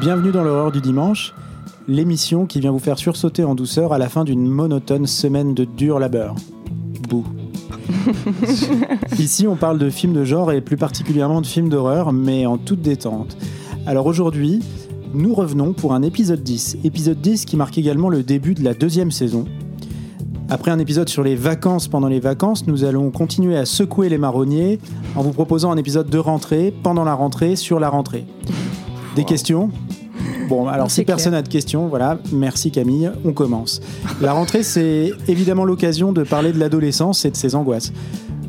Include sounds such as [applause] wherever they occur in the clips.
Bienvenue dans l'horreur du dimanche, l'émission qui vient vous faire sursauter en douceur à la fin d'une monotone semaine de dur labeur. Bouh. [laughs] Ici, on parle de films de genre et plus particulièrement de films d'horreur, mais en toute détente. Alors aujourd'hui, nous revenons pour un épisode 10. Épisode 10 qui marque également le début de la deuxième saison. Après un épisode sur les vacances pendant les vacances, nous allons continuer à secouer les marronniers en vous proposant un épisode de rentrée, pendant la rentrée, sur la rentrée. Des questions? Bon, alors si personne n'a de questions, voilà, merci Camille, on commence. La rentrée, c'est évidemment l'occasion de parler de l'adolescence et de ses angoisses.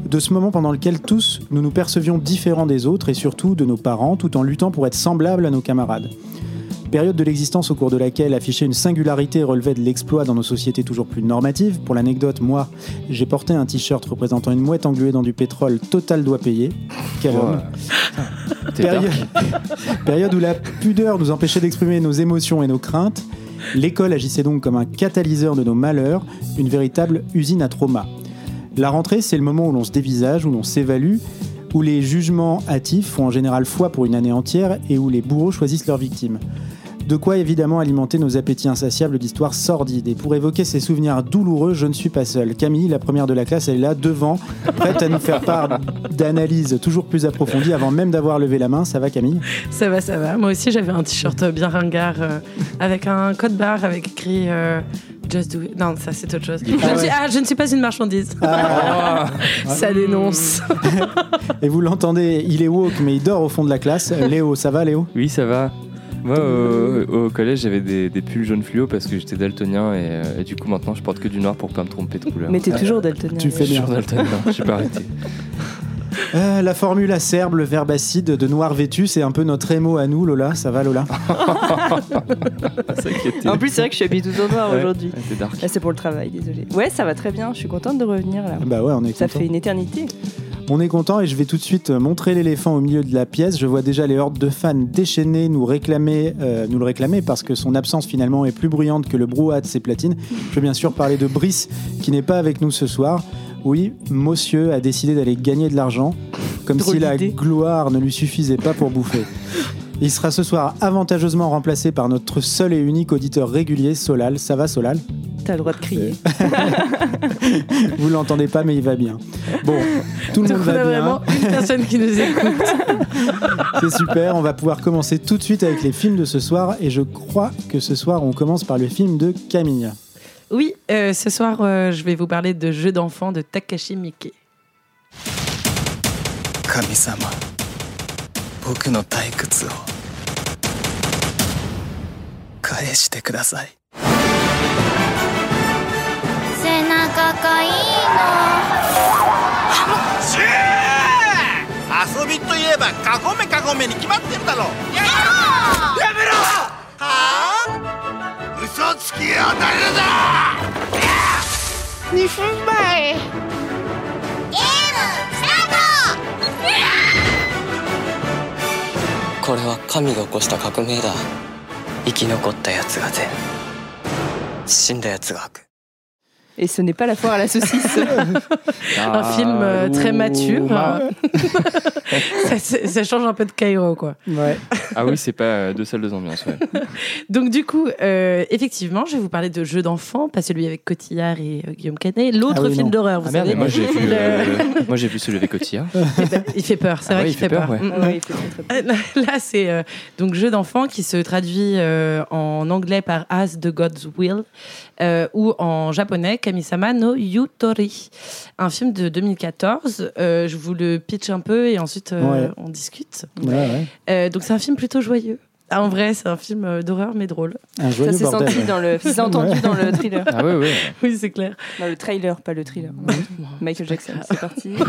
De ce moment pendant lequel tous, nous nous percevions différents des autres et surtout de nos parents, tout en luttant pour être semblables à nos camarades. Période de l'existence au cours de laquelle afficher une singularité relevait de l'exploit dans nos sociétés toujours plus normatives. Pour l'anecdote, moi, j'ai porté un t-shirt représentant une mouette engluée dans du pétrole, total doit payer. Quel homme. [laughs] Période, [laughs] période où la pudeur nous empêchait d'exprimer nos émotions et nos craintes. L'école agissait donc comme un catalyseur de nos malheurs, une véritable usine à trauma. La rentrée, c'est le moment où l'on se dévisage, où l'on s'évalue, où les jugements hâtifs font en général foi pour une année entière et où les bourreaux choisissent leurs victimes. De quoi évidemment alimenter nos appétits insatiables d'histoires sordides. Et pour évoquer ces souvenirs douloureux, je ne suis pas seul. Camille, la première de la classe, elle est là devant, prête à nous faire part d'analyses toujours plus approfondies avant même d'avoir levé la main. Ça va Camille? Ça va, ça va. Moi aussi, j'avais un t-shirt bien ringard euh, avec un code barre avec écrit euh, Just do it. Non, ça, c'est autre chose. Je ne ouais. suis- ah, je ne suis pas une marchandise. Ah. [laughs] ça dénonce. Et vous l'entendez, il est woke, mais il dort au fond de la classe. Léo, ça va Léo? Oui, ça va. Moi, au, au collège, j'avais des, des pulls jaune fluo parce que j'étais daltonien et, euh, et du coup, maintenant, je porte que du noir pour pas me tromper de couleur. Mais t'es toujours daltonien. Tu fais bien. toujours daltonien, je suis pas arrêté. Euh, La formule acerbe, le verbe acide de noir vêtu, c'est un peu notre émo à nous, Lola. Ça va Lola? [laughs] En plus, c'est vrai que je suis habillée tout en noir Ouais. aujourd'hui. Ouais, C'est pour le travail, désolé. Ouais, ça va très bien. Je suis contente de revenir là. Bah ouais, on est Ça content. fait une éternité. On est content et je vais tout de suite montrer l'éléphant au milieu de la pièce. Je vois déjà les hordes de fans déchaînés nous réclamer, euh, nous le réclamer parce que son absence finalement est plus bruyante que le brouhaha de ses platines. Je veux bien sûr parler de Brice qui n'est pas avec nous ce soir. Oui, Monsieur a décidé d'aller gagner de l'argent, comme Drôle si la d'idée. gloire ne lui suffisait pas pour bouffer. Il sera ce soir avantageusement remplacé par notre seul et unique auditeur régulier, Solal. Ça va, Solal? t'as le droit de crier. [laughs] Vous l'entendez pas, mais il va bien. Bon, tout le monde va bien. vraiment une personne qui nous écoute. [laughs] C'est super, on va pouvoir commencer tout de suite avec les films de ce soir. Et je crois que ce soir, on commence par le film de Camille. Oui, euh, ce soir, euh, je vais vous parler de Jeux d'enfants de Takashi Miike. Kami-sama, boku no taikutsu o. 返してくださいいい遊びといえばカゴメカゴメに決まってるだろやめろ。はあ嘘つきは誰だ2分前。のゲームスタート。これは神が起こした革命だ。生き残ったやつが善死んだやつが悪 Et ce n'est pas la foire à la saucisse. [laughs] Un film euh, très mature. Ah, [laughs] ça, ça- ça change un peu de Cairo, quoi. Ouais. [laughs] Ah oui, c'est pas euh, deux salles, deux ambiances. Ouais. Donc du coup, euh, effectivement, je vais vous parler de jeux d'enfants, pas celui avec Cotillard et euh, Guillaume Canet, l'autre Ah oui, film non. d'horreur, vous Ah merde, savez. mais moi j'ai vu, euh, moi j'ai vu celui avec Cotillard. Eh ben, il fait peur, c'est Ah vrai ouais, qu'il fait peur. ouais. Mm, Ah ouais, il fait peur. Là, c'est euh, donc jeu d'enfant qui se traduit euh, en anglais par As the God's Will euh, ou en japonais Kamisama no Yutori, un film de 2014. Euh, je vous le pitch un peu et ensuite euh, Ouais. on discute. Ouais, ouais. Euh, donc c'est un film plutôt joyeux. Ah, en vrai, c'est un film d'horreur mais drôle. Un Ça s'est senti dans le, ça s'est entendu Ouais. dans le thriller. Ah ouais, ouais. [laughs] Oui, c'est clair. Le trailer, pas le thriller. [laughs] Michael Jackson, c'est parti. [laughs]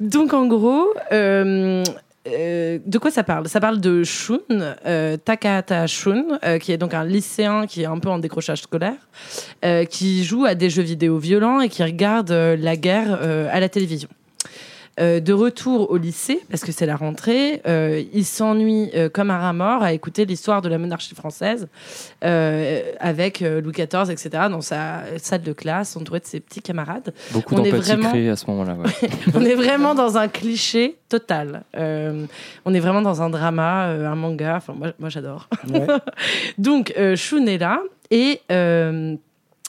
Donc en gros, euh, euh, de quoi ça parle? Ça parle de Shun, euh, Takahata Shun, euh, qui est donc un lycéen qui est un peu en décrochage scolaire, euh, qui joue à des jeux vidéo violents et qui regarde la guerre à la télévision. Euh, de retour au lycée, parce que c'est la rentrée, euh, il s'ennuie euh, comme un rat mort à écouter l'histoire de la monarchie française euh, avec euh, Louis XIV, etc., dans sa salle de classe, entouré de ses petits camarades. Beaucoup On est d'empathie vraiment- créée à ce moment-là. ouais. [laughs] on est vraiment dans un cliché total. Euh, on est vraiment dans un drama, euh, un manga. Enfin, moi, moi j'adore. Ouais. [laughs] Donc, euh, Shun est là et, euh,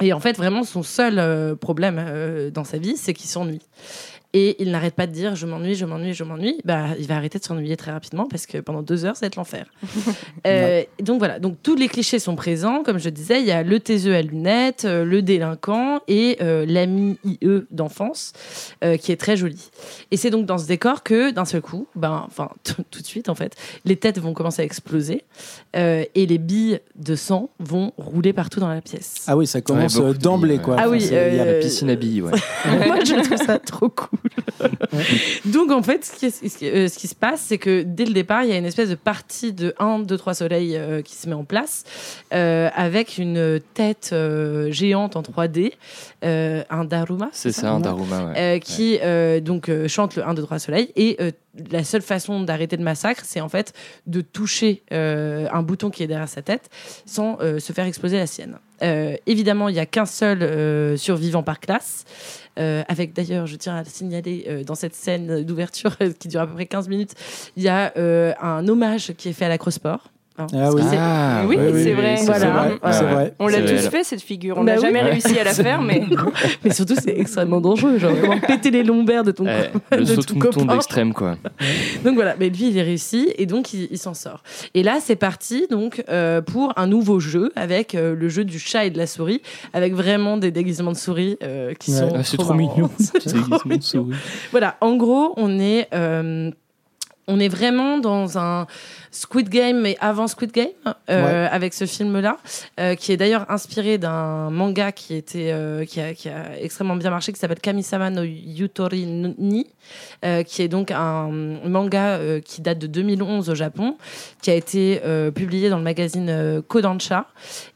et en fait, vraiment, son seul euh, problème euh, dans sa vie, c'est qu'il s'ennuie. Et il n'arrête pas de dire je m'ennuie, je m'ennuie, je m'ennuie. Bah, il va arrêter de s'ennuyer très rapidement parce que pendant deux heures, ça va être l'enfer. [laughs] Euh, Donc voilà, donc tous les clichés sont présents. Comme je disais, il y a le taiseux à lunettes, euh, le délinquant et euh, l'ami IE d'enfance euh, qui est très joli. Et c'est donc dans ce décor que d'un seul coup, ben, enfin [laughs] tout de suite en fait, les têtes vont commencer à exploser euh, et les billes de sang vont rouler partout dans la pièce. Ah oui, ça commence d'emblée, quoi. Ah oui, il y a- La piscine à billes, ouais. [laughs] Moi, je trouve ça trop cool. [laughs] Donc, en fait, ce qui, ce qui- euh, ce qui se passe, c'est que dès le départ, il y a une espèce de partie de 1, 2, 3 soleils euh, qui se met en place euh, avec une tête géante en 3D, euh, un Daruma. C'est ça, un Daruma, ouais. qui donc chante le 1, 2, 3 soleil. Et la seule façon d'arrêter le massacre, c'est en fait de toucher un bouton qui est derrière sa tête sans se faire exploser la sienne. Évidemment, il n'y a qu'un seul survivant par classe. Euh, avec d'ailleurs, je tiens à le signaler, euh, dans cette scène d'ouverture [laughs] qui dure à peu près 15 minutes, il y a euh, un hommage qui est fait à la cross-sport. Hein, Ah que oui. c'est- Ah, Oui, c'est vrai. Voilà. Vrai, vrai. On l'a tous fait cette figure. On Bah n'a oui. jamais réussi à la [laughs] faire, mais [laughs] Mais surtout, c'est extrêmement dangereux. Genre, vraiment [laughs] péter les lombaires de ton, Eh, le de saut ton copain. d'extrême, quoi. Donc voilà, mais lui il est réussi et donc il, il s'en sort. Et là c'est parti donc euh, pour un nouveau jeu avec euh, le jeu du chat et de la souris, avec vraiment des déguisements de souris euh, qui Ouais. sont Ah, c'est trop trop mignon. de souris. Voilà, en gros on est euh, on est vraiment dans un Squid Game, mais avant Squid Game, euh, avec ce film-là, euh, qui est d'ailleurs inspiré d'un manga qui, était, euh, qui, a, qui a extrêmement bien marché, qui s'appelle Kamisama no Yutori ni, qui est donc un manga qui date de 2011 au Japon, qui a été publié dans le magazine Kodansha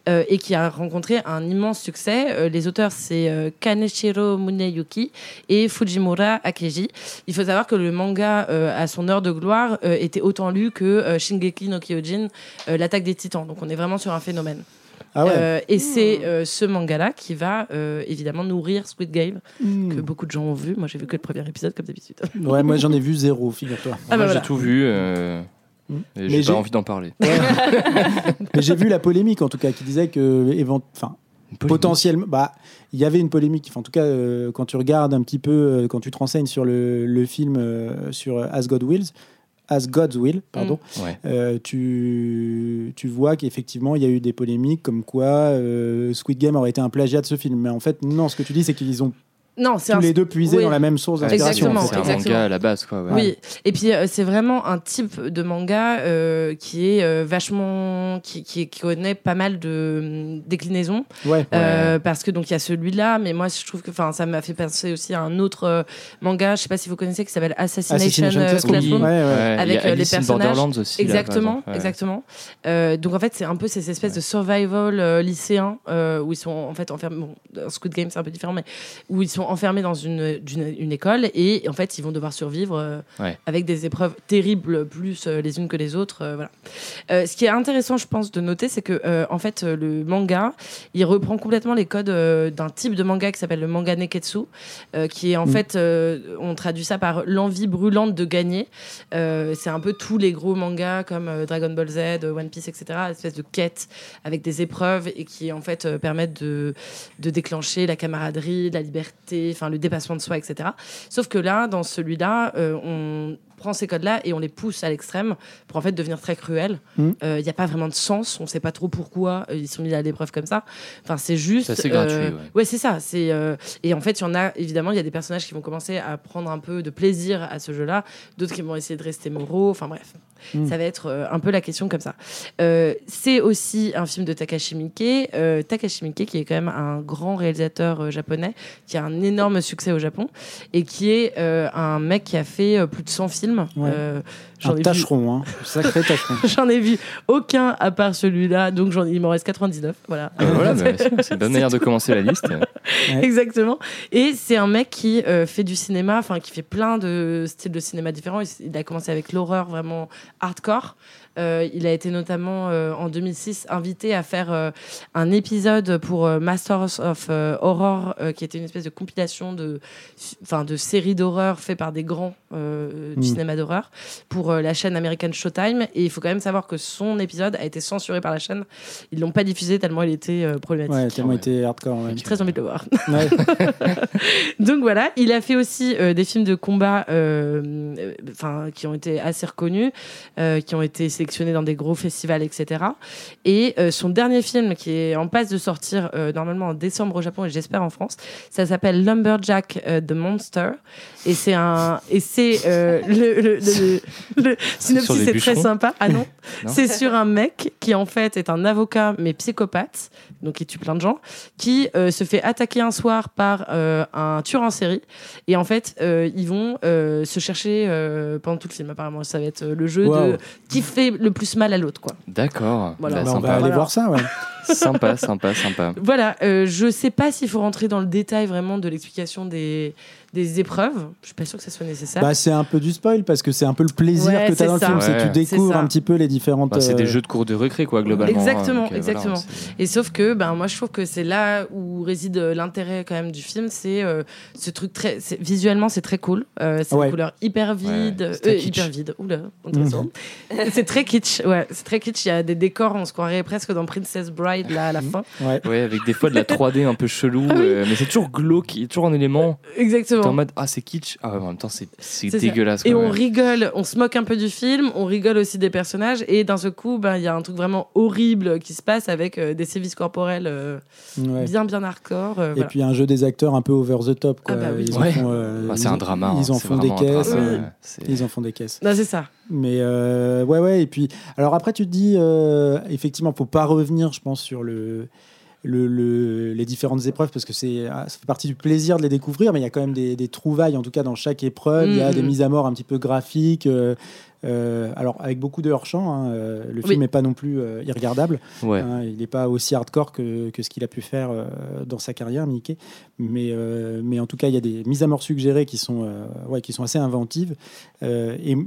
et qui a rencontré un immense succès. Les auteurs, c'est Kaneshiro Muneyuki et Fujimura Akeji. Il faut savoir que le manga, à son heure de gloire, était autant lu que Shingeki no Kyojin, euh, l'attaque des titans. Donc on est vraiment sur un phénomène. Ah ouais. Euh, et c'est euh, ce manga-là qui va euh, évidemment nourrir Squid Game, Hmm. que beaucoup de gens ont vu. Moi, j'ai vu que le premier épisode, comme d'habitude. [laughs] Ouais, moi j'en ai vu zéro, figure-toi. Ah bah Moi, voilà. j'ai tout vu. euh, Mm. Et Mais j'ai pas envie d'en parler. [laughs] Mais j'ai vu la polémique en tout cas qui disait que évent- enfin, potentiellement, bah, il y avait une polémique. Enfin, en tout cas, euh, quand tu regardes un petit peu, euh, quand tu te renseignes sur le, le film euh, sur As God Wills, As God's Will, pardon, Ouais. euh, tu, tu vois qu'effectivement il y a eu des polémiques comme quoi euh, Squid Game aurait été un plagiat de ce film. Mais en fait, non, ce que tu dis, c'est qu'ils ont Non, c'est tous un les deux puisé oui. dans la même source d'inspiration. C'est un exactement. manga à la base, quoi. ouais. Oui, et puis euh, c'est vraiment un type de manga euh, qui est euh, vachement, qui, qui, qui connaît pas mal de hum, déclinaisons, Ouais. Euh, parce que donc il y a celui-là, mais moi je trouve que, enfin, ça m'a fait penser aussi à un autre euh, manga, je sais pas si vous connaissez, qui s'appelle Assassination, Assassination euh, Classroom. Ouais, ouais. Ouais, Avec, il y a euh, les personnages. Borderlands aussi. là, Exactement, ouais. exactement. Euh, donc en fait, c'est un peu ces espèces de survival euh, lycéens euh, où ils sont en fait enfermés. Bon, Squid Game, c'est un peu différent, mais où ils sont enfermés dans une, école et en fait, ils vont devoir survivre euh, Ouais. avec des épreuves terribles, plus euh, les unes que les autres. euh, voilà. Ce qui est intéressant, je pense, de noter, c'est que en fait, le manga, il reprend complètement les codes d'un type de manga qui s'appelle le manga neketsu, qui est en Mm. fait, on traduit ça par l'envie brûlante de gagner. C'est un peu tous les gros mangas comme Dragon Ball Z, One Piece, etc. Une espèce de quête avec des épreuves et qui en fait permettent de, de déclencher la camaraderie, la liberté, enfin le dépassement de soi, etc. Sauf que là, dans celui-là, euh, on prend ces codes-là et on les pousse à l'extrême pour en fait devenir très cruels. Il Mhm. n'y a pas vraiment de sens, on ne sait pas trop pourquoi euh, ils sont mis à l'épreuve comme ça. Enfin, c'est juste. C'est gratuit, euh, ouais. c'est ça. C'est euh, et en fait, il y en a évidemment, il y a des personnages qui vont commencer à prendre un peu de plaisir à ce jeu-là, d'autres qui vont essayer de rester moraux. Enfin bref, Mm. ça va être euh, un peu la question comme ça. Euh, c'est aussi un film de Takashi Miike. Euh, Takashi Miike, qui est quand même un grand réalisateur euh, japonais, qui a un énorme succès au Japon et qui est euh, un mec qui a fait euh, plus de 100 films Ouais. Euh, j'en Un ai vu hein. [laughs] Sacré tâcheron. J'en ai vu aucun à part celui-là, donc j'en- il m'en reste 99. Voilà. Ah, voilà, [laughs] c'est c'est une bonne manière de commencer la liste. [laughs] Exactement. Et c'est un mec qui euh, fait du cinéma, enfin qui fait plein de styles de cinéma différents. Il a commencé avec l'horreur vraiment hardcore. Euh, il a été notamment euh, en 2006 invité à faire euh, un épisode pour Masters of Horror, qui était une espèce de compilation de, enfin de séries d'horreur fait par des grands euh, du cinéma d'horreur pour la chaîne American Showtime. Et il faut quand même savoir que son épisode a été censuré par la chaîne. Ils l'ont pas diffusé tellement il était problématique. Ouais, tellement Ouais. été hardcore. ouais. J'ai très envie de le voir. Ouais. [laughs] [laughs] Donc voilà, il a fait aussi euh, des films de combat euh, enfin, qui ont été assez reconnus, euh, qui ont été dans des gros festivals, etc. Et euh, son dernier film, qui est en passe de sortir euh, normalement en décembre au Japon et j'espère en France, ça s'appelle Lumberjack euh, the Monster. Et c'est un, et c'est euh, le, le, le, le [laughs] synopsis est très sympa. Ah non, [laughs] Non c'est sur un mec qui en fait est un avocat mais psychopathe, donc il tue plein de gens, qui euh, se fait attaquer un soir par euh, un tueur en série. Et en fait, euh, ils vont euh, se chercher euh, pendant tout le film. Apparemment, ça va être le jeu Wow. de qui fait le plus mal à l'autre, quoi. D'accord. Voilà. Bah, Bah, on va aller Voilà. voir ça, ouais. [laughs] sympa, sympa, sympa. Voilà, euh, je sais pas s'il faut rentrer dans le détail vraiment de l'explication des, des épreuves. Je suis pas sûre que ça soit nécessaire. Bah, c'est un peu du spoil parce que c'est un peu le plaisir Ouais, que tu as dans le film. C'est que tu découvres un petit peu les différentes. Bah, c'est des euh, jeux de cours de récré, quoi, globalement. Exactement, hein, donc, euh, exactement. voilà, c'est- Et sauf que, ben, moi, je trouve que c'est là où réside euh, l'intérêt quand même du film. C'est euh, ce truc très. Visuellement, c'est très cool. Euh, c'est Ouais. une couleur hyper vide. Ouais, c'est très euh, kitsch. hyper vide. Oula, intéressant. c'est très kitsch. Ouais, c'est très kitsch. Il y a des décors, on se croirait presque dans Princess Bride là, à la fin. Ouais. Ouais, avec des fois de la 3D un peu chelou, Ah oui. euh, mais c'est toujours glauque, il y a toujours un élément. T'es en mode ah c'est kitsch, ah ouais, en même temps c'est c'est C'est ça. dégueulasse. Et quoi, on rigole, on se moque un peu du film, on rigole aussi des personnages, et d'un seul coup, ben, il y a un truc vraiment horrible qui se passe avec euh, des sévices corporels euh, Ouais. bien, bien hardcore. euh, Et voilà. puis un jeu des acteurs un peu over the top. Quoi. Ah bah oui. Ils en Ouais. font, euh, Ah, c'est un drama. hein, Ils en font des caisses. Ils en font des caisses. Non, c'est ça. Mais euh, ouais, ouais. Et puis, alors après, tu te dis, euh, effectivement, faut pas revenir, je pense, sur le, le, le- les différentes épreuves parce que c'est, ah, ça fait partie du plaisir de les découvrir. Mais il y a quand même des, des trouvailles, en tout cas dans chaque épreuve. Il y a Mhm. des mises à mort un petit peu graphiques. euh, euh, alors avec beaucoup de hors-champ. hein, euh, le Oui. film n'est pas non plus euh, irregardable. Ouais. Hein, il n'est pas aussi hardcore que, que ce qu'il a pu faire dans sa carrière, Mickey. Mais, mais en tout cas, il y a des mises à mort suggérées qui sont, ouais, qui sont assez inventives. Et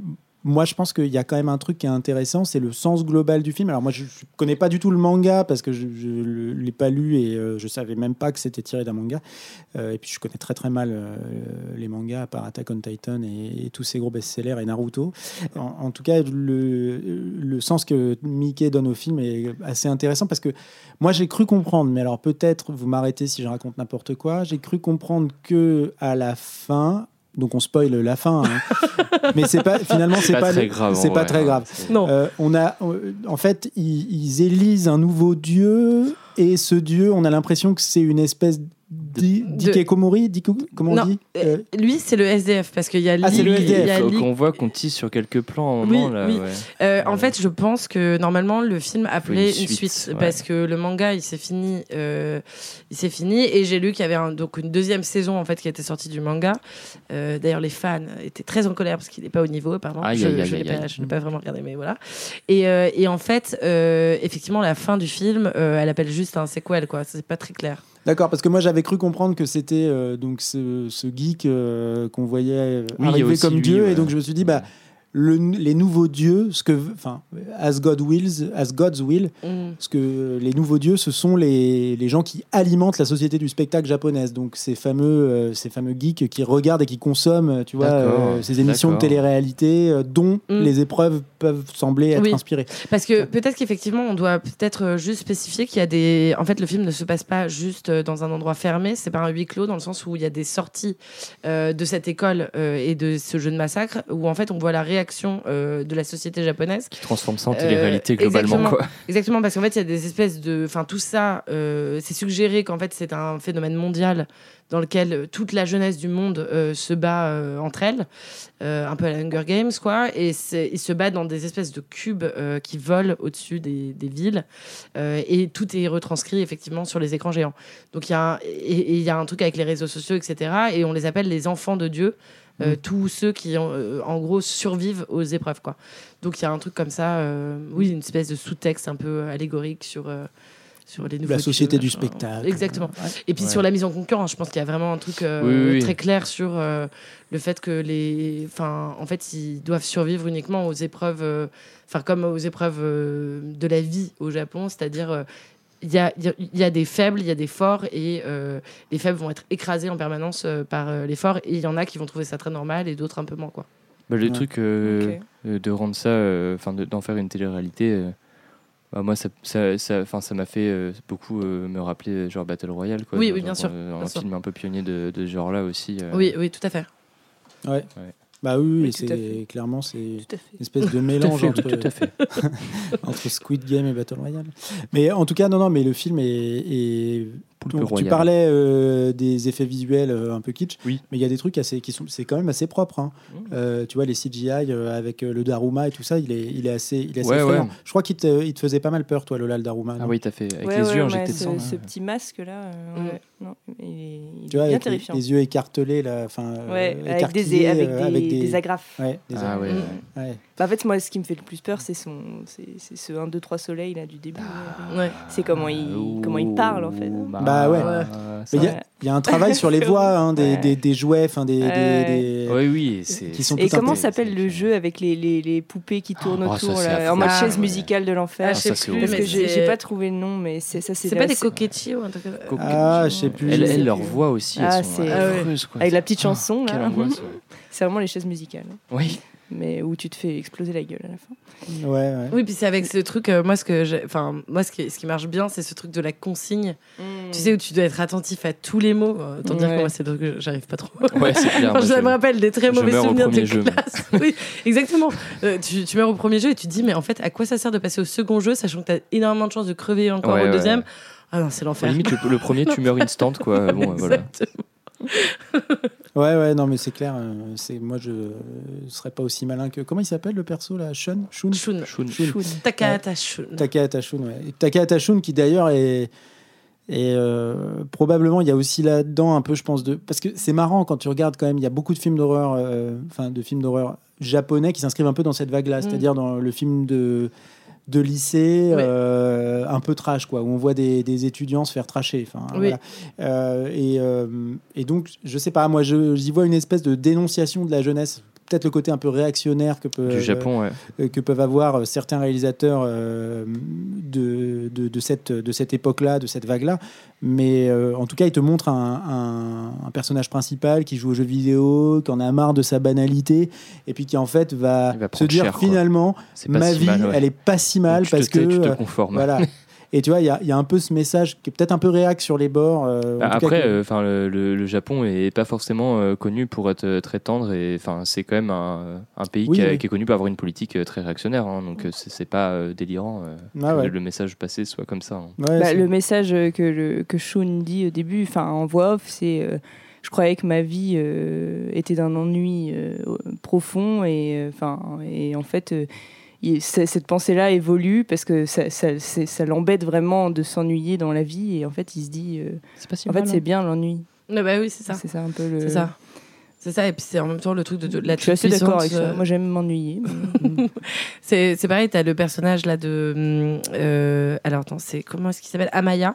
moi, je pense qu'il y a quand même un truc qui est intéressant, c'est le sens global du film. Alors moi, je ne connais pas du tout le manga parce que je ne l'ai pas lu et euh, je savais même pas que c'était tiré d'un manga. Euh, et puis, je connais très très mal euh, les mangas, à part Attack on Titan et, tous ces gros best-sellers et Naruto. En, en tout cas, le, le sens que Mickey donne au film est assez intéressant parce que moi, j'ai cru comprendre, mais alors peut-être vous m'arrêtez si je raconte n'importe quoi, j'ai cru comprendre que à la fin, donc on spoil la fin, hein, [laughs] mais c'est pas finalement c'est pas pas, très le- grave. en c'est pas vrai, très hein. grave. Non. Euh, on a, euh, en fait, ils, ils élisent un nouveau dieu et ce dieu, on a l'impression que c'est une espèce d'i- De- d'Ikekomori, d'Iko- comment on Non, dit Euh, Lui, c'est le SDF parce qu'il y a Ah, c'est le Lee- qu'on voit qu'on tisse sur quelques plans à un Oui, moment là. oui. ouais. Euh, en fait, je pense que normalement le film appelait Une une suite, suite, ouais. parce que le manga il s'est fini, euh, il s'est fini et j'ai lu qu'il y avait un- donc une deuxième saison en fait qui était sortie du manga. Euh, D'ailleurs, les fans étaient très en colère parce qu'il n'est pas au niveau apparemment. Aïe, je je l'ai pas, vraiment regardé, mais voilà. Et, euh, et en fait, euh, effectivement, la fin du film, euh, elle appelle juste un sequel quoi. C'est pas très clair. D'accord, parce que moi j'avais cru comprendre que c'était euh, donc ce, ce geek euh, qu'on voyait Oui, arriver comme lui, dieu, ouais. et donc je me suis dit bah le- les nouveaux dieux, ce que, enfin, as God wills, as God's will, Mm. parce que les nouveaux dieux, ce sont les, les gens qui alimentent la société du spectacle japonaise. Donc ces fameux, euh, ces fameux geeks qui regardent et qui consomment, tu vois, euh, ces émissions de télé-réalité euh, dont Mm. les épreuves peuvent sembler être Oui. inspirées. Parce que peut-être qu'effectivement, on doit peut-être juste spécifier qu'il y a des. En fait, le film ne se passe pas juste dans un endroit fermé, c'est pas un huis clos, dans le sens où il y a des sorties euh, de cette école euh, et de ce jeu de massacre, où en fait, on voit la réaction euh, de la société japonaise. Qui transforme ça en Euh, télé-réalité globalement exactement. quoi. Exactement, parce qu'en fait, il y a des espèces de. Enfin, tout ça, euh, c'est suggéré qu'en fait, c'est un phénomène mondial dans lequel euh, toute la jeunesse du monde euh, se bat euh, entre elles, euh, un peu à la Hunger Games, quoi. Et ils se battent dans des espèces de cubes euh, qui volent au-dessus des, des villes. Euh, et tout est retranscrit effectivement sur les écrans géants. Donc il y, a un- et- et il y a un truc avec les réseaux sociaux, etc. Et on les appelle les enfants de Dieu. Euh, Mm. tous ceux qui en, euh, en gros survivent aux épreuves quoi. Donc il y a un truc comme ça, euh, oui, une espèce de sous-texte un peu allégorique sur euh, sur les La société du spectacle. Exactement. Ouais. Et puis Ouais. sur la mise en concurrence, je pense qu'il y a vraiment un truc euh, Oui, oui, oui. très clair sur euh, le fait que les, enfin, en fait, ils doivent survivre uniquement aux épreuves, euh, enfin comme aux épreuves euh, de la vie au Japon, c'est-à-dire euh, il y, a, il y a- il y a des faibles, il y a des forts, et euh, les faibles vont être écrasés en permanence euh, par euh, les forts, et il y en a qui vont trouver ça très normal, et d'autres un peu moins quoi. Bah, le Ouais. truc de rendre ça, enfin de- d'en faire une télé-réalité, euh, bah, moi ça ça ça enfin, ça m'a fait euh, beaucoup euh, me rappeler genre Battle Royale quoi. Oui, Genre, oui, bien sûr, euh, bien un sûr. film un peu pionnier de, de ce genre-là aussi. euh. Oui, oui, tout à fait. Ouais. Ouais. Bah oui, c'est clairement c'est une espèce de [laughs] mélange fait, [laughs] entre, fait. Squid Game et Battle Royale. Mais en tout cas, non, non, mais le film est. donc, tu parlais euh, des effets visuels euh, un peu kitsch, Oui. mais il y a des trucs assez qui sont, c'est quand même assez propre. hein. Mmh. Euh, tu vois les CGI euh, avec euh, le Daruma et tout ça, il est, il est assez, il est assez Ouais. Je crois qu'il te, il te faisait pas mal peur, toi, Lola, le Daruma. Ah oui, t'as fait avec Ouais, les ouais, yeux ouais, injectés de ce, sang. ce petit masque là, ouais, non, il est, il Tu vois, est bien avec les, terrifiant. les yeux écartelés, là, enfin, euh, avec des, avec euh, des, avec des- des agrafes. ouais, des Ah ouais. Mm. ouais. Bah, en fait, moi, ce qui me fait le plus peur, c'est son, c'est c'est ce 1, 2, 3 soleil là du début. Ouais. C'est comment il, comment il parle en fait. Bah ouais. ça- Mais il y a- il y, a un travail sur les voix, hein, des, Ouais. des, des jouets, enfin des, des- Ouais. des- Oui, oui. Qui sont Et comment s'appelle le jeu avec les, les, les poupées qui tournent Oh, autour là, en mode Ah, chaise ouais. musicale de Ah, l'enfer je sais ça, c'est plus, Parce mais que j'ai pas trouvé le nom, mais c'est ça, c'est C'est pas des coquettis ou un truc Ah, je sais plus. Elle, leur voix aussi, Ah, elles sont c'est- affreuses. quoi. avec la petite chanson ouais. [laughs] C'est vraiment les chaises musicales. Oui. Mais où tu te fais exploser la gueule à la fin. Ouais, ouais. Oui, puis c'est avec ce truc, euh, moi, ce que enfin, moi, ce qui, ce qui marche bien, c'est ce truc de la consigne. Tu sais, où tu dois être attentif à tous les mots. Euh, Autant dire que moi, c'est le truc que j'arrive pas trop. Ouais, c'est clair. [laughs] Enfin, ça me rappelle des très mauvais souvenirs de jeu, classe. [laughs] oui, exactement. Euh, tu, tu meurs au premier jeu et tu te dis, mais en fait, à quoi ça sert de passer au second jeu, sachant que tu as énormément de chances de crever encore Ouais, au ouais, deuxième? Ah non, c'est l'enfer. limite, le, le premier, tu meurs [laughs] instant, quoi. Bon, voilà. Ouais, ouais, non, mais c'est clair. euh, c'est moi, je serais pas aussi malin que. Comment il s'appelle le perso là Shun? Shun? Shun. Shun. Shun. Takahata Shun. Takahata Shun, ouais. Takahata Shun qui d'ailleurs est. Et euh, probablement, il y a aussi là-dedans un peu, je pense, de. Parce que c'est marrant quand tu regardes quand même, il y a beaucoup de films d'horreur, euh, enfin, de films d'horreur japonais qui s'inscrivent un peu dans cette vague-là, Mm. c'est-à-dire dans le film de, de lycée, euh, un peu trash, quoi, où on voit des, des étudiants se faire trasher. Enfin, Oui. voilà. Euh, et, euh, et donc, je sais pas, moi, j'y vois une espèce de dénonciation de la jeunesse. Peut-être le côté un peu réactionnaire que peut, Du Japon, ouais. euh, que peuvent avoir euh, certains réalisateurs euh, de, de, de cette, de cette époque-là, de cette vague-là. Mais en tout cas, il te montre un, un- un personnage principal qui joue aux jeux vidéo, qui en a marre de sa banalité, et puis qui en fait va, se dire cher, finalement, ma si vie, mal, ouais. elle est pas si mal parce que... Tu te conformes. voilà. [laughs] Et tu vois, il y a, il y a un peu ce message qui est peut-être un peu réac sur les bords. euh, Bah, après, euh, enfin, le, le- le Japon est pas forcément euh, connu pour être très tendre et enfin, c'est quand même un, un pays Oui, qui, a- oui. qui est connu pour avoir une politique très réactionnaire. hein, donc c'est pas euh, délirant euh, Ah que ouais. le message passé soit comme ça. hein. Ouais, Bah, le message que, le, que Sean dit au début, enfin en voix off, c'est euh, je croyais que ma vie euh, était d'un ennui euh, profond et euh, enfin et en fait euh, il- cette pensée-là évolue parce que ça, ça, c'est- ça l'embête vraiment de s'ennuyer dans la vie et en fait il se dit euh, C'est pas si en fait c'est bien l'ennui. Ah bah oui, c'est ça. C'est ça un peu le. C'est ça. C'est ça, et puis c'est en même temps le truc de, de la Je suis assez d'accord avec ça. Moi j'aime m'ennuyer. [laughs] C'est c'est pareil, tu as le personnage là de. hum, euh, alors, attends, c'est comment est-ce qu'il s'appelle? Amaya,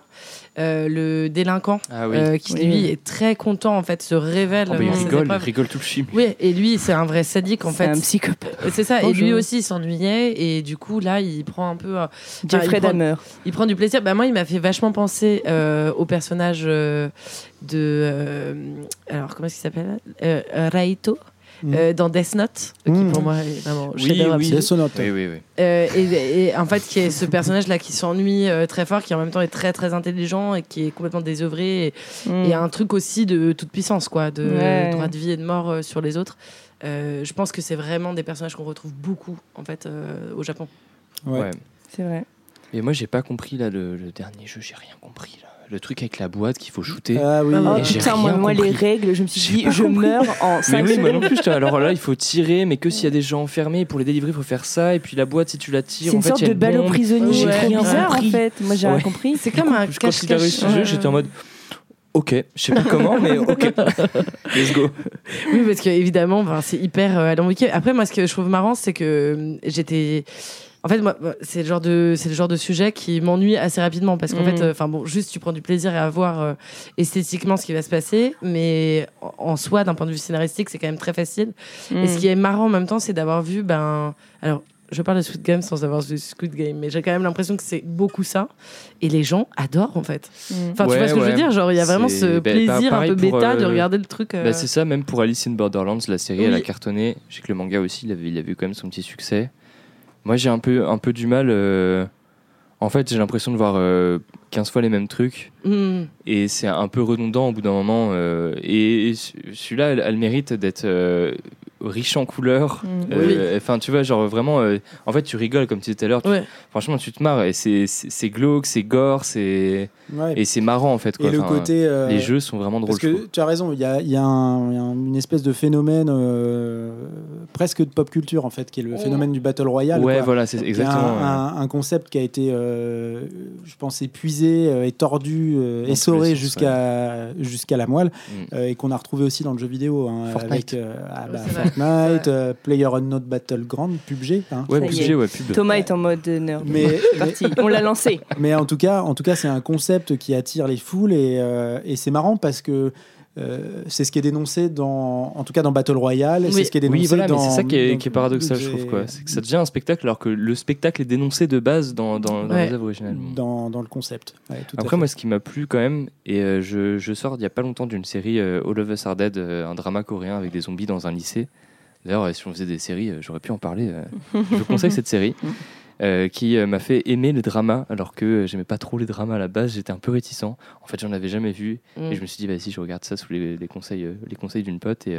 euh, le délinquant, Ah oui. euh, qui Oui. lui est très content, en fait, se révèle. Oh, bah, il rigole, il rigole tout le film. Oui, et lui, c'est un vrai sadique, en c'est fait. un psychopathe. C'est ça, et lui aussi, il s'ennuyait, et du coup, là, il prend un peu. euh, Jeffrey il prend- Dahmer. il prend du plaisir. Bah, moi, il m'a fait vachement penser euh, au personnage euh, de. euh, alors, comment est-ce qu'il s'appelle euh, Raito. Mhm. euh, dans Death Note, qui pour moi est vraiment Oui, oui. Oui, oui, oui. Euh, et, et en fait, qui est ce personnage-là qui s'ennuie euh, très fort, qui en même temps est très très intelligent et qui est complètement désœuvré. Et, Mm. et un truc aussi de toute puissance, quoi, de Ouais. droit de vie et de mort euh, sur les autres. Euh, je pense que c'est vraiment des personnages qu'on retrouve beaucoup en fait euh, au Japon. Ouais. Ouais. C'est vrai. Et moi, j'ai pas compris là le, le dernier jeu, j'ai rien compris là. Le truc avec la boîte qu'il faut shooter. Ah oui. Oh putain, moi, les règles, je me suis dit, je compris. meurs en Mais 5 oui, moi non plus. Alors là, il faut tirer, mais que s'il y a des gens enfermés, pour les délivrer, il faut faire ça. Et puis la boîte, si tu la tires, C'est en une fait, sorte il y a de balle aux prisonniers J'ai trop rien bizarre en compris. fait. Moi j'ai rien Ouais. compris. C'est comme un Quand il a réussi le jeu, j'étais en mode Ok, je sais pas [laughs] comment, mais ok. Let's go. Oui, parce que évidemment, ben, c'est hyper euh, alambiqué. Après, moi, ce que je trouve marrant, c'est que euh, j'étais. En fait, moi, c'est le genre de, c'est le genre de sujet qui m'ennuie assez rapidement parce qu'en Mhm. fait, euh, enfin bon, juste tu prends du plaisir à voir euh, esthétiquement ce qui va se passer, mais en, en soi, d'un point de vue scénaristique, c'est quand même très facile. Et ce qui est marrant en même temps, c'est d'avoir vu, ben, alors. Je parle de Squid Game sans avoir vu Squid Game, mais j'ai quand même l'impression que c'est beaucoup ça. Et les gens adorent, en fait. Mm. Enfin, tu vois ce que je veux dire? Genre, il y a vraiment ce bah, plaisir pareil un peu bêta de euh, regarder le truc. euh, Bah, c'est ça, même pour Alice in Borderlands, la série, elle a cartonné. Je sais que le manga aussi, il avait, il avait eu quand même son petit succès. Moi, j'ai un peu, un peu du mal. euh, En fait, j'ai l'impression de voir euh, 15 fois les mêmes trucs. hmm. Et c'est un peu redondant au bout d'un moment. euh, et et celui-là, elle, elle mérite d'être euh, riche en couleurs. Mm. Euh, Enfin, tu vois, genre vraiment. euh, en fait, tu rigoles, comme tu disais tout à l'heure. tu- Ouais. Franchement, tu te marres. Et c'est- c'est c'est glauque, c'est gore, c'est. Ouais. Et c'est marrant, en fait. Quoi. Et le Enfin, côté. euh, Les jeux sont vraiment drôles. Parce que tu as raison, il y a, il y a un- il y a un- une espèce de phénomène euh, presque de pop culture en fait, qui est le phénomène du battle royale. Ouais, quoi. voilà, c'est exactement. un, ouais. un- un concept qui a été, euh, je pense, épuisé euh, et tordu, euh, essoré jusqu'à jusqu'à la moelle, Mm. euh, et qu'on a retrouvé aussi dans le jeu vidéo, hein, Fortnite. avec euh, ah, bah. Fortnite, euh, Player Unknown Battleground, PUBG. hein. Ouais, PUBG, ouais, pub. Thomas est en mode nerd. Mais, [laughs] mais. On l'a lancé. [laughs] mais en tout cas, en tout cas, c'est un concept qui attire les foules et, euh, et c'est marrant parce que euh, c'est ce qui est dénoncé dans, en tout cas dans Battle Royale, c'est ce qui est dénoncé Oui, voilà, dans. mais c'est ça qui est, dans- qui est paradoxal, je trouve. quoi. C'est que ça devient un spectacle alors que le spectacle est dénoncé de base dans, dans, dans Ouais. les œuvres originales. dans, dans le concept. Ouais, tout à Après, fait. moi, ce qui m'a plu quand même, et euh, je, je sors il n'y a pas longtemps d'une série euh, All of Us Are Dead, euh, un drama coréen avec des zombies dans un lycée. D'ailleurs, si on faisait des séries, euh, j'aurais pu en parler. euh. [laughs] je vous conseille cette série. Euh, qui euh, m'a fait aimer les dramas alors que euh, j'aimais pas trop les dramas à la base j'étais un peu réticent en fait j'en avais jamais vu Mm. et je me suis dit, vas-y, je regarde ça sous les, les conseils, les conseils d'une pote. Et,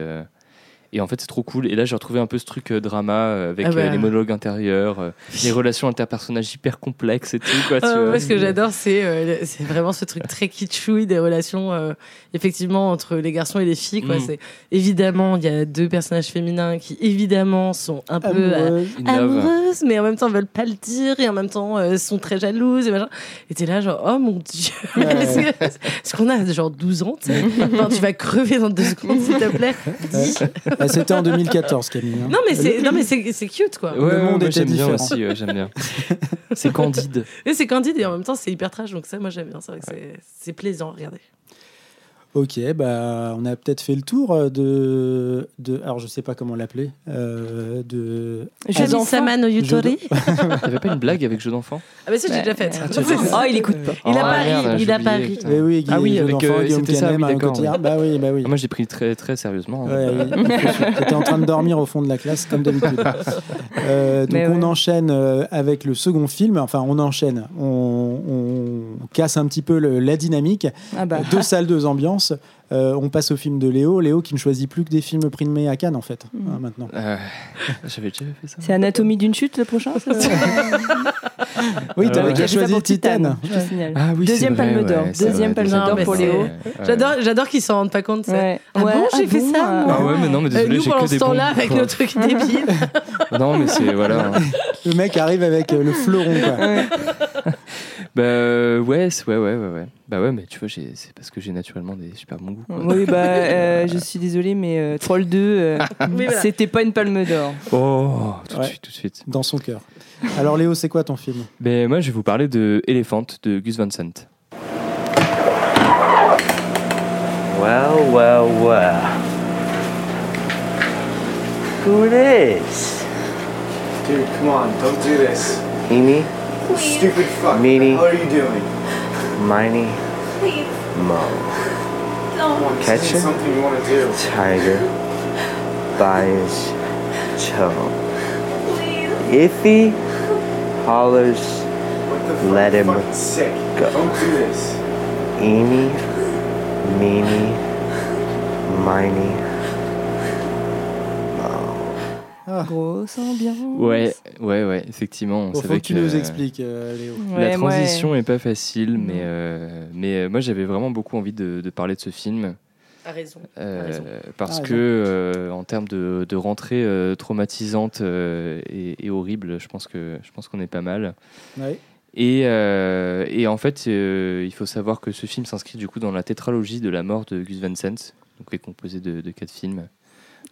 et en fait, c'est trop cool. Et là, j'ai retrouvé un peu ce truc euh, drama euh, avec Ah bah. euh, les monologues intérieurs, [laughs] les relations interpersonnages hyper complexes et tout. Quoi, tu Ah, vois. moi, ce que j'adore, c'est c'est vraiment ce truc très kitschouille des relations, effectivement, entre les garçons et les filles. Quoi. Mm. C'est évidemment, il y a deux personnages féminins qui évidemment sont un peu Amoureux. Amoureuses, mais en même temps veulent pas le dire et en même temps sont très jalouses et machin. Et t'es là genre oh mon dieu, [laughs] Ouais. est-ce qu'on a genre 12 ans, [laughs] Enfin, tu vas crever dans deux secondes s'il te plaît. Ah, C'était en 2014, Camille. hein. Non mais c'est non mais c'est c'est cute quoi. Ouais, Le monde était j'aime bien différent. aussi, ouais, j'aime bien. [laughs] c'est candide. Et c'est candide et en même temps c'est hyper trash donc ça moi j'aime bien. C'est vrai que c'est- c'est plaisant à regarder. Ok, bah, on a peut-être fait le tour euh, de, de. Alors, je sais pas comment l'appeler. euh, de. Jeux d'enfants. Kami-sama no Yutori. T'avais pas une blague avec jeu d'enfant Ah bah ça j'ai Ouais. déjà fait. Oh, il écoute pas. Il a Oh, pas ri, il a pas ri. oui, Guy, Ah oui, jeu avec, d'enfant, euh, Guillaume c'était ça, oui, d'accord, Cotillard. Bah oui, bah oui. Ah, Moi, j'ai pris très, très sérieusement. hein. Ouais, T'étais en train de dormir au fond de la classe, comme d'habitude. [laughs] Euh, donc Mais on ouais. enchaîne euh, avec le second film. Enfin, on enchaîne. On, on casse un petit peu le- la dynamique. Ah bah. Deux salles, deux ambiances. Euh, on passe au film de Léo. Léo qui ne choisit plus que des films primés à Cannes, en fait, Mm. hein, maintenant. Euh, [laughs] J'avais déjà fait ça. C'est Anatomie d'une chute le prochain ça [laughs] [laughs] Oui, pour Titane. je te signale. Ah oui, Deuxième vrai, palme d'or. ouais, Deuxième vrai, palme d'or pour Léo. ouais. J'adore j'adore qu'ils s'en rendent pas compte. Ouais. Ah Ouais, bon, j'ai ah fait bon, ça euh, moi Ah ouais, mais non, mais Euh, désolé, nous j'ai pendant que ce des bons. temps-là avec nos trucs débiles. Non, mais c'est voilà. hein. Le mec arrive avec euh, le fleuron, quoi. Bah ouais, ouais, ouais, ouais, ouais. Bah ouais, mais tu vois, c'est parce que j'ai naturellement des super bons goûts. quoi. Oui, bah, [laughs] euh, je suis désolée, mais euh, Troll 2, euh, Oui, voilà. c'était pas une palme d'or. Oh, tout Ouais. de suite, tout de suite. Dans son cœur. Alors, Léo, c'est quoi ton film? Ben moi, je vais vous parler de Elephant de Gus Van Sant. Well, well, well. Who it is? Dude, come on, don't do this. Eeny, Stupid fuck. Meanie. What are you doing? Miny, Please, Mo. Come on, Catch this isn't it? something you want to do. Tiger, Bias, Cho. please. If he hollers, What the fuck? Let You're him fucking sick. go. Don't do this. Eeny, Meeny, Miny, Mo. Grosse ambiance. Ouais, ouais, ouais, effectivement. Bon, c'est Faut que tu nous expliques, euh, Léo. La Ouais, transition est pas facile, mais, euh, mais euh, moi j'avais vraiment beaucoup envie de, de parler de ce film. A raison. euh, raison. parce Ah, que euh, en termes de, de rentrée euh, traumatisante euh, et, et horrible, je pense que je pense qu'on est pas mal. Ouais. Et, euh, et en fait, euh, il faut savoir que ce film s'inscrit du coup dans la tétralogie de la mort de Gus Van Sant, donc qui est composé de, de quatre films.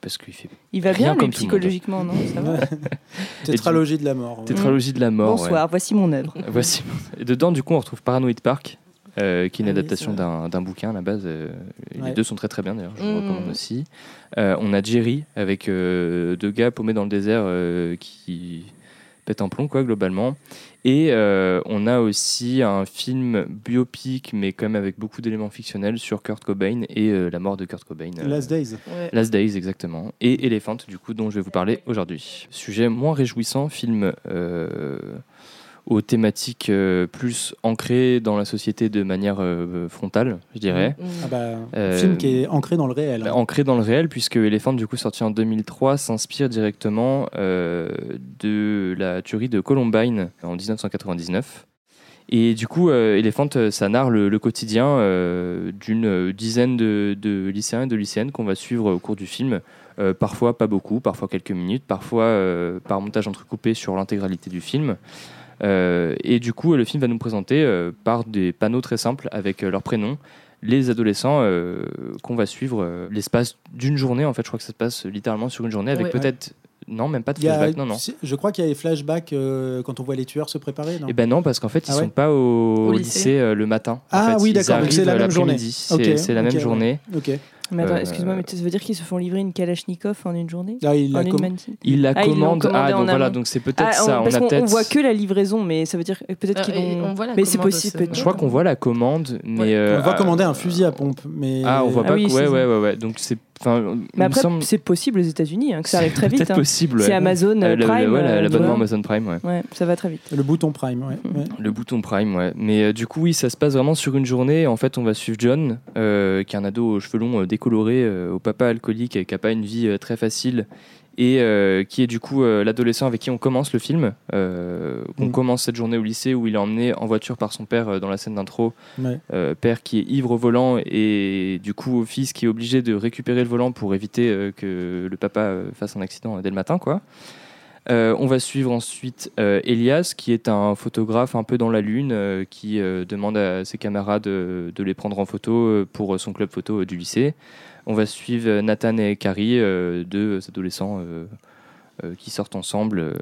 Parce qu'il fait Il va Rien bien, comme monde. psychologiquement, non? Ça va? [laughs] Tétralogie de la mort. ouais. tétralogie de la mort. ouais. Bonsoir, voici mon œuvre. [laughs] Voici. Et dedans, du coup, on retrouve Paranoid Park, euh, qui est une Ah oui, adaptation d'un d'un bouquin à la base. euh, Ouais. Les deux sont très très bien d'ailleurs, je vous Mm. recommande aussi. Euh, on a Jerry avec euh, deux gars paumés dans le désert euh, qui pètent un plomb, quoi, globalement. Et euh, on a aussi un film biopic, mais quand même avec beaucoup d'éléments fictionnels sur Kurt Cobain et euh, la mort de Kurt Cobain. euh, Last Days. Ouais. Last Days, exactement. Et Elephant, du coup, dont je vais vous parler aujourd'hui. Sujet moins réjouissant, film euh, aux thématiques euh, plus ancrées dans la société de manière euh, frontale, je dirais. Mm. Ah bah, Euh, film qui est ancré dans le réel. hein. Ancré dans le réel, puisque Elephant, du coup, sorti en 2003, s'inspire directement euh, de la tuerie de Columbine en 1999. Et du coup, euh, Elephant, ça narre le, le quotidien euh, d'une dizaine de, de lycéens et de lycéennes qu'on va suivre au cours du film. Euh, parfois pas beaucoup, parfois quelques minutes, parfois euh, par montage entrecoupé sur l'intégralité du film. Euh, et du coup, le film va nous présenter euh, par des panneaux très simples avec euh, leurs prénoms les adolescents euh, qu'on va suivre euh, l'espace d'une journée. En fait, je crois que ça se passe littéralement sur une journée avec Ouais. peut-être. Non, même pas de a- flashback, non, non. Je crois qu'il y a des flashbacks euh, quand on voit les tueurs se préparer. Non? Et ben non, parce qu'en fait, ils Ah ouais sont pas au, Au lycée, lycée. euh, le matin. En Ah fait, oui, d'accord, c'est la même journée. l'après-midi. C'est la même ouais. journée. Ok. Mais attends, Euh, excuse-moi, mais ça veut dire qu'ils se font livrer une Kalachnikov en une journée Ah, il En a une Ils la Ah, commandent. Ah, donc voilà, donc c'est peut-être Ah, ça. on, On parce a qu'on on peut-être. voit que la livraison, mais ça veut dire peut-être Euh, qu'ils et l'ont. on voit la Mais c'est possible. Je crois qu'on voit la commande, mais. euh, On va ah, commander un fusil à pompe, mais Ah, on voit Ah pas. ouais, ouais, ouais, ouais. Donc c'est. Enfin, Mais après, semble- c'est possible aux États-Unis, hein, que ça arrive très vite. Hein. possible. C'est ouais. Amazon Euh, le- le- Prime. ouais, euh, l'abonnement. Amazon Prime, ouais. Ouais, ça va très vite. le bouton Prime. Ouais. ouais. Le bouton Prime, ouais. Mais euh, du coup, oui, ça se passe vraiment sur une journée. En fait, on va suivre John, euh, qui est un ado aux cheveux longs euh, décolorés, euh, au papa alcoolique, et qui n'a pas une vie euh, très facile, et euh, qui est du coup euh, l'adolescent avec qui on commence le film. Euh, on Mm. commence cette journée au lycée où il est emmené en voiture par son père euh, dans la scène d'intro. Ouais. Père qui est ivre au volant, et du coup, fils qui est obligé de récupérer le volant pour éviter que le papa fasse un accident dès le matin, quoi. On va suivre ensuite Elias, qui est un photographe un peu dans la lune, qui demande à ses camarades de les prendre en photo pour son club photo du lycée. On va suivre euh, Nathan et Carrie, euh, deux adolescents euh, euh, qui sortent ensemble.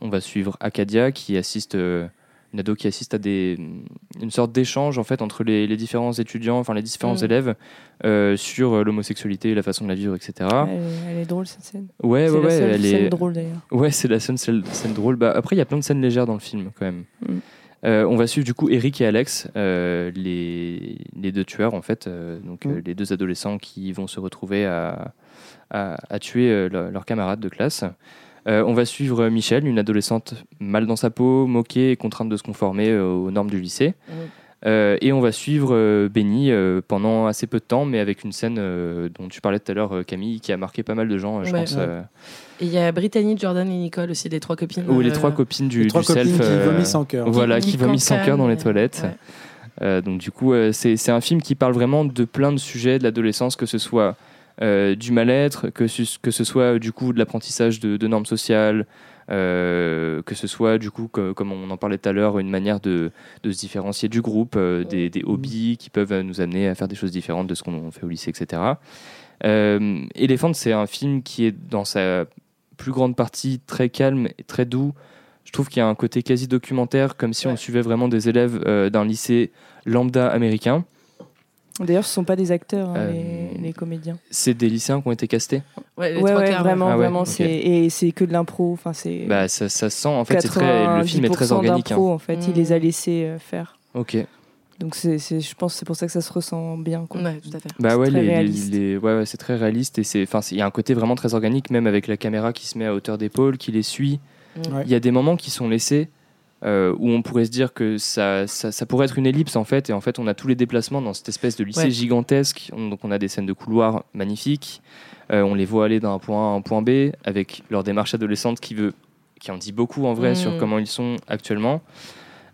On va suivre Acadia, qui assiste, une ado qui assiste à des, une sorte d'échange en fait entre les, les différents étudiants, enfin les différents Mm. élèves euh, sur l'homosexualité, la façon de la vivre, etc. Elle, elle est drôle cette scène. Ouais, c'est ouais, la ouais, seule elle scène est. drôle d'ailleurs. Ouais, c'est la seule scène, scène drôle. Bah, après, il y a plein de scènes légères dans le film, quand même. Mm. Euh, on va suivre du coup Eric et Alex, euh, les, les deux tueurs, en fait, euh, donc Mm. les deux adolescents qui vont se retrouver à, à, à tuer euh, leur- leurs camarades de classe. On va suivre Michel, une adolescente mal dans sa peau, moquée et contrainte de se conformer aux normes du lycée. Mm. Euh, et on va suivre euh, Benny euh, pendant assez peu de temps, mais avec une scène euh, dont tu parlais tout à l'heure, euh, Camille, qui a marqué pas mal de gens, euh, je Ouais. pense. Ouais. euh, Et il y a Brittany, Jordan et Nicole aussi, les trois copines. ou les trois copines du, Les trois du copines self. qui euh, vomissent en cœur. Voilà, qui Nick vomissent sans cœur dans les toilettes. ouais. Euh, donc du coup, euh, c'est c'est un film qui parle vraiment de plein de sujets de l'adolescence, que ce soit euh, du mal-être, que, ce- que ce soit du coup de l'apprentissage de, de normes sociales, euh, que ce soit du coup, que- comme on en parlait tout à l'heure, une manière de, de se différencier du groupe, euh, des, des hobbies qui peuvent euh, nous amener à faire des choses différentes de ce qu'on fait au lycée, etc. Euh, Elephant, c'est un film qui est dans sa plus grande partie très calme et très doux. Je trouve qu'il y a un côté quasi documentaire, comme si on suivait vraiment des élèves euh, d'un lycée lambda américain. D'ailleurs, ce sont pas des acteurs, hein, Euh, les, les comédiens. C'est des lycéens qui ont été castés. Ouais, les Ouais, trois ouais, quarts, vraiment, Ah ouais, vraiment. ok. c'est Et c'est que de l'impro. Enfin, c'est. Bah, ça, ça se sent, en fait, c'est très, le film est très 90% organique. hein. en fait, il Mm. les a laissés euh, faire. Ok. Donc, c'est, c'est- je pense que c'est pour ça que ça se ressent bien. Quoi. Ouais, tout à fait. Bah C'est ouais, très les- les- réaliste. les- ouais, ouais, c'est très réaliste et c'est, enfin, il y a un côté vraiment très organique, même avec la caméra qui se met à hauteur d'épaule, qui les suit. Ouais. Il y a des moments qui sont laissés euh, où on pourrait se dire que ça, ça, ça pourrait être une ellipse en fait, et en fait on a tous les déplacements dans cette espèce de lycée Ouais. gigantesque. On- donc on a des scènes de couloirs magnifiques. Euh, on les voit aller d'un point A à un point B avec leur démarche adolescente qui veut, qui en dit beaucoup en vrai Mm. sur comment ils sont actuellement.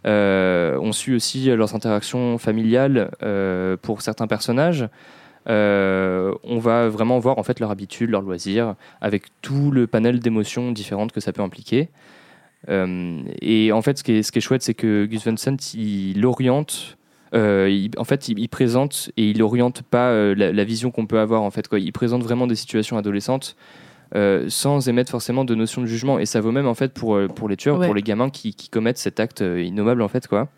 Euh, on suit aussi leurs interactions familiales pour certains personnages. Euh, on va vraiment voir en fait leur habitude, leurs loisirs, avec tout le panel d'émotions différentes que ça peut impliquer. Euh, et en fait, ce qui est, ce qui est chouette, c'est que Gus Van Sant, il oriente. euh, il- en fait, il, il présente et il oriente pas euh, la, la vision qu'on peut avoir. En fait, quoi. Il présente vraiment des situations adolescentes euh, sans émettre forcément de notion de jugement. Et ça vaut même en fait pour, pour les tueurs, Ouais. pour les gamins qui, qui commettent cet acte innommable en fait, quoi.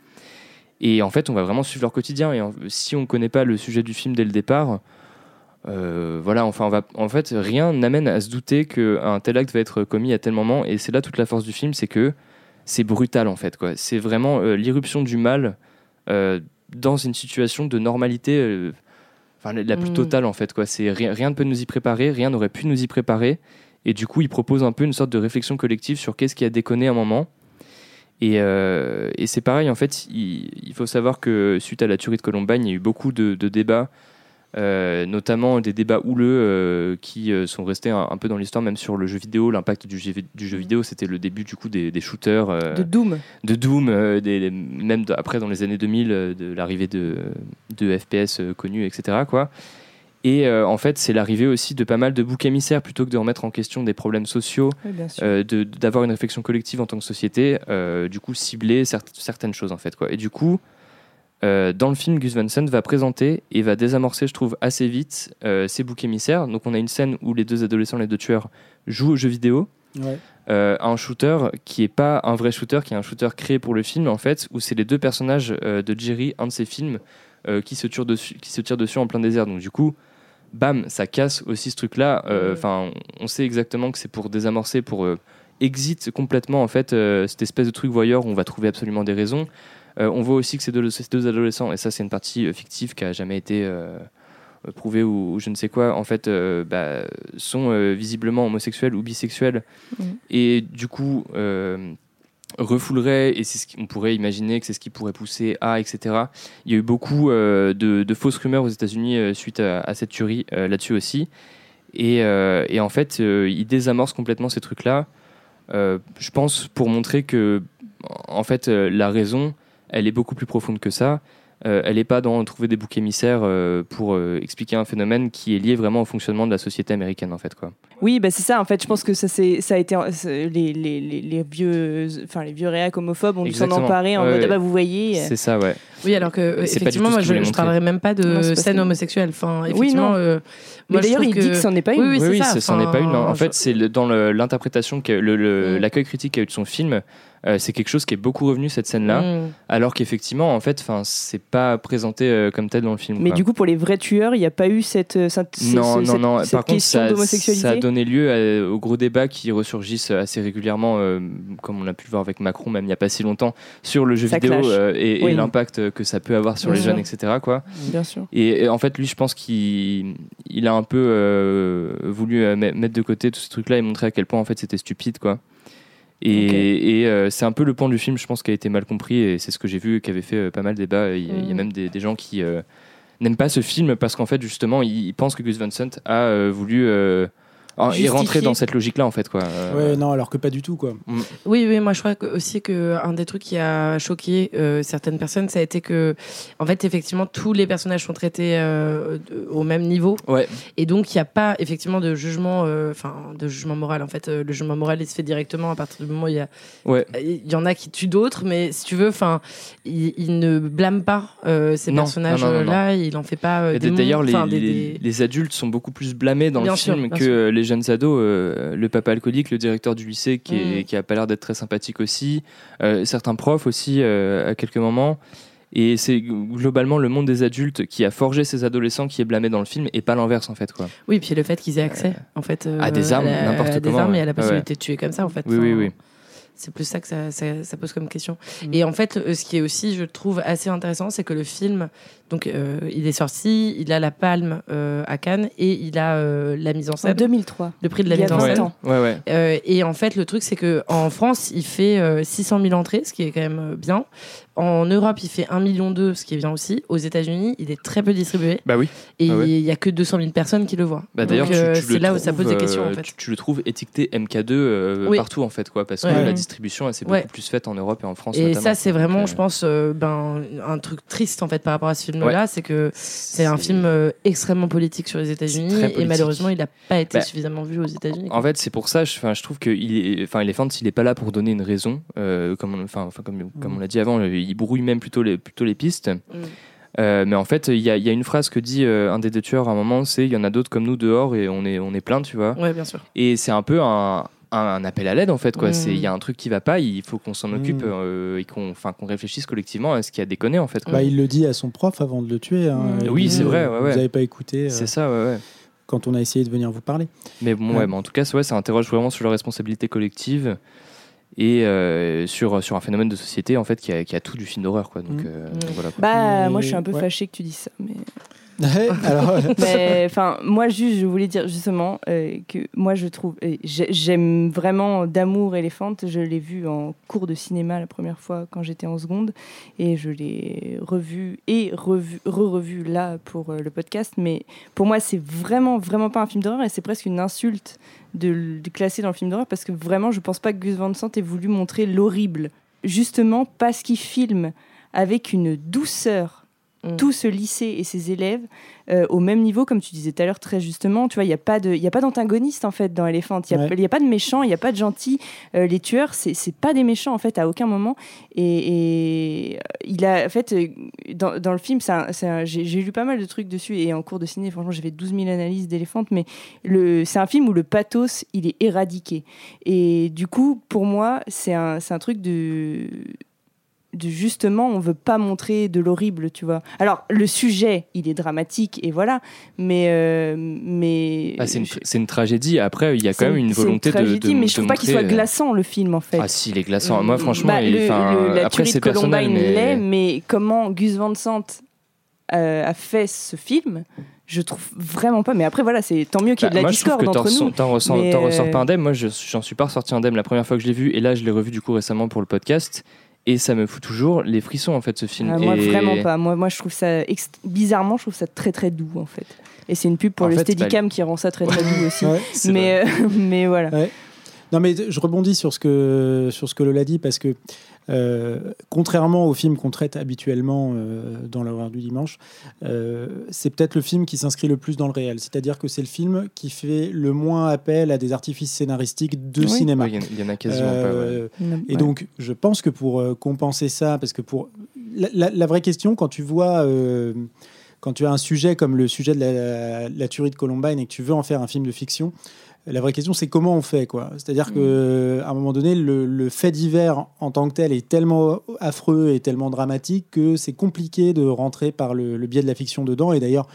Et en fait, on va vraiment suivre leur quotidien. Et en- si on ne connaît pas le sujet du film dès le départ, euh, voilà, enfin, on va, en fait, rien n'amène à se douter qu'un tel acte va être commis à tel moment. Et c'est là toute la force du film, c'est que c'est brutal, en fait. quoi. C'est vraiment euh, l'irruption du mal euh, dans une situation de normalité enfin, la- la plus Mm. totale, en fait. quoi. C'est rien, rien ne peut nous y préparer, rien n'aurait pu nous y préparer. Et du coup, il propose un peu une sorte de réflexion collective sur qu'est-ce qui a déconné à un moment. Et, et c'est pareil, en fait, il, il faut savoir que suite à la tuerie de Columbine, il y a eu beaucoup de, de débats, euh, notamment des débats houleux euh, qui euh, sont restés un, un peu dans l'histoire, même sur le jeu vidéo. L'impact du, jeu- du jeu vidéo, c'était le début du coup des, des shooters, De Doom. de Doom, des, même après dans les années 2000, euh, de l'arrivée de, de FPS connus, etc. Quoi. Et en fait, c'est l'arrivée aussi de pas mal de boucs émissaires, plutôt que de remettre en question des problèmes sociaux, Oui, d'avoir une réflexion collective en tant que société, du coup cibler cer- certaines choses en fait. Quoi. Et du coup, euh, dans le film, Gus Van Sant va présenter et va désamorcer, je trouve, assez vite euh, ces boucs émissaires. Donc on a une scène où les deux adolescents, les deux tueurs, jouent aux jeux vidéo Ouais. euh, un shooter qui est pas un vrai shooter, qui est un shooter créé pour le film en fait, où c'est les deux personnages euh, de Jerry, un de ses films, qui se tirent dessus, qui se tirent dessus en plein désert. Donc du coup, bam, ça casse aussi ce truc-là. Enfin, on sait exactement que c'est pour désamorcer, pour exit complètement en fait euh, cette espèce de truc voyeur où on va trouver absolument des raisons. Euh, on voit aussi que ces deux, ces deux adolescents, et ça c'est une partie euh, fictive qui a jamais été euh, prouvée ou, ou je ne sais quoi, en fait, euh, bah, sont euh, visiblement homosexuels ou bisexuels, et du coup euh, refoulerait, et c'est ce qu'on pourrait imaginer que c'est ce qui pourrait pousser à, etc. Il y a eu beaucoup de, de fausses rumeurs aux États-Unis suite à, à cette tuerie là-dessus aussi. Et, et en fait, euh, il désamorce complètement ces trucs-là. je pense pour montrer que, en fait, la raison, elle est beaucoup plus profonde que ça. Euh, elle n'est pas dans trouver des boucs émissaires euh, pour euh, expliquer un phénomène qui est lié vraiment au fonctionnement de la société américaine, en fait, quoi. Oui, bah c'est ça. En fait, je pense que ça, c'est, ça a été c'est- les, les, les, les vieux, enfin les vieux réacs homophobes ont dû s'en emparer en Ouais, mode ah bah vous voyez. euh, C'est ça, ouais. Oui, alors que euh, effectivement, moi, je, montrer. parlerai même pas de Non, pas scène homosexuelle. Enfin, Oui, effectivement, non. euh, Mais d'ailleurs, il dit que- c'en est pas une. Oui, oui, Oui, c'est oui, ça. ce- c'en est pas une. En je- fait, c'est dans l'interprétation, que le- le- Mm. l'accueil critique qu'a eu de son film, euh, c'est quelque chose qui est beaucoup revenu cette scène-là, Mm. alors qu'effectivement, en fait, enfin, c'est pas présenté euh, comme tel dans le film. Mais quoi. du coup, pour les vrais tueurs, il n'y a pas eu cette, euh, cette, ce- non, ce- non, non. cette Par contre, question ça, a donné lieu à- aux gros débats qui ressurgissent assez régulièrement, comme on a pu le voir avec Macron, même il n'y a pas si longtemps, sur le jeu Ça vidéo et, l'impact que ça peut avoir sur Bien les jeunes, etc. Quoi. Bien sûr. Et, et en fait, lui, je pense qu'il il a un peu voulu me- mettre de côté tout ce truc-là et montrer à quel point en fait c'était stupide, quoi. Et, euh, c'est un peu le point du film, je pense, qui a été mal compris et c'est ce que j'ai vu qui avait fait euh, pas mal de débat. Il y, a- il y a Mm. même des, des gens qui euh, n'aiment pas ce film parce qu'en fait, justement, ils, ils pensent que Gus Van Sant a voulu y rentrer Justifier. dans cette logique-là, en fait, quoi. Euh, Ouais, non, alors que pas du tout, quoi. Oui, oui, moi je crois que, aussi que un des trucs qui a choqué euh, certaines personnes, ça a été que, en fait, effectivement, tous les personnages sont traités euh, au même niveau, Ouais, et donc il n'y a pas effectivement de jugement, euh, enfin, de jugement moral. En fait, Euh, le jugement moral, il se fait directement à partir du moment où il y a, ouais. il y en a qui tuent d'autres, mais si tu veux, enfin, il, il ne blâme pas euh, ces personnages-là, il en fait pas euh, D'ailleurs, les, les- des- les adultes sont beaucoup plus blâmés dans Bien le sûr, film que sûr. les jeunes ados. euh, le papa alcoolique, le directeur du lycée qui, est- Mm. qui a pas l'air d'être très sympathique aussi, euh, certains profs aussi euh, à quelques moments. Et c'est globalement le monde des adultes qui a forgé ces adolescents qui est blâmé dans le film et pas l'inverse en fait quoi. Oui, puis le fait qu'ils aient accès, en fait, euh, à des armes, n'importe à des comment, armes ouais. et à la Ouais, possibilité de tuer comme ça, en fait. Oui, oui, oui. C'est plus ça que ça, ça- ça pose comme question. Mm. Et en fait, euh, ce qui est aussi, je trouve, assez intéressant, c'est que le film, donc, euh, il est sorti, il a la palme euh, à Cannes et il a euh, la mise en En scène, 2003. le prix de la il mise en 20 scène. Ouais ouais. Euh, et en fait, le truc, c'est que en France, il fait euh, 600 000 entrées, ce qui est quand même euh, bien. En Europe, il fait 1 million d'eux, ce qui est bien aussi. Aux États-Unis, il est très peu distribué. Bah oui. Et Ah ouais. il y a que 200 000 personnes qui le voient. Bah, D'ailleurs, euh, c'est là où ça pose des questions, euh, en fait. Tu, tu le trouves étiqueté MK2 euh, Oui. partout, en fait, quoi, parce que la distribution, elle s'est Ouais. beaucoup plus faite en Europe et en France. Et notamment, ça, c'est vraiment, je pense, euh, ben, un truc triste en fait par rapport à ce film-là, Ouais. c'est que c'est un film euh, extrêmement politique sur les États-Unis et malheureusement, il n'a pas été Bah, suffisamment vu aux États-Unis. En fait, c'est pour ça, je, je trouve que il est, Elephant, il n'est pas là pour donner une raison. euh, comme, on, enfin, enfin, comme, comme on l'a dit avant, euh, il brouille même plutôt les, plutôt les pistes. Mm. Euh, mais en fait, il y, a- il y a une phrase que dit euh, un des deux tueurs à un moment, c'est il y en a d'autres comme nous dehors et on est, on est plein, tu vois. Ouais, bien sûr. Et c'est un peu un, un, un appel à l'aide en fait. quoi. Mm. C'est Il y a un truc qui va pas, il faut qu'on s'en occupe Mm. euh, et qu'on enfin, qu'on réfléchisse collectivement à ce qui a déconné en fait. quoi. Bah, il le dit à son prof avant de le tuer. hein. Mm. Oui, c'est vrai, ouais, ouais. Vous n'avez pas écouté euh, C'est ça, ouais, ouais. quand on a essayé de venir vous parler. Mais bon, Ouais. ouais, mais en tout cas, ouais, ça interroge vraiment sur la responsabilité collective et euh, sur, sur un phénomène de société en fait qui a, qui a tout du film d'horreur. quoi. Donc Mm. euh, Mm. donc voilà. quoi. Bah, Mais- moi, je suis un peu ouais. fâchée que tu dises ça. Mais, [laughs] Alors, euh, enfin, moi, juste, je voulais dire justement euh, que moi, je trouve, j'ai- j'aime vraiment d'amour Elephant. Je l'ai vu en cours de cinéma la première fois quand j'étais en seconde, et je l'ai revu et revu, re-revu là pour euh, le podcast. Mais pour moi, c'est vraiment, vraiment pas un film d'horreur, et c'est presque une insulte de le classer dans le film d'horreur parce que vraiment, je pense pas que Gus Van Sant ait voulu montrer l'horrible, justement parce qu'il filme avec une douceur Mm. tout ce lycée et ses élèves euh, au même niveau, comme tu disais tout à l'heure très justement. Tu vois, il n'y a pas de, il y a pas d'antagoniste en fait dans Elephant. Il n'y a, Ouais. il y a pas de méchants, il n'y a pas de gentils. Euh, les tueurs, c'est c'est pas des méchants en fait à aucun moment. Et, et, il a en fait dans, dans le film, un- j'ai j'ai lu pas mal de trucs dessus et en cours de ciné, franchement, j'ai fait 12 000 analyses d'Elephant, mais le, c'est un film où le pathos il est éradiqué. Et du coup, pour moi, c'est un, c'est un truc de de justement, on veut pas montrer de l'horrible, tu vois. Alors, le sujet, il est dramatique, et voilà, mais... euh, mais Ah, c'est une, c'est une tragédie. Après, il y a quand même une volonté de- tragédie, de, mais je trouve pas qu'il soit euh, glaçant, le film, en fait. Ah si, il est glaçant. Moi, franchement, Bah, il- le- le- la après c'est personnel, mais l'est, mais comment Gus Van Sant euh, a fait ce film, je trouve vraiment pas. Mais après, voilà, c'est tant mieux qu'il y ait Bah, de la moi, je trouve discorde que t'en entre nous. ressors euh, pas indemne. Moi, je- j'en suis pas ressorti indemne la première fois que je l'ai vu, et là, je l'ai revu du coup récemment pour le podcast, et ça me fout toujours les frissons en fait ce film. Ah, moi, Et- vraiment pas. Moi, moi, je trouve ça bizarrement, je trouve ça très très doux en fait. Et c'est une pub pour En le fait, bah, Steadicam qui rend ça très très doux aussi. [laughs] ouais. Mais, euh, [laughs] mais voilà. Non, mais je rebondis sur ce que, sur ce que Lola dit parce que, euh, contrairement au film qu'on traite habituellement euh, dans l'horreur du dimanche, euh, c'est peut-être le film qui s'inscrit le plus dans le réel. C'est-à-dire que c'est le film qui fait le moins appel à des artifices scénaristiques de Oui. cinéma. Ouais, Il y en- il y, en a quasiment pas. ouais. Euh, Et Ouais. donc, je pense que pour euh, compenser ça, parce que pour la, la- la vraie question, quand tu vois, euh, quand tu as un sujet comme le sujet de la, la tuerie de Columbine et que tu veux en faire un film de fiction, la vraie question, c'est comment on fait, quoi. C'est-à-dire que à un moment donné, le, le fait divers en tant que tel est tellement affreux et tellement dramatique que c'est compliqué de rentrer par le, le biais de la fiction dedans. Et d'ailleurs.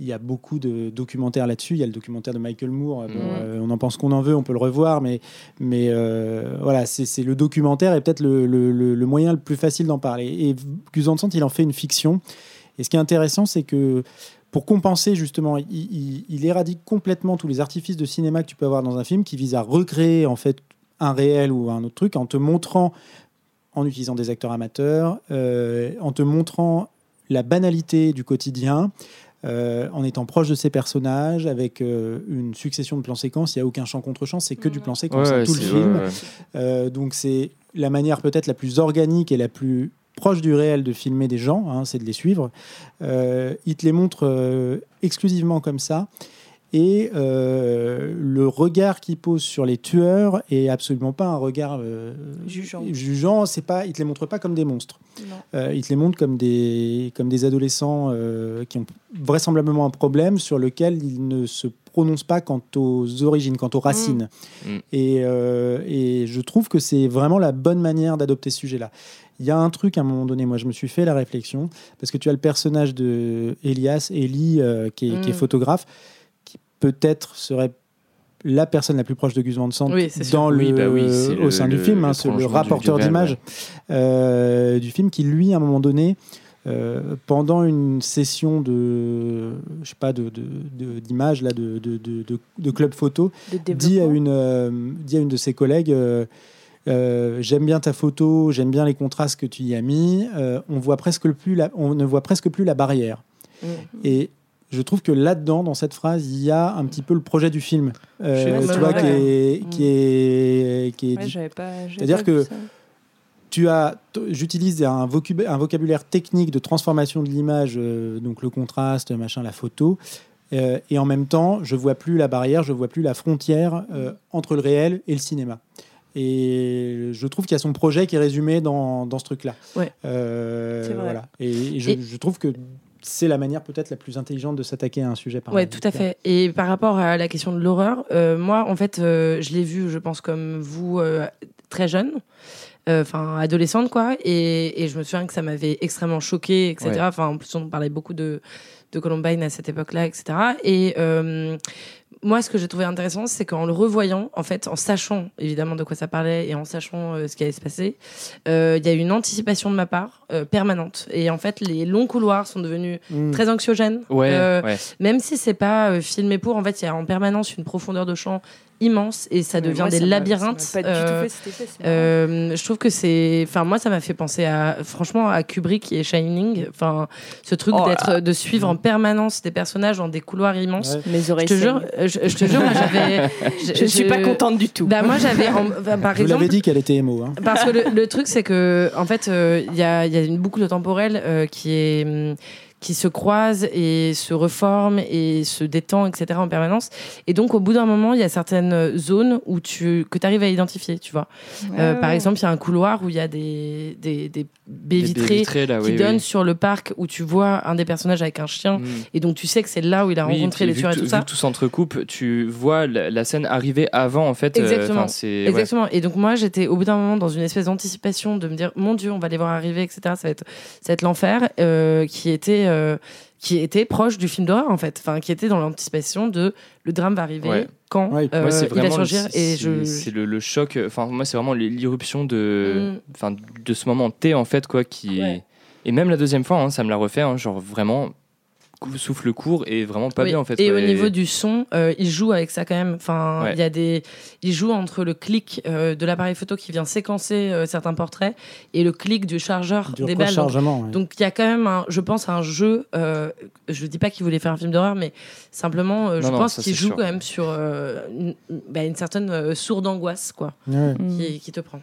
Il y a beaucoup de documentaires là-dessus. Il y a le documentaire de Michael Moore. Bon, Mhm. euh, on en pense qu'on en veut, on peut le revoir, mais mais euh, voilà, c'est le documentaire est peut-être le, le- le- le moyen le plus facile d'en parler. Et Gus Van Sant, il en fait une fiction. Et ce qui est intéressant, c'est que pour compenser justement, il, il- il éradique complètement tous les artifices de cinéma que tu peux avoir dans un film qui visent à recréer en fait un réel ou un autre truc en te montrant, en utilisant des acteurs amateurs, euh, en te montrant la banalité du quotidien, euh, en étant proche de ses personnages, avec euh, une succession de plans séquences. Il n'y a aucun champ contre champ, c'est que du plan séquence, Ouais, tout le film. ouais, ouais. Euh, donc c'est la manière peut-être la plus organique et la plus proche du réel de filmer des gens, hein, c'est de les suivre. Euh, il te les montre euh, exclusivement comme ça. Et euh, le regard qu'il pose sur les tueurs est absolument pas un regard euh, Jugeant. Jugeant, c'est pas, il te les montre pas comme des monstres. Non. Euh, il te les montre comme des, comme des adolescents euh, qui ont vraisemblablement un problème sur lequel ils ne se prononcent pas quant aux origines, quant aux racines. Mm. Et, euh, et je trouve que c'est vraiment la bonne manière d'adopter ce sujet-là. Il y a un truc à un moment donné, moi je me suis fait la réflexion, parce que tu as le personnage de Elias, Eli, euh, qui, est, qui est Mm. photographe, peut-être serait la personne la plus proche de Gus Van Sant Oui, dans le, Oui, bah oui, c'est au le- sein du le- film, hein, le le rapporteur ouais. euh, du film, qui lui, à un moment donné, euh, pendant une session de, je sais pas, de, de- de- d'images là, de, de, de, de- club photo, De dit à une, euh, dit à une de ses collègues, euh, euh, j'aime bien ta photo, j'aime bien les contrastes que tu y as mis. euh, on voit presque plus, la, on ne voit presque plus la barrière. Mm. Et je trouve que là-dedans, dans cette phrase, il y a un petit peu le projet du film. Euh, tu vois, d'accord. qui est, qui est, qui Ouais, C'est-à-dire que tu as, j'utilise un, vocab- un vocabulaire technique de transformation de l'image, euh, donc le contraste, machin, la photo, euh, et en même temps, je vois plus la barrière, je vois plus la frontière euh, entre le réel et le cinéma. Et je trouve qu'il y a son projet qui est résumé dans, dans ce truc-là. Ouais. Euh, C'est vrai. Voilà. Et, et je, Et- je trouve que c'est la manière peut-être la plus intelligente de s'attaquer à un sujet. Ouais, tout à fait. Et par rapport à la question de l'horreur, euh, moi, en fait, euh, je l'ai vu, je pense, comme vous, euh, très jeune, enfin adolescente, quoi. Et, et je me souviens que ça m'avait extrêmement choquée, etc. Ouais. Enfin, en plus, on parlait beaucoup de, de Columbine à cette époque-là, etc. Et moi, ce que j'ai trouvé intéressant, c'est qu'en le revoyant, en fait, en sachant évidemment de quoi ça parlait et en sachant euh, ce qui allait se passer, euh, il y a eu une anticipation de ma part euh, permanente. Et en fait, les longs couloirs sont devenus Mm. très anxiogènes. Ouais, ouais. même si c'est pas filmé pour, en fait, il y a en permanence une profondeur de champ immense et ça Mais devient moi, des ça labyrinthes. du euh, tout fait cet effet, c'est marrant. euh, je trouve que c'est, enfin moi ça m'a fait penser à, franchement à Kubrick et Shining, enfin ce truc Oh, d'être, de suivre en permanence des personnages dans des couloirs immenses. Ouais. Mes Je oreilles te jure, euh, je, je te jure, moi j'avais, [laughs] Je ne suis pas contente du tout. Bah moi j'avais, en- enfin, par Je vous exemple, l'avais dit qu'elle était émo. Hein. parce que le, le truc, c'est que, en fait, euh, il y, a, y a une boucle temporelle euh, qui est hum, qui se croise et se reforme et se détend, etc. en permanence. Et donc, au bout d'un moment, il y a certaines zones où tu, que tu arrives à identifier, tu vois. Euh, Ouais, Par exemple, il y a un couloir où il y a des, des, des baies vitrées là, qui oui, donnent oui. sur le parc où tu vois un des personnages avec un chien. Mm. Et donc, tu sais que c'est là où il a Oui, rencontré les vu tueurs et tout vu ça. que tout s'entrecoupe, tu vois la, la scène arriver avant en fait. euh, Exactement. ouais. Exactement. Et donc moi, j'étais au bout d'un moment dans une espèce d'anticipation de me dire, mon Dieu, on va les voir arriver, etc. Ça va être, ça va être l'enfer, euh, qui était, euh, qui était proche du film d'horreur en fait, enfin qui était dans l'anticipation de le drame va arriver Ouais. quand Ouais. euh, Moi, il va surgir. le- Et c'est- je, c'est le, le choc. Enfin, moi, c'est vraiment l'irruption de, Mm. enfin, de ce moment T en fait quoi qui. Ouais. Et même la deuxième fois, hein, ça me l'a refait, hein, genre vraiment souffle court et vraiment pas Oui. bien en fait. Et au niveau du son, euh, il joue avec ça quand même. Enfin, Ouais. il y a des, il joue entre le clic euh, de l'appareil photo qui vient séquencer euh, certains portraits et le clic du chargeur Du des balles. Donc, rechargement. ouais. Donc il y a quand même, un, je pense, un jeu. Euh, je dis pas qu'il voulait faire un film d'horreur, mais simplement, euh, je Non, pense qu'il joue sûr. quand même sur euh, une, bah, une certaine euh, sourde angoisse, quoi, Ouais. Qui, qui te prend.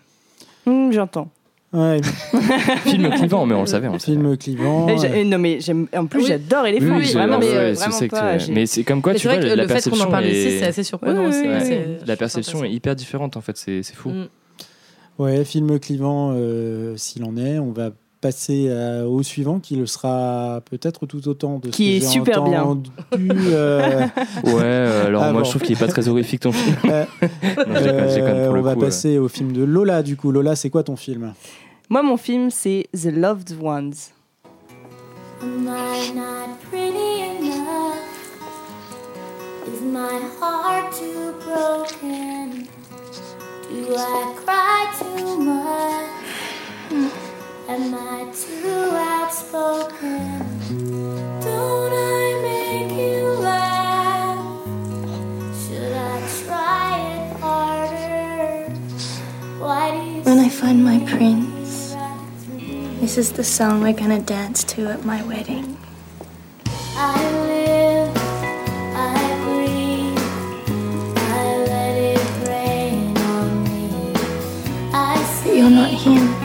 Mm, J'entends. Ouais, [laughs] film clivant, mais on le savait. On le savait. film clivant. Et non mais. En plus Oui. j'adore Oui, Elephant. oui, vraiment, je- mais, ouais, euh, vraiment que pas. Mais c'est comme quoi, Mais tu vois, la le fait qu'on perception en parle ici, est- c'est assez surprenant aussi. La perception est hyper différente en fait, c'est fou. Mm. Ouais, film clivant, euh, s'il en est. On va passer à- au suivant qui le sera peut-être tout autant de ce Qui que est super bien. [laughs] euh, Ouais, euh, alors Ah moi bon. je trouve qu'il est pas très horrifique ton film. [laughs] Euh, non, euh, on le va coup. euh. passer au film de Lola du coup. Lola, c'est quoi ton film? Moi mon film c'est The Loved Ones. Am I not pretty enough? Is my heart too broken? Do I cry too much? Am I too outspoken? Don't I make you laugh? Should I try it harder? Why do you When I find my prince, this is the song we're gonna dance to at my wedding. I live, I breathe, I let it rain on me. I But you're not him.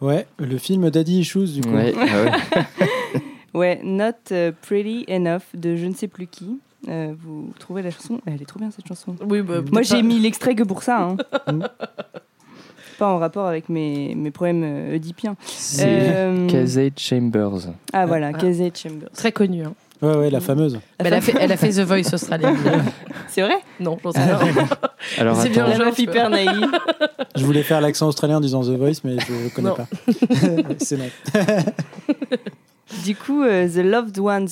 Ouais, le film Daddy Issues du coup. Ouais, ah ouais. [laughs] Ouais, Not euh, Pretty Enough de je ne sais plus qui. Euh, vous trouvez la chanson? Elle est trop bien cette chanson. Oui, bah, Moi j'ai mis l'extrait que pour ça. hein. [laughs] pas en rapport avec mes, mes problèmes euh, oedipiens. C'est Euh, Casey Chambers. Ah voilà, Ah. Casey Chambers. Très connue. hein. Ouais, ouais, la fameuse. Mais elle, a fait, elle a fait The Voice australien. [laughs] C'est vrai? Non, j'en sais rien. [laughs] Alors C'est bien La hyper [laughs] naïve. Je voulais faire l'accent australien en disant The Voice, mais je ne connais Non. pas. C'est net. Du coup, euh, The Loved Ones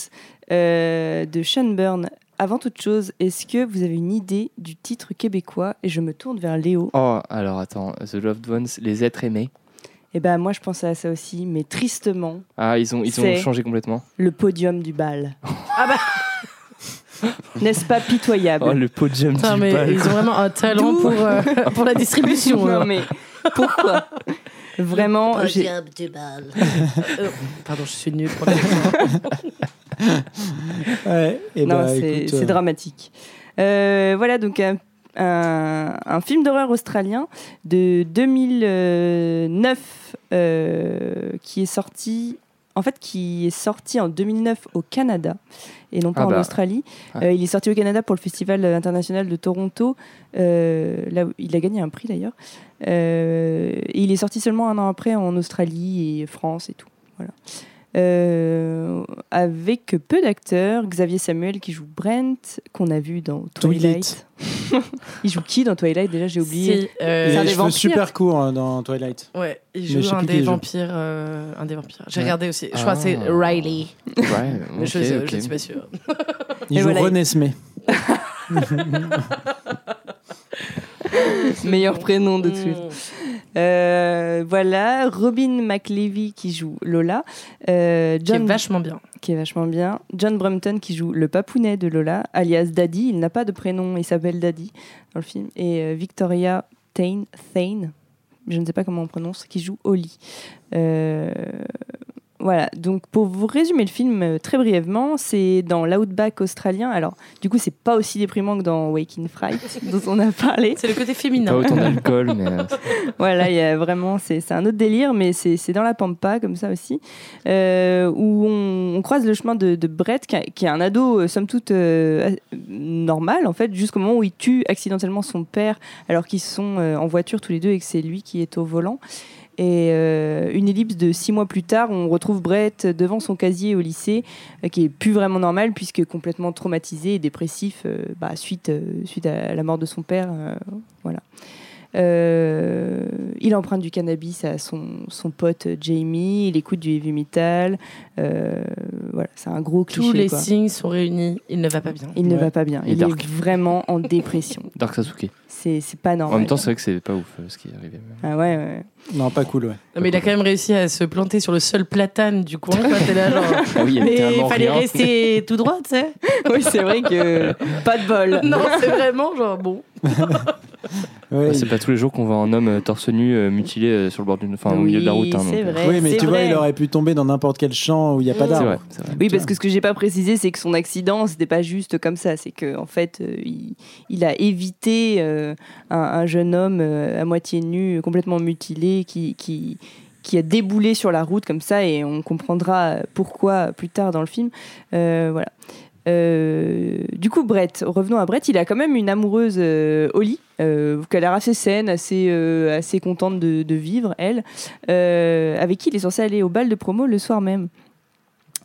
euh, de Sean Byrne. Avant toute chose, est-ce que vous avez une idée du titre québécois? Et je me tourne vers Léo. Oh, alors attends, The Loved Ones, les êtres aimés. Et ben moi, je pensais à ça aussi, mais tristement, Ah, ils ont, ils ont changé complètement. le podium du bal. Ah bah [laughs] N'est-ce pas pitoyable Oh, le podium Putain, du mais bal. ils ont vraiment un talent pour, euh, [laughs] pour la distribution. Non mais pourquoi Vraiment, j'ai- Euh, Pardon, je suis nulle pour la [laughs] Ouais, et non, bah, c'est euh, dramatique. Euh, voilà, donc un, un- un film d'horreur australien de 2009 euh, qui est sorti. En fait, qui est sorti en 2009 au Canada et non pas Ah en bah. Australie. Ouais. Euh, il est sorti au Canada pour le Festival international de Toronto. Euh, là, où- il a gagné un prix d'ailleurs. Euh, il est sorti seulement un an après en Australie et France et tout. Voilà. Euh, avec peu d'acteurs, Xavier Samuel qui joue Brent, qu'on a vu dans Twilight. [laughs] il joue qui dans Twilight Déjà, j'ai oublié. Euh, C'est a un des cheveux vampires. super courts hein, dans Twilight. Ouais, il joue un des vampires. euh, un des vampires. J'ai Ouais. regardé aussi. Je crois que c'est Ah. Riley. Ouais, [laughs] Mais je, ne suis pas sûre. Il Et joue voilà, René Smé. [laughs] [laughs] Meilleur prénom de. Mm. Euh, voilà, Robin McLevy qui joue Lola. Euh, Qui est John vachement bien. qui est vachement bien. John Brumpton qui joue le papounet de Lola, alias Daddy. Il n'a pas de prénom, il s'appelle Daddy dans le film. Et euh, Victoria Thane, Thane, je ne sais pas comment on prononce, qui joue Holly. Voilà, donc pour vous résumer le film euh, très brièvement, c'est dans l'outback australien. Alors, du coup, c'est pas aussi déprimant que dans Waking Fright, [laughs] dont on a parlé. C'est le côté Pas féminin. autant d'alcool, mais euh, [laughs] Voilà, il y a vraiment, c'est un autre délire, mais c'est dans la pampa, comme ça aussi, euh, où on, on croise le chemin de, de Brett, qui, a- qui est un ado, euh, somme toute, euh, normal, en fait, jusqu'au moment où il tue accidentellement son père, alors qu'ils sont euh, en voiture tous les deux et que c'est lui qui est au volant. Et euh, une ellipse de six mois plus tard, on retrouve Brett devant son casier au lycée, euh, qui est plus vraiment normal puisque complètement traumatisé et dépressif euh, bah, suite, euh, suite à la mort de son père. euh, voilà. Euh, il emprunte du cannabis à son, son pote Jamie, il écoute du heavy metal. euh, voilà, c'est un gros cliché. Tous les quoi. signes sont réunis. Il ne va pas bien. Il ne va pas bien. Il dark. est vraiment en dépression. [laughs] Dark Sasuke. C'est pas En normal. même temps, c'est vrai que c'est pas ouf euh, ce qui est arrivé. ah ouais, ouais. Non, pas cool, ouais. Non, mais il a quand même réussi à se planter sur le seul platane du coin. Quoi. T'es là, genre. [laughs] Ah oui, il y a Mais il littéralement fallait rien. rester tout droit, tu sais. [laughs] oui, c'est vrai que pas de bol. [laughs] Non, c'est vraiment genre bon. Ouais, Ah, c'est pas tous les jours qu'on voit un homme euh, torse nu euh, mutilé euh, sur le bord d'une, enfin au milieu de la Oui, route. hein, c'est donc, vrai. oui, mais c'est tu vois, vrai. il aurait pu tomber dans n'importe quel champ où il n'y a pas C'est d'arbre. vrai, c'est vrai. Oui, parce que ce que j'ai pas précisé, c'est que son accident, c'était pas juste comme ça. C'est que en fait, euh, il, il a évité euh, un, un jeune homme euh, à moitié nu, complètement mutilé, qui, qui, qui a déboulé sur la route comme ça, et on comprendra pourquoi plus tard dans le film. Euh, voilà. Euh, du coup, Brett, revenons à Brett, il a quand même une amoureuse euh, euh, qui a l'air assez saine, assez, euh, assez contente de, de vivre, elle, euh, avec qui il est censé aller au bal de promo le soir même.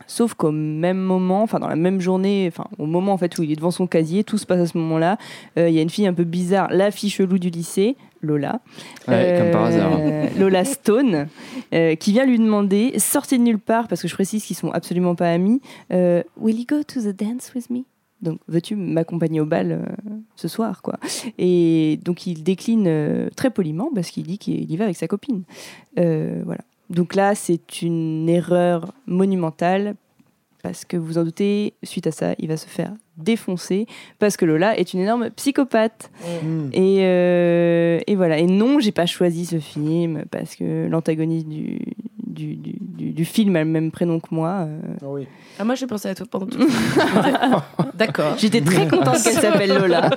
Sauf qu'au même moment, enfin dans la même journée, enfin au moment en fait où il est devant son casier, tout se passe à ce moment-là. euh, Il y a une fille un peu bizarre, la fille chelou du lycée, Lola, Ouais, comme par hasard. euh, Lola Stone, euh, qui vient lui demander, sortie de nulle part, parce que je précise qu'ils sont absolument pas amis, Will you go to the dance with me? Donc, veux-tu m'accompagner au bal euh, ce soir, quoi? Et donc, il décline euh, très poliment parce qu'il dit qu'il y va avec sa copine. Euh, voilà. Donc là, c'est une erreur monumentale parce que vous en doutez, suite à ça, il va se faire défoncer parce que Lola est une énorme psychopathe. Hmm. Et, euh, et voilà. Et non, j'ai pas choisi ce film parce que l'antagoniste du, du, du, film a le même prénom que moi. euh. Ah oui. Ah, moi, j'ai pensé à toi pendant [laughs] tout. D'accord. J'étais très contente qu'elle s'appelle Lola.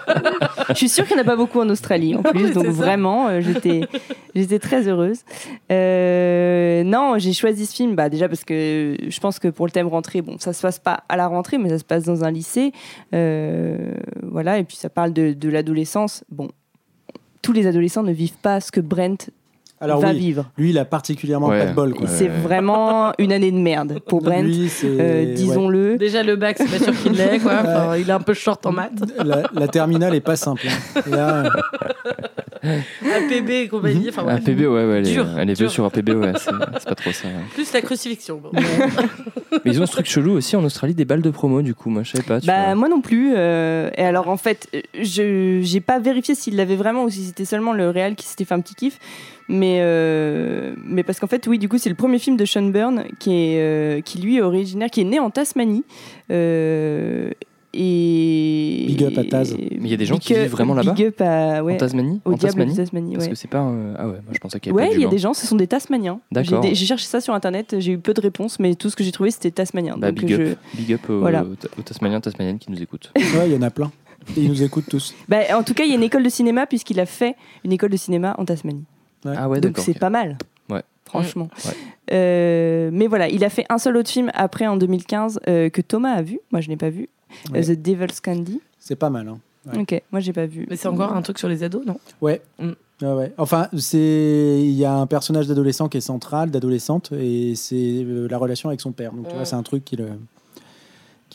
Je suis sûre qu'il n'y en a pas beaucoup en Australie en Oui, plus, donc vraiment, euh, j'étais, j'étais très heureuse. Euh, non, j'ai choisi ce film bah, déjà parce que je pense que pour le thème rentrée, bon, ça se passe pas à la rentrée, mais ça se passe dans un lycée. Euh, voilà, et puis ça parle de, de l'adolescence. Bon, tous les adolescents ne vivent pas ce que Brent Alors va oui, vivre. lui, il a particulièrement Ouais. pas de bol. Quoi. Ouais. C'est vraiment une année de merde pour Brent. Euh, ouais. Disons-le. Déjà, le bac, c'est pas sûr qu'il l'ait, quoi. [laughs] Enfin, il est un peu short en maths. La, la terminale est pas simple. hein. Là, [laughs] APB et compagnie. Enfin, Un bref. PB, ouais, ouais, elle est, Dur, elle est dur. vue sur un PB, ouais, [laughs] c'est pas trop ça. ouais. Plus la crucifixion. bon. [laughs] Mais ils ont ce truc chelou aussi en Australie, des balles de promo, du coup, moi je savais pas. Tu Bah vois. moi non plus. euh, et alors en fait, je j'ai pas vérifié s'il l'avait vraiment ou si c'était seulement le réel qui s'était fait un petit kiff. Mais euh, mais parce qu'en fait oui du coup c'est le premier film de Sean Byrne qui est euh, qui lui est originaire qui est né en Tasmanie. Euh, et Big up à Taz. Mais il y a des gens Big qui up- vivent vraiment là-bas Big up à ouais, En Tasmanie au En diable Tasmanie de Tasmanie. Parce que c'est pas. un- Ah ouais, moi je pensais qu'il y avait Ouais, il y a des gens, ce sont des Tasmaniens. J'ai D'accord. J'ai cherché ça sur internet, j'ai eu peu de réponses, mais tout ce que j'ai trouvé c'était Tasmanien. Bah, Donc big je... up, big up aux, Voilà. aux Tasmaniens, Tasmaniennes qui nous écoutent. [laughs] ouais, il y en a plein. Et ils nous écoutent tous. Bah, en tout cas, il y a une école de cinéma puisqu'il a fait une école de cinéma en Tasmanie. Ah ouais, Donc c'est pas mal. Ouais. Franchement. Ouais. Euh, mais voilà, il a fait un seul autre film après en 2015 euh, que Thomas a vu. Moi, je n'ai pas vu. Euh, The Devil's Candy. C'est pas mal. Hein. Ouais. Ok, moi, j'ai pas vu. Mais c'est encore un truc sur les ados, non? Ouais. Mm. Ouais, ouais. Enfin, c'est il y a un personnage d'adolescent qui est central, d'adolescente, et c'est euh, la relation avec son père. Donc tu vois, c'est un truc qui le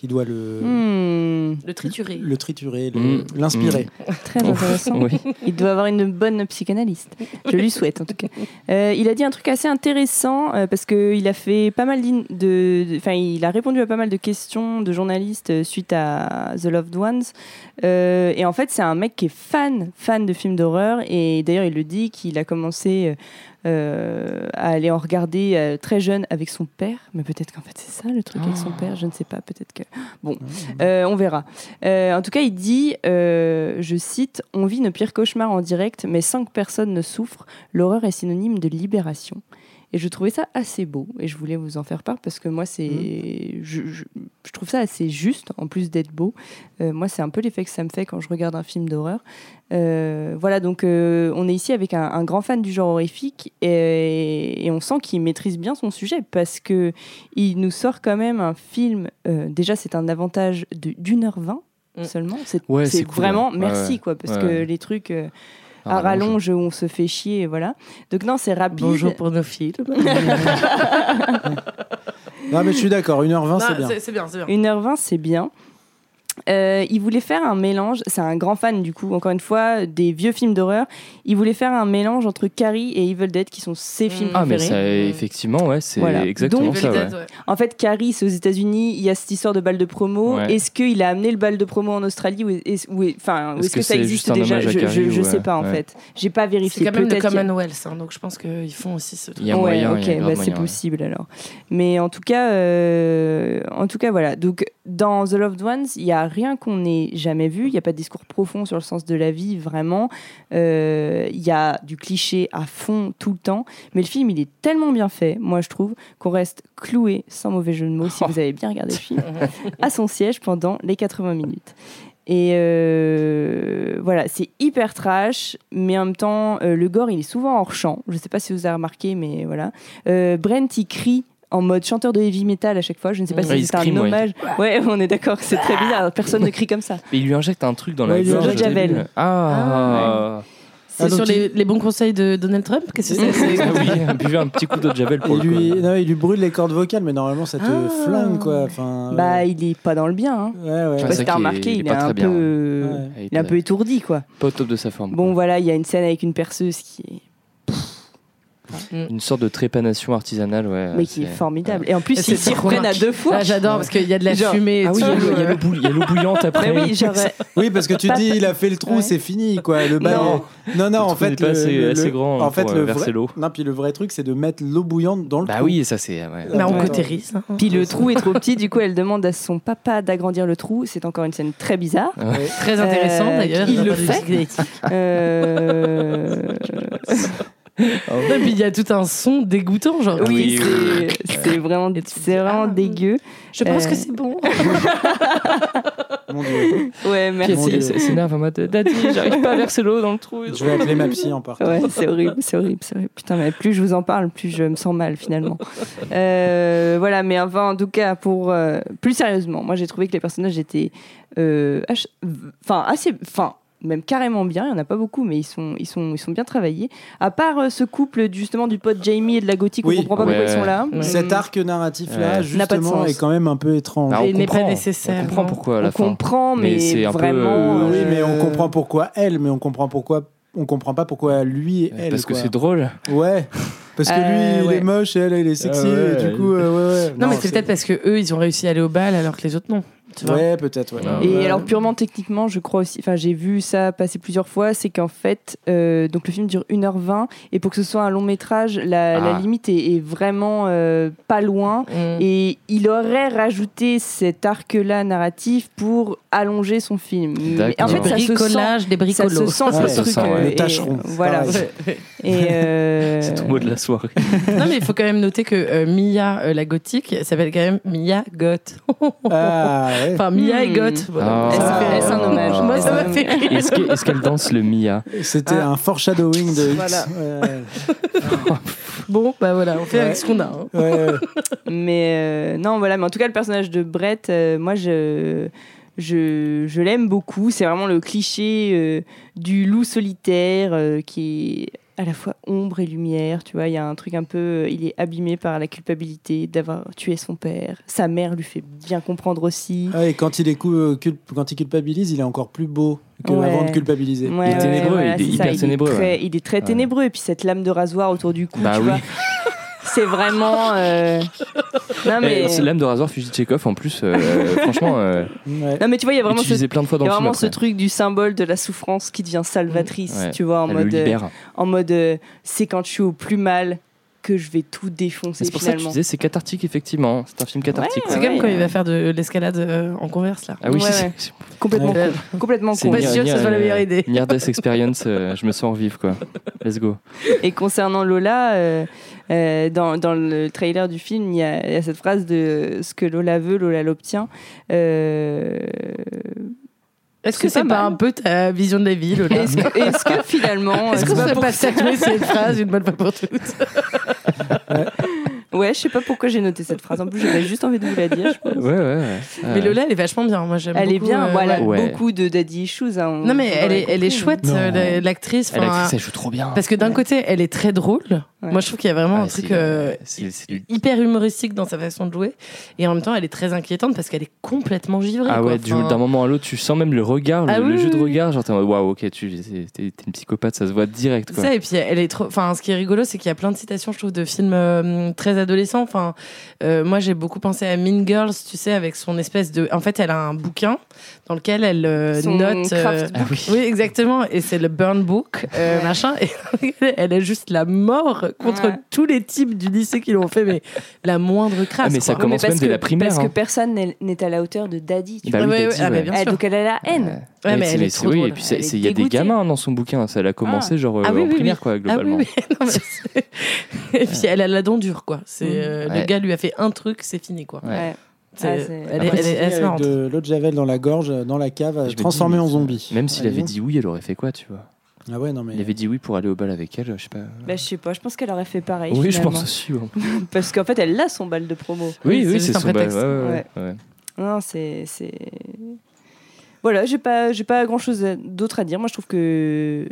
qui doit le Hmm, Le trituré. le triturer, le- Mm. l'inspirer. [laughs] très intéressant. Oui. Il doit avoir une bonne psychanalyste. Je lui souhaite en tout cas. Euh, il a dit un truc assez intéressant euh, parce qu'il a fait pas mal de- enfin il a répondu à pas mal de questions de journalistes euh, suite à The Loved Ones. Euh, et en fait c'est un mec qui est fan fan de films d'horreur et d'ailleurs il le dit qu'il a commencé euh, à aller en regarder euh, très jeune avec son père. Mais peut-être qu'en fait c'est ça le truc avec son père. Je ne sais pas. Peut-être que bon. Euh, on verra. En tout cas, il dit, je cite, On vit nos pires cauchemars en direct, mais sans que personne ne souffre. L'horreur est synonyme de libération. Et je trouvais ça assez beau. Et je voulais vous en faire part parce que moi, c'est, je, je- je trouve ça assez juste, en plus d'être beau. Euh, moi, c'est un peu l'effet que ça me fait quand je regarde un film d'horreur. Euh, voilà, donc euh, on est ici avec un, un grand fan du genre horrifique et, et on sent qu'il maîtrise bien son sujet parce que il nous sort quand même un film. déjà, c'est un avantage d'une heure vingt Mm. seulement. C'est Ouais, cool, vraiment merci Ouais, quoi parce ouais. que les trucs à rallonge où on se fait chier, voilà. Donc non, c'est rapide. Bonjour pour nos films. [laughs] Non, mais je suis d'accord. 1h20, c'est bien. C'est c'est bien, c'est bien. 1h20, c'est bien. Euh, il voulait faire un mélange, c'est un grand fan du coup, encore une fois, des vieux films d'horreur. Il voulait faire un mélange entre Carrie et Evil Dead, qui sont ses films Ah, mais préférés. ça, effectivement, ouais, c'est Voilà. exactement Donc, ça. Ouais. Dead, ouais. En fait, Carrie, c'est aux États-Unis, il y a cette histoire de balle de promo. Ouais. Est-ce qu'il a amené le bal de promo en Australie ou est- ou est- enfin, ou Est-ce est-ce que que, ça c'est existe déjà? Je, Carrie je, je sais pas en ouais. fait. J'ai pas C'est vérifié. quand même a- Commonwealth, hein, donc je pense qu'ils font aussi ce truc. Il y a ouais, moyen, il y a ok, bah, c'est possible alors. Mais en tout cas, euh, en tout cas, voilà. Donc, dans The Loved Ones, il y a rien qu'on n'ait jamais vu. Il y a pas de discours profond sur le sens de la vie, vraiment. Euh, Il y a du cliché à fond tout le temps. Mais le film, il est tellement bien fait, moi je trouve, qu'on reste cloué, sans mauvais jeu de mots, si vous avez bien regardé le [laughs] film, à son siège pendant les 80 minutes. Et euh, voilà, c'est hyper trash, mais en même temps, euh, le gore, il est souvent hors champ. Je sais pas si vous avez remarqué, mais voilà. Euh, Brent, il crie en mode chanteur de heavy metal à chaque fois. Je ne sais pas Ouais, il si c'est un ouais. hommage. Ouais, on est d'accord, c'est très bizarre. Personne ne crie comme ça. Mais il lui injecte un truc dans la Ouais, il lui gorge. début. Javel. Ah, C'est Ah, sur les, les bons conseils de Donald Trump Qu'est-ce que [laughs] c'est Ah oui, buvez un petit coup d'eau de Javel pour Il le lui, non, il lui brûle les cordes vocales, mais normalement ça te Ah. flingue quoi. Enfin, Bah, ouais. il est pas dans le bien. Hein. ouais, ouais. Je sais pas si t'as remarqué, il est il est pas un bien, peu, Ouais. Il est un peu étourdi, quoi. Pas au top de sa forme. Bon, quoi. voilà, il y a une scène avec une perceuse qui est Une sorte de trépanation artisanale, ouais. mais qui est formidable. Et en plus, ils s'y reprennent à deux fois. Ah, J'adore parce qu'il y a de la Genre- fumée. Ah oui, il y a l'eau- bouillante [laughs] après. Mais oui, genre, Oui, parce que tu dis il a fait le trou, Ouais. c'est fini quoi. Le bal. Non. non, non, en Le fait, le, assez- le- assez le- grand en fait, le euh, verser vrai, l'eau. non, puis le vrai truc, c'est de mettre l'eau bouillante dans le Bah trou. oui, ça c'est. ouais. Mais on cautérise. hein. Puis le trou est trop petit, du coup elle demande à son papa d'agrandir le trou. C'est encore une scène très bizarre. Ouais. Très intéressant Euh, d'ailleurs. il le fait. [laughs] [laughs] Euh, Et puis il y a tout un son dégoûtant, genre. oui, oui, c'est c'est vraiment, c'est vraiment ah. dégueu. Je pense Euh, que c'est bon. [laughs] Mon Dieu. Ouais, merci. S- s'énerve en mode Daddy, j'arrive pas à verser l'eau dans le trou. Je vais appeler ma psy en partant. Ouais, c'est horrible, c'est horrible, c'est horrible. Putain, mais plus je vous en parle, plus je me sens mal finalement. [laughs] Euh, voilà, mais enfin, en tout cas, pour euh, plus sérieusement, moi j'ai trouvé que les personnages étaient, euh, enfin, assez, enfin, même carrément bien. Il y en a pas beaucoup, mais ils sont, ils sont, ils sont bien travaillés. À part euh, ce couple justement du pote Jamie et de la gothique, Oui. on comprend pas pourquoi ils sont là. Cet arc narratif-là, Ouais. N'a pas de justement, sens. est quand même un peu étrange. Bah, on Et n'est pas comprend. nécessaire, On comprend non. pourquoi à on la fin. comprend, mais, Mais c'est un peu, vraiment. euh, oui, mais on euh, comprend pourquoi elle, mais on comprend pourquoi on comprend pas pourquoi lui et elle. Parce que quoi. c'est drôle. Ouais. Parce que Euh, lui, il ouais. est moche et elle, elle est sexy. Ah ouais. et du coup, euh, ouais, ouais. Non, mais c'est peut-être parce que eux, ils ont réussi à aller au bal alors que les autres non. Tu vois Ouais, peut-être, ouais. Et Ouais. alors purement techniquement, je crois aussi, enfin j'ai vu ça passer plusieurs fois, c'est qu'en fait, euh, donc le film dure 1h20 et pour que ce soit un long métrage, la, la Ah. limite est, est vraiment euh, pas loin. Mm. Et il aurait rajouté cet arc-là narratif pour allonger son film. Mais en fait, ça se sent, bricolage, des ça bricolos. se sent Ouais, ce ça truc. sent, ouais. euh, Le et- tâcheron, Voilà. [laughs] euh, C'est ton mot de la soirée. [laughs] Non, mais il faut quand même noter que euh, Mia, euh, la gothique, s'appelle quand même Mia Goth. Ah, [laughs] ouais. Enfin, Mia et Hmm. Goth. Voilà. Ah. Est-ce- un hommage Moi, ça Est-ce m'a fait rire. Est-ce que- est-ce qu'elle danse le Mia C'était Ah. un foreshadowing de X. Voilà. [laughs] Bon, bah voilà, on fait Ouais. avec ce qu'on a. hein. Ouais, ouais. Mais euh, non, voilà. Mais en tout cas, le personnage de Brett, euh, moi, je, je, je l'aime beaucoup. C'est vraiment le cliché euh, du loup solitaire euh, qui est à la fois ombre et lumière. Tu vois, il y a un truc un peu. euh, il est abîmé par la culpabilité d'avoir tué son père. Sa mère lui fait bien comprendre aussi. Ah, et quand il, est euh, cul- quand il culpabilise, il est encore plus beau que Ouais. avant de culpabiliser. Ouais, Il est ténébreux, voilà, il est hyper ça, ténébreux, Il est très, ouais. il est très Ouais. ténébreux. Et puis cette lame de rasoir autour du cou, Bah tu oui. vois. [laughs] C'est vraiment. euh, Non, mais. Eh, C'est l'âme de rasoir Fujitchekov en plus. euh, franchement, euh, Ouais. Non, mais tu vois, il y a vraiment ce utilisé plein de fois dans Il y a le film. vraiment ce après. truc du symbole de la souffrance qui devient salvatrice, Ouais. tu vois, en Elle le mode, euh, libère. en mode euh, c'est quand je suis au plus mal que je vais tout défoncer C'est pour ça que tu finalement. disais c'est cathartique effectivement. C'est un film cathartique. C'est Ouais, comme quand ouais. il va faire de l'escalade euh, en converse là. Ah oui, Ouais, c'est- ouais. c'est- [laughs] complètement, con, complètement c'est con. Pas sûr que ce soit la meilleure idée. Near Death Experience, euh, je me sens vivre quoi. Let's go. Et concernant Lola, euh, euh, dans, dans le trailer du film, il y, a il y a cette phrase de ce que Lola veut, Lola l'obtient. Euh, Est-ce que C'est pas pas un peu ta vision de la vie, Lola Est-ce que, est-ce que finalement, Est-ce qu'on c'est serait pas pas statuer cette phrase une bonne fois pour toutes? [laughs] Ouais, je sais pas pourquoi j'ai noté cette phrase. En plus, j'avais juste envie de vous la dire. Je pense. Ouais, ouais, ouais. Mais Lola, elle est vachement bien. Moi, j'aime Elle est bien. euh, voilà, ouais. beaucoup de daddy issues. hein, on- Non, mais elle est, elle est compris, chouette, euh, la- l'actrice. L'actrice, elle joue trop bien. Parce que d'un Ouais. côté, elle est très drôle. Ouais. Moi, je trouve qu'il y a vraiment un truc euh, c'est- c'est du- hyper humoristique dans sa façon de jouer. Et en même temps, elle est très inquiétante parce qu'elle est complètement givrée. Ah ouais, Enfin, d'un moment à l'autre, tu sens même le regard, le, Ah le oui, jeu de regard. Genre, t'es en mode, waouh, ok, tu t'es t'es une psychopathe, ça se voit direct. Quoi. Ça, et puis elle est trop. Enfin, ce qui est rigolo, c'est qu'il y a plein de citations, je trouve, de films euh, très adolescents. Enfin, euh, moi, j'ai beaucoup pensé à Mean Girls, tu sais, avec son espèce de. En fait, elle a un bouquin dans lequel elle euh, Son note. euh, craft Ah oui. Oui, exactement. Et c'est le Burn Book, euh, Ouais. machin. Et [laughs] elle est juste la mort contre Ouais. tous les types du lycée qui l'ont fait, mais la moindre crasse. Ah, mais ça quoi. commence Mais même dès la primaire, Parce que hein. personne n'est à la hauteur de Daddy. tu Bah vois. oui, ah, ouais. bien Ah, sûr. donc elle a la haine. Ouais, mais c'est- elle est trop oui, drôle. et puis il y a des gamins dans son bouquin. Ça elle a commencé genre euh, Ah oui, en oui, oui. primaire quoi Ah oui, globalement. [laughs] Et puis elle a la dent dure, quoi. C'est euh, Ouais. le gars lui a fait un truc, c'est fini, quoi. Ouais. Ouais. C'est- Ah, elle, est, Après, elle est- c'est elle est avec marrante. de l'eau de javel dans la gorge, dans la cave, dis, transformée en zombie. Même s'il avait dit oui, elle aurait fait quoi, tu vois? Ah ouais, non mais. Il avait dit oui pour aller au bal avec elle, je sais pas. Bah, je sais pas, je pense qu'elle aurait fait pareil. Oui, je pense aussi. ouais. [laughs] Parce qu'en fait, elle a son bal de promo. Oui, Oui, c'est oui, son bal. prétexte. ouais, ouais, ouais, ouais. Non, c'est. c'est- Voilà, j'ai pas, j'ai pas grand chose d'autre à dire. Moi, je trouve que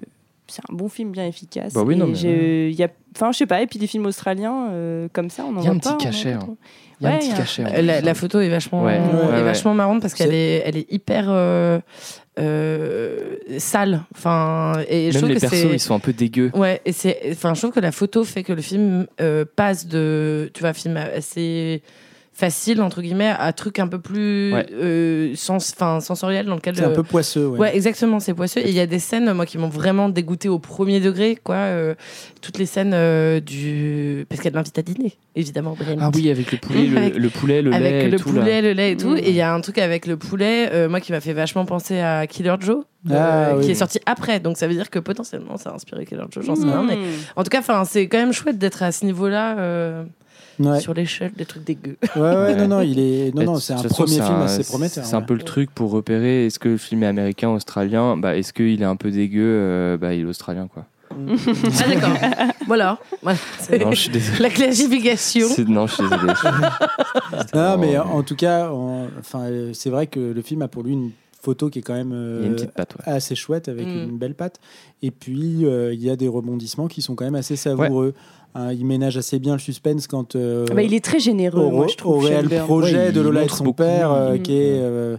c'est un bon film bien efficace. Bah oui, non, mais j'ai- il y a, enfin, je sais pas. Et puis des films australiens euh, comme ça, on en Il y a voit un pas. petit cachet, voit hein. pas. Il y a un petit cachet. Euh, La, la photo est vachement, Ouais, est ouais, ouais. vachement marrante parce qu'elle est, elle est hyper euh, euh, sale. Enfin, et je Même trouve les que persos, ils sont un peu dégueux. Ouais, et c'est, enfin, je trouve que la photo fait que le film euh, passe de, tu vois, film assez facile entre guillemets à truc un peu plus Ouais. euh, sens, enfin, sensoriel dans lequel. C'est un euh, peu poisseux, ouais. Ouais, exactement, c'est poisseux. Et il y a des scènes, moi, qui m'ont vraiment dégoûté au premier degré, quoi. euh, toutes les scènes euh, du. Parce qu'elle l'invite à dîner, évidemment, Brienne. Ah oui, avec le poulet, le, Avec- le poulet, le avec lait et le là. poulet, le lait et tout. Mm. Et il y a un truc avec le poulet, euh, moi, qui m'a fait vachement penser à Killer Joe, euh, Ah, oui, qui est sorti après. Donc ça veut dire que potentiellement, ça a inspiré Killer Joe, j'en sais rien. Mmh. Mais en tout cas, enfin, c'est quand même chouette d'être à ce niveau-là. euh, Ouais. Sur l'échelle des trucs dégueux. Ouais, ouais, non, non, il est. Non, non, c'est un premier film un- assez prometteur. C'est un peu le truc pour repérer est-ce que le film est américain, australien? Bah, est-ce qu'il est un peu dégueu euh, Bah, il est australien quoi. [laughs] Ah d'accord. voilà. Non, je suis désolé. La classification. C'est- Non, je suis désolé. [laughs] Non, mais en tout cas, en- enfin, euh, c'est vrai que le film a pour lui une photo qui est quand même euh, une patte, ouais. assez chouette avec Mm. une belle patte. Et puis euh, il y a des rebondissements qui sont quand même assez savoureux. Hein, il ménage assez bien le suspense quand euh, Ah bah, il est très généreux, au, moi, je trouve. au réel projet Ouais, de Lola et de son beaucoup, père, euh, il- qui est euh,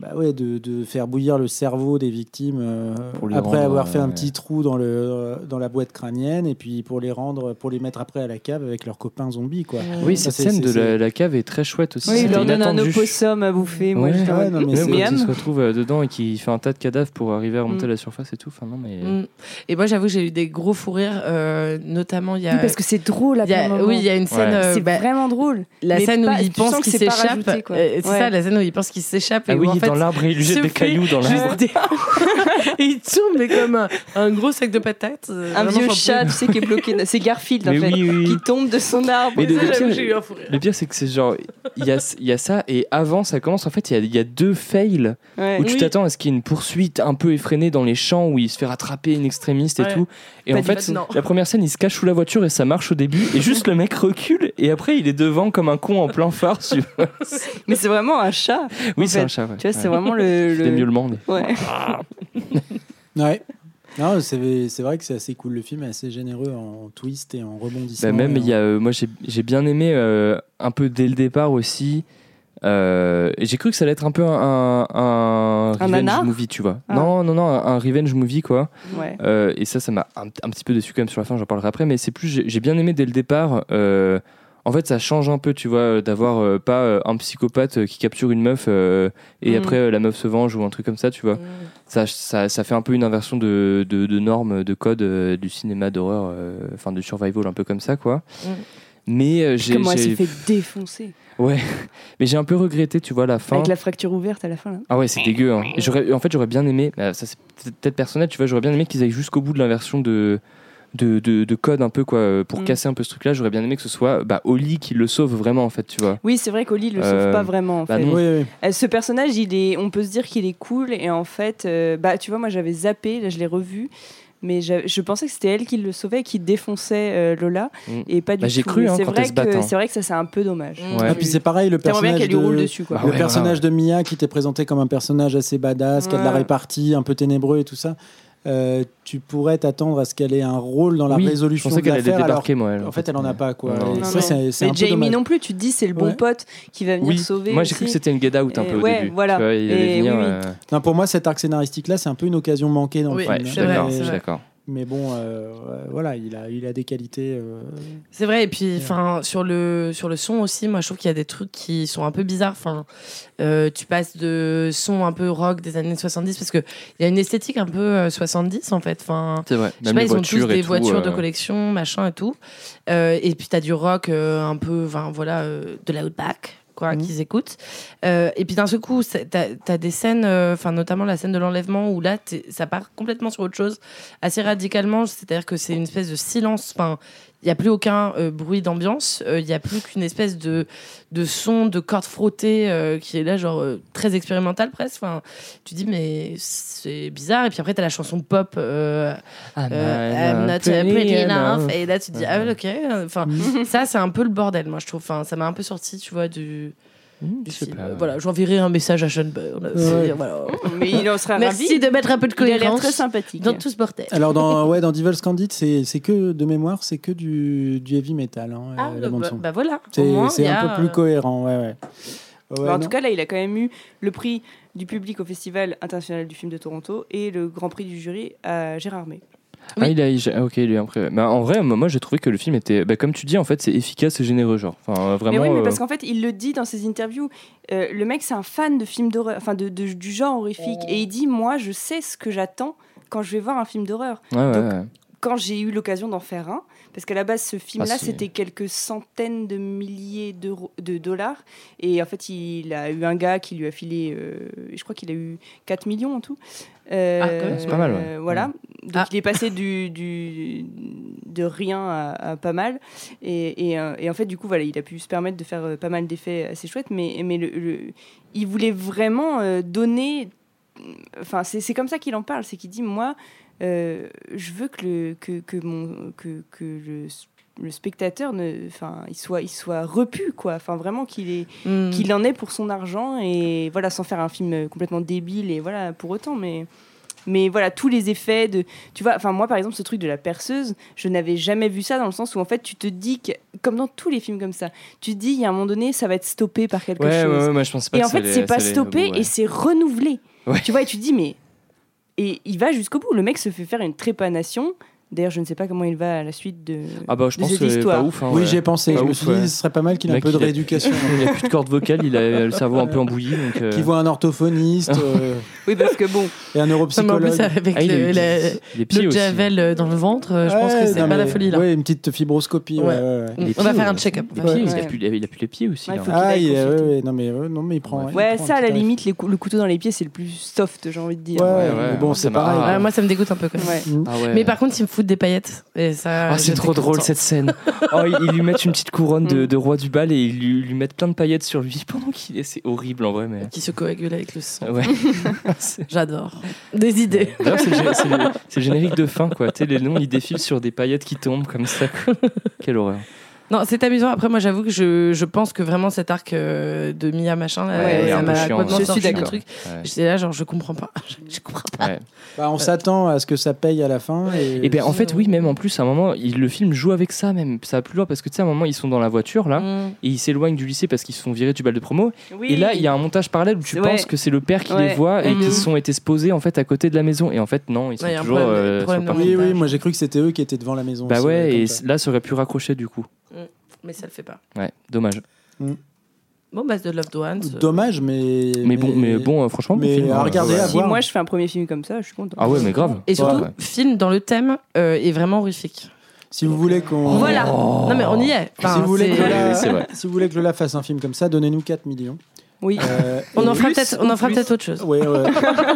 bah ouais, de, de faire bouillir le cerveau des victimes euh, après rendre, avoir fait un ouais. petit trou dans, le, dans la boîte crânienne et puis pour les rendre, pour les mettre après à la cave avec leurs copains zombies. Quoi. Oui, cette scène de la, la cave est très chouette aussi. Oui, il leur donne un opossum à bouffer. Moi, Ouais, ouais, non, mais Même c'est- quand il se retrouve euh, dedans et qu'il fait un tas de cadavres pour arriver à remonter Mm. à la surface et tout. Enfin, non, mais... Mm. Et moi, j'avoue, j'ai eu des gros fous rires, euh, notamment il y a. Oui, parce que c'est drôle à y a- oui, il y a une scène. Ouais. euh, C'est bah, vraiment drôle. la Mais scène où il pense qu'il s'échappe. euh, C'est ça, la scène où il pense qu'il s'échappe. Et en fait, dans l'arbre, il jette des fait cailloux dans l'arbre. des- [laughs] et il tourne, mais comme un, un gros sac de patates. euh, Un vraiment, vieux chat, tu sais, qui est bloqué. C'est Garfield, en Mais fait, oui, oui, oui. qui tombe de son arbre. Mais le- pire-. Le c'est que c'est genre, il y a, il y a ça, et avant ça commence, en fait, il y a, il y a deux fails Ouais. où tu Oui. t'attends à ce qu'il y ait une poursuite un peu effrénée dans les champs où il se fait rattraper une extrémiste et Ouais. tout. Et en fait, fait, non. la première scène, il se cache sous la voiture et ça marche au début, et juste le mec recule, et après, il est devant comme un con en plein phare. [laughs] Mais c'est vraiment un chat. oui, En c'est fait, un chat. ouais. Vois, c'est Ouais. vraiment le. [laughs] Il fait le- des miaulements, mais- Ouais. Ouais. Non, c'est c'est vrai que c'est assez cool. Le film est assez généreux en twist et en rebondissement. Bah, même, il y a, euh, moi, j'ai j'ai bien aimé euh, un peu dès le départ aussi. euh, et j'ai cru que ça allait être un peu un, un, Un revenge nanar movie, tu vois. Ah. Non, non, non, un, un revenge movie, quoi. Ouais. Euh, et ça, ça m'a un, un petit peu déçu quand même sur la fin, j'en parlerai après. Mais c'est plus, j'ai j'ai bien aimé dès le départ. euh, en fait, ça change un peu, tu vois, d'avoir euh, pas euh, un psychopathe euh, qui capture une meuf euh, et Mm. après euh, la meuf se venge ou un truc comme ça, tu vois. Ça, ça, ça fait un peu une inversion de, de, de normes, de codes euh, du cinéma d'horreur, euh, enfin de survival, un peu comme ça, quoi. Mm. Mais euh, j'ai. Comment elle s'est fait défoncer. Ouais, [laughs] mais j'ai un peu regretté, tu vois, la fin. Avec la fracture ouverte à la fin. Là. Ah ouais, c'est dégueu. Hein. En fait, j'aurais bien aimé, euh, ça c'est peut-être personnel, tu vois, j'aurais bien aimé qu'ils aillent jusqu'au bout de l'inversion de, de, de, de code un peu, quoi, euh, pour Mm. casser un peu ce truc-là. J'aurais bien aimé que ce soit bah, Oli qui le sauve vraiment, en fait, tu vois. Oui, c'est vrai qu'Oli le sauve Euh, pas vraiment. En bah fait. non. Oui, oui. Euh, Ce personnage, il est, on peut se dire qu'il est cool et en fait, euh, bah tu vois, moi j'avais zappé, là je l'ai revu, mais je pensais que c'était elle qui le sauvait, et qui défonçait euh, Lola Mm. et pas du Bah, tout. j'ai cru, hein, c'est vrai hein. c'est vrai que ça c'est un peu dommage. Mm. Ouais. Et puis c'est pareil, le bien personnage, qu'elle lui roule de, dessus quoi. Bah le ouais, personnage de Mia qui t'est présenté comme un personnage assez badass, qui a de la répartie, un peu ténébreux et tout ça. Euh, tu pourrais t'attendre à ce qu'elle ait un rôle dans la Oui, je résolution pensais de qu'elle allait alors moi. elle, En fait, elle en a pas quoi. Non, Et non. ça, Non, c'est c'est un Mais Jamie non plus, tu te dis c'est le bon Ouais. pote qui va venir Oui, sauver. moi j'ai cru que c'était une get out un Et peu au ouais, début. voilà. Tu vois, il allait Et venir. oui, oui. euh, Non, pour moi, cet arc scénaristique là, c'est un peu une occasion manquée dans Oui, le Ouais, film. je suis d'accord. Mais bon, euh, voilà, il a, il a des qualités. euh, C'est vrai, et puis enfin sur le sur le son aussi, moi je trouve qu'il y a des trucs qui sont un peu bizarres. Enfin, euh, tu passes de son un peu rock des années 70 parce que il y a une esthétique un peu euh, 70 en fait. Enfin, C'est vrai. je sais Même pas, les ils ont tous voitures et des tout, voitures de collection, machin et tout. Euh, et puis t'as du rock euh, un peu, enfin voilà, euh, de l'outback. Quoi, Mhm. qu'ils écoutent. Euh, et puis d'un seul coup, t'as as des scènes, euh, enfin notamment la scène de l'enlèvement où là, ça part complètement sur autre chose, assez radicalement. C'est-à-dire que c'est une espèce de silence. Enfin, il n'y a plus aucun euh, bruit d'ambiance. euh, Il n'y a plus qu'une espèce de, de son de cordes frottées euh, qui est là, genre euh, très expérimental presque. Enfin, tu dis, mais c'est bizarre. Et puis après, tu as la chanson pop. euh, euh, I'm not pretty enough. Et là, tu te dis, ah ok. Enfin, ça, c'est un peu le bordel, moi, je trouve. Enfin, ça m'a un peu sorti, tu vois, du, Hmm, pas, Euh, ouais. Voilà, j'enverrai un message à Sean Burn. Ouais. voilà. [laughs] Mais il en sera Merci ravi. de mettre un peu de Il a l'air cohérence très sympathique. dans tout ce bordel. Alors dans [laughs] ouais dans Devil's Candide, c'est c'est que de mémoire, c'est que du, du heavy metal, hein, Ah, euh, la bah, bah voilà. C'est un peu plus euh, cohérent, ouais ouais. Ouais, Bah, en non. tout cas, là, il a quand même eu le prix du public au Festival international du film de Toronto et le grand prix du jury à Gérard May. Ah, il a, il- ok, il est impré- Mais en vrai, moi, j'ai trouvé que le film était, bah, comme tu dis, en fait, c'est efficace et généreux, genre. Enfin, vraiment. mais oui, mais euh, parce qu'en fait, il le dit dans ses interviews. euh, le mec, c'est un fan de films d'horreur, enfin de, de- du genre horrifique, et il dit moi, je sais ce que j'attends quand je vais voir un film d'horreur. ouais, ouais. Quand j'ai eu l'occasion d'en faire un, parce qu'à la base, ce film-là, Ah, c'était quelques centaines de milliers d'euros, de dollars, et en fait, il a eu un gars qui lui a filé, euh, je crois qu'il a eu 4 millions en tout. Euh, Ah. C'est pas mal, ouais. euh, voilà. Donc Ah. il est passé du, du- de rien à, à pas mal. Et, et, et en fait, du coup, voilà, il a pu se permettre de faire pas mal d'effets assez chouettes. Mais, mais le, le- il voulait vraiment donner. Enfin, c'est c'est comme ça qu'il en parle. C'est qu'il dit Moi, euh, je veux que, le, que, que, mon, que, que le, le spectateur ne, enfin, il soit, il soit repu, quoi. Enfin, vraiment qu'il est, Mm. qu'il en est pour son argent et voilà, sans faire un film complètement débile et voilà pour autant, mais. Mais voilà, tous les effets de. Tu vois, enfin, moi, par exemple, ce truc de la perceuse, je n'avais jamais vu ça dans le sens où, en fait, tu te dis que, comme dans tous les films comme ça, tu te dis, il y a un moment donné, ça va être stoppé par quelque Ouais, chose. ouais, ouais, moi je pense pas et en fait, c'est pas stoppé et c'est renouvelé. Tu vois, et tu te dis, mais. Et il va jusqu'au bout. Le mec se fait faire une trépanation. D'ailleurs, je ne sais pas comment il va à la suite de, Ah bah je pense que histoire. pas ouf. hein, Oui, ouais. j'y ai pensé. Pas je me suis dit, ouais. ce serait pas mal qu'il ait un peu de il a- rééducation. [laughs] il a plus de cordes vocales, il a le cerveau un peu embouilli. Donc, euh, Qu'il voit un orthophoniste [laughs] euh, Oui, parce que bon. et un Non, neuropsychologue. plus, avec Ah, il le, la- le aussi. javel euh, dans le ventre, euh, je pense que c'est pas la mais- folie là. Ouais, une petite fibroscopie. ouais, Ouais. ouais, ouais. Les On va faire un check-up. Il a plus, il les pieds aussi. Faut Ah, il, non, mais, non, mais il prend. il Ouais, ça, à la limite, le couteau dans les pieds, c'est le plus soft, j'ai envie de dire. Ouais, bon, c'est pareil. Ouais, moi, ça me dégoûte un peu quand même. Mm. Ah. Mais par contre, ils me foutent des paillettes. Et ça, Ah, c'est trop drôle contente. cette scène. [laughs] Oh, ils ils lui mettent une petite couronne de, Mm. de roi du bal et ils lui, lui mettent plein de paillettes sur lui pendant qu'il est. C'est horrible en vrai, mais. Qui se coagule avec le sang. Ouais. [laughs] J'adore. Des idées. C'est le, générique de fin, quoi. Tu sais, les noms, ils défilent sur des paillettes qui tombent comme ça. quoi. [laughs] Quelle horreur. Non, c'est amusant. Après, moi, j'avoue que je, je pense que vraiment cet arc euh, de Mia machin, là, Ouais, ça m'a complètement ouais. Je suis sorti du truc. Ouais. J'étais là, genre, je comprends pas. Je, [laughs] je comprends pas. Ouais. Bah, on s'attend à ce que ça paye à la fin. Et, Et bien, en fait, oui, même en plus, à un moment, il- le film joue avec ça, même. Ça va plus loin parce que tu sais, à un moment, ils sont dans la voiture, là, Mm. et ils s'éloignent du lycée parce qu'ils se font virer du bal de promo. Oui. Et là, il y a un montage parallèle où tu penses ouais. que c'est le père qui Ouais. les voit et Mhm. qu'ils sont été se poser en fait à côté de la maison. Et en fait, non, ils sont toujours euh, Oui, oui, moi j'ai cru que c'était eux qui étaient devant la maison. Bah ouais, et là, ça aurait pu raccrocher du coup. Mais ça le fait pas. Ouais, dommage. Bon, bah, The Loved Ones. euh, Dommage, mais. Mais bon, mais bon, euh, franchement, bon mais film, à regarder, ouais. à Si voir. moi je fais un premier film comme ça, je suis content. Ah ouais, mais grave. Et surtout, Ouais, ouais. film dans le thème euh, est vraiment horrifique. Si vous voulez qu'on. Voilà. Non, mais on y est. Enfin, si, vous voulez que c'est- Lola, Oui, c'est vrai. si vous voulez que Lola fasse un film comme ça, donnez-nous 4 millions. Oui. Euh, [laughs] On en fera plus, peut-être, on en fera plus. peut-être autre chose. Ouais, ouais.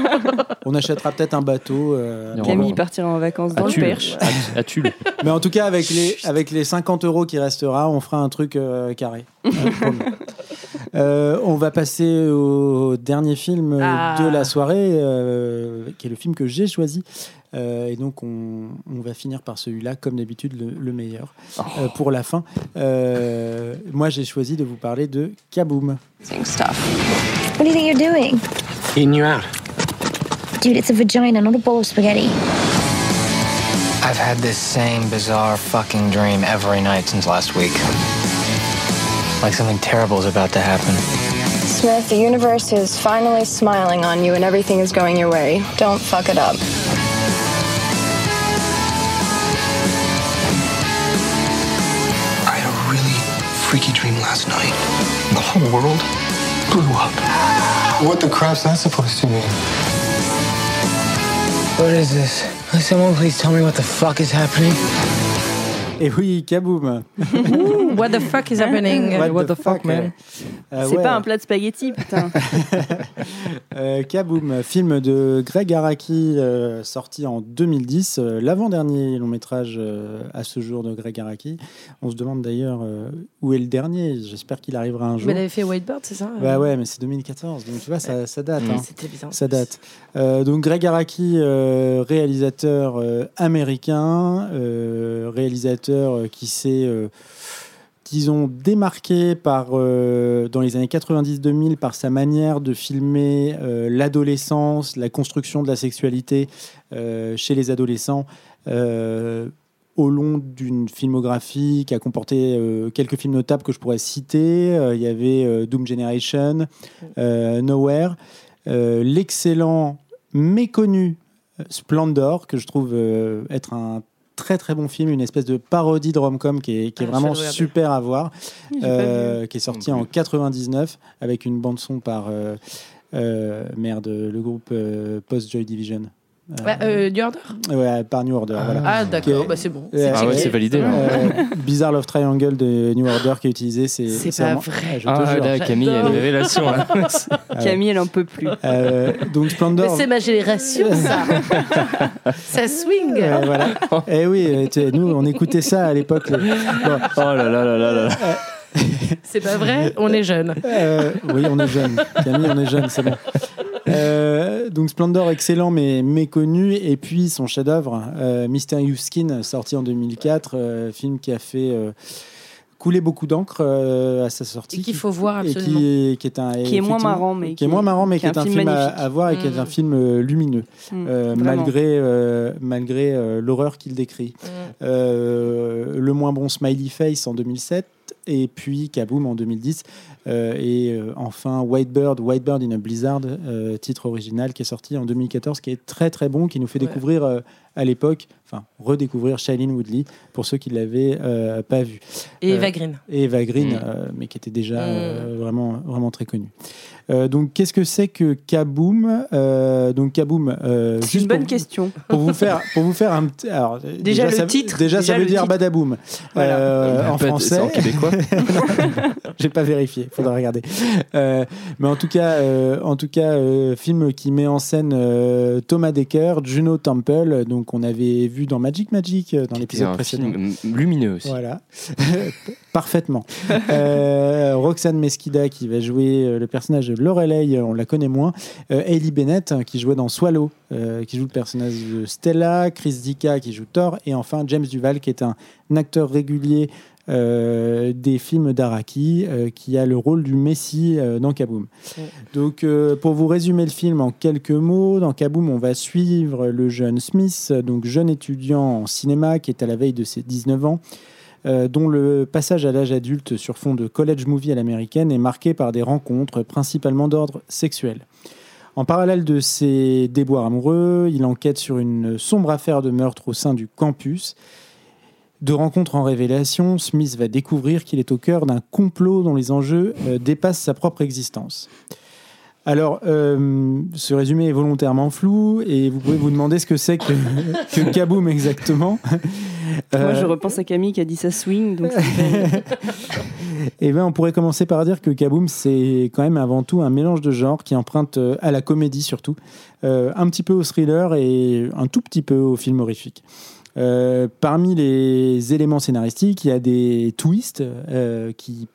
[laughs] on achètera peut-être un bateau. euh. Camille partira en vacances À dans le Tulle. Perche. À- À Tulle. Mais en tout cas, avec les, avec les 50 euros qui restera, on fera un truc euh, carré. [laughs] Euh, on va passer au dernier film euh, Ah. de la soirée, euh, qui est le film que j'ai choisi. Euh, et donc, on, on va finir par celui-là, comme d'habitude, le, le meilleur Oh. euh, pour la fin. Euh, moi, j'ai choisi de vous parler de Kaboom. What do you think you're doing? Eating you out. Dude, it's a vagina, not a bowl of spaghetti. I've had this same bizarre fucking dream every night since last week. Like something terrible is about to happen. Smith, the universe is finally smiling on you and everything is going your way. Don't fuck it up. I had a really freaky dream last night. The whole world blew up. What the crap's that supposed to mean? What is this? Will someone please tell me what the fuck is happening? Et oui, Kaboom. Ouh, What the fuck is happening? What the fuck, man? Euh, C'est ouais. pas un plat de spaghettis, putain. [laughs] Euh, Kaboom, film de Greg Araki, euh, sorti en 2010, euh, l'avant-dernier long métrage euh, à ce jour de Greg Araki. On se demande d'ailleurs euh, où est le dernier. J'espère qu'il arrivera un jour. Mais elle avait fait Whitebird, c'est ça Bah ouais, mais c'est 2014, donc tu vois, ça, ça date. Mm. hein. C'était bizarre. Ça date. Euh, donc Greg Araki, euh, réalisateur euh, américain, euh, réalisateur euh, qui s'est, euh, disons, démarqué par, euh, dans les années 90-2000 par sa manière de filmer euh, l'adolescence, la construction de la sexualité chez les adolescents. au long d'une filmographie qui a comporté euh, quelques films notables que je pourrais citer. Euh, il y avait euh, Doom Generation, euh, Nowhere, l'excellent méconnu Splendor, que je trouve être un très très bon film, une espèce de parodie de rom-com qui est, qui est Ah, vraiment super à voir, euh, qui est sorti en 99 avec une bande son par euh, euh, merde le groupe euh, Post Joy Division. Euh, euh, New Order ouais, par New Order. voilà. Ah, d'accord, bah c'est bon. Ouais, Ah ouais, c'est validé. Euh, [laughs] Bizarre Love Triangle de New Order qui est utilisé, c'est C'est c'est pas vraiment- vrai. Ah, je te Ah jure. là, Camille, il y a une J'adore. révélation [laughs] [laughs] là. Camille, elle en peut plus. Euh, donc Mais Splendor. c'est ma génération, ça. ça swing. Euh, voilà. Eh oui, euh, nous on écoutait ça à l'époque. Bon, Oh là là là là là. C'est pas vrai? On est jeunes. euh, oui, on est jeune. Camille, on est jeune, c'est bon. Euh, donc Splendor, excellent mais méconnu. Et puis son chef-d'œuvre, euh, Mysterious Skin, sorti en 2004, euh, film qui a fait euh, couler beaucoup d'encre à sa sortie. Et qu'il faut voir Et absolument. qui, qui est un Qui est moins marrant, mais qui est moins marrant, mais qui est est un film film à, voir et qui est Mm. un film euh, lumineux, Mm, euh, malgré euh, malgré euh, l'horreur qu'il décrit. Mm. Le moins bon Smiley Face en 2007 et puis Kaboom en 2010 euh, et euh, enfin Whitebird, Whitebird in a Blizzard, euh, titre original qui est sorti en 2014, qui est très très bon, qui nous fait Ouais. découvrir euh, à l'époque, enfin redécouvrir Shailene Woodley pour ceux qui l'avaient euh, pas vu. Et Euh, Eva Green. et Eva Green, Mm. euh, mais qui était déjà Mm. euh, vraiment, vraiment très connu. Euh, donc, qu'est-ce que c'est que Kaboom? Euh, Donc, Kaboom, euh, C'est juste une bonne pour, question. pour vous faire, pour vous faire un petit. Alors, [laughs] Déjà, le ça, titre, Déjà, déjà ça veut dire titre. Badaboom Voilà. Euh, en français. c'est en québécois [laughs] J'ai pas vérifié, faudra regarder. Euh, mais en tout cas, euh, en tout cas, euh, film qui met en scène euh, Thomas Decker, Juno Temple, donc on avait vu dans Magic Magic euh, dans l'épisode précédent. film lumineux aussi. Voilà, [laughs] parfaitement. Euh, Roxane Mesquida qui va jouer euh, le personnage de Lorelei, euh, on la connaît moins. Euh, Hailey Bennett euh, qui jouait dans Swallow, euh, qui joue le personnage de Stella. Chris Dicka qui joue Thor. Et enfin James Duval qui est un acteur régulier euh, des films d'Araki, euh, qui a le rôle du Messie euh, dans Kaboom. Donc, pour vous résumer le film en quelques mots, dans Kaboom, on va suivre le jeune Smith, donc jeune étudiant en cinéma qui est à la veille de ses 19 ans, euh, dont le passage à l'âge adulte sur fond de college movie à l'américaine est marqué par des rencontres principalement d'ordre sexuel. En parallèle de ses déboires amoureux, il enquête sur une sombre affaire de meurtre au sein du campus. De rencontre en révélation, Smith va découvrir qu'il est au cœur d'un complot dont les enjeux euh, dépassent sa propre existence. Alors, euh, ce résumé est volontairement flou et vous pouvez vous demander ce que c'est que, que Kaboom exactement. Moi, Euh, je repense à Camille qui a dit ça swing. Donc [laughs] Eh bien, on pourrait commencer par dire que Kaboom, c'est quand même avant tout un mélange de genres qui emprunte euh, à la comédie surtout, euh, un petit peu au thriller et un tout petit peu au film horrifique. Euh, parmi les éléments scénaristiques, il y a des twists euh, qui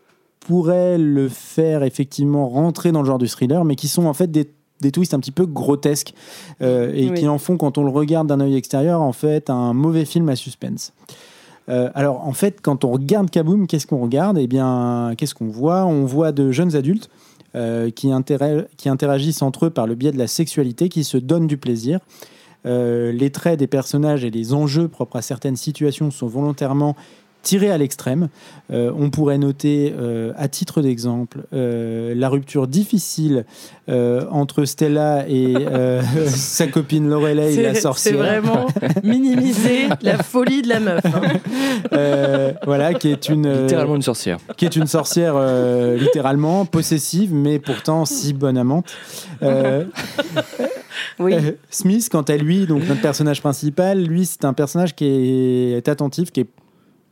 pourraient le faire effectivement rentrer dans le genre du thriller, mais qui sont en fait des, des twists un petit peu grotesques euh, et Oui. qui en font, quand on le regarde d'un œil extérieur, en fait un mauvais film à suspense. Euh, alors en fait, quand on regarde Kaboom, qu'est-ce qu'on regarde? Eh bien, qu'est-ce qu'on voit? On voit de jeunes adultes euh, qui, qui interagissent entre eux par le biais de la sexualité, qui se donnent du plaisir. Euh, les traits des personnages et les enjeux propres à certaines situations sont volontairement tirés à l'extrême. Euh, on pourrait noter, euh, à titre d'exemple, euh, la rupture difficile euh, entre Stella et euh, [laughs] sa copine Lorelei, la C'est c'est sorcière. vraiment [laughs] minimiser la folie de la meuf. hein. Euh, voilà, qui est une euh, Littéralement une sorcière. qui est une sorcière euh, littéralement possessive, mais pourtant si bonne amante. Euh, [laughs] Oui. euh, Smith, quant à lui, donc notre personnage principal, lui, c'est un personnage qui est attentif, qui est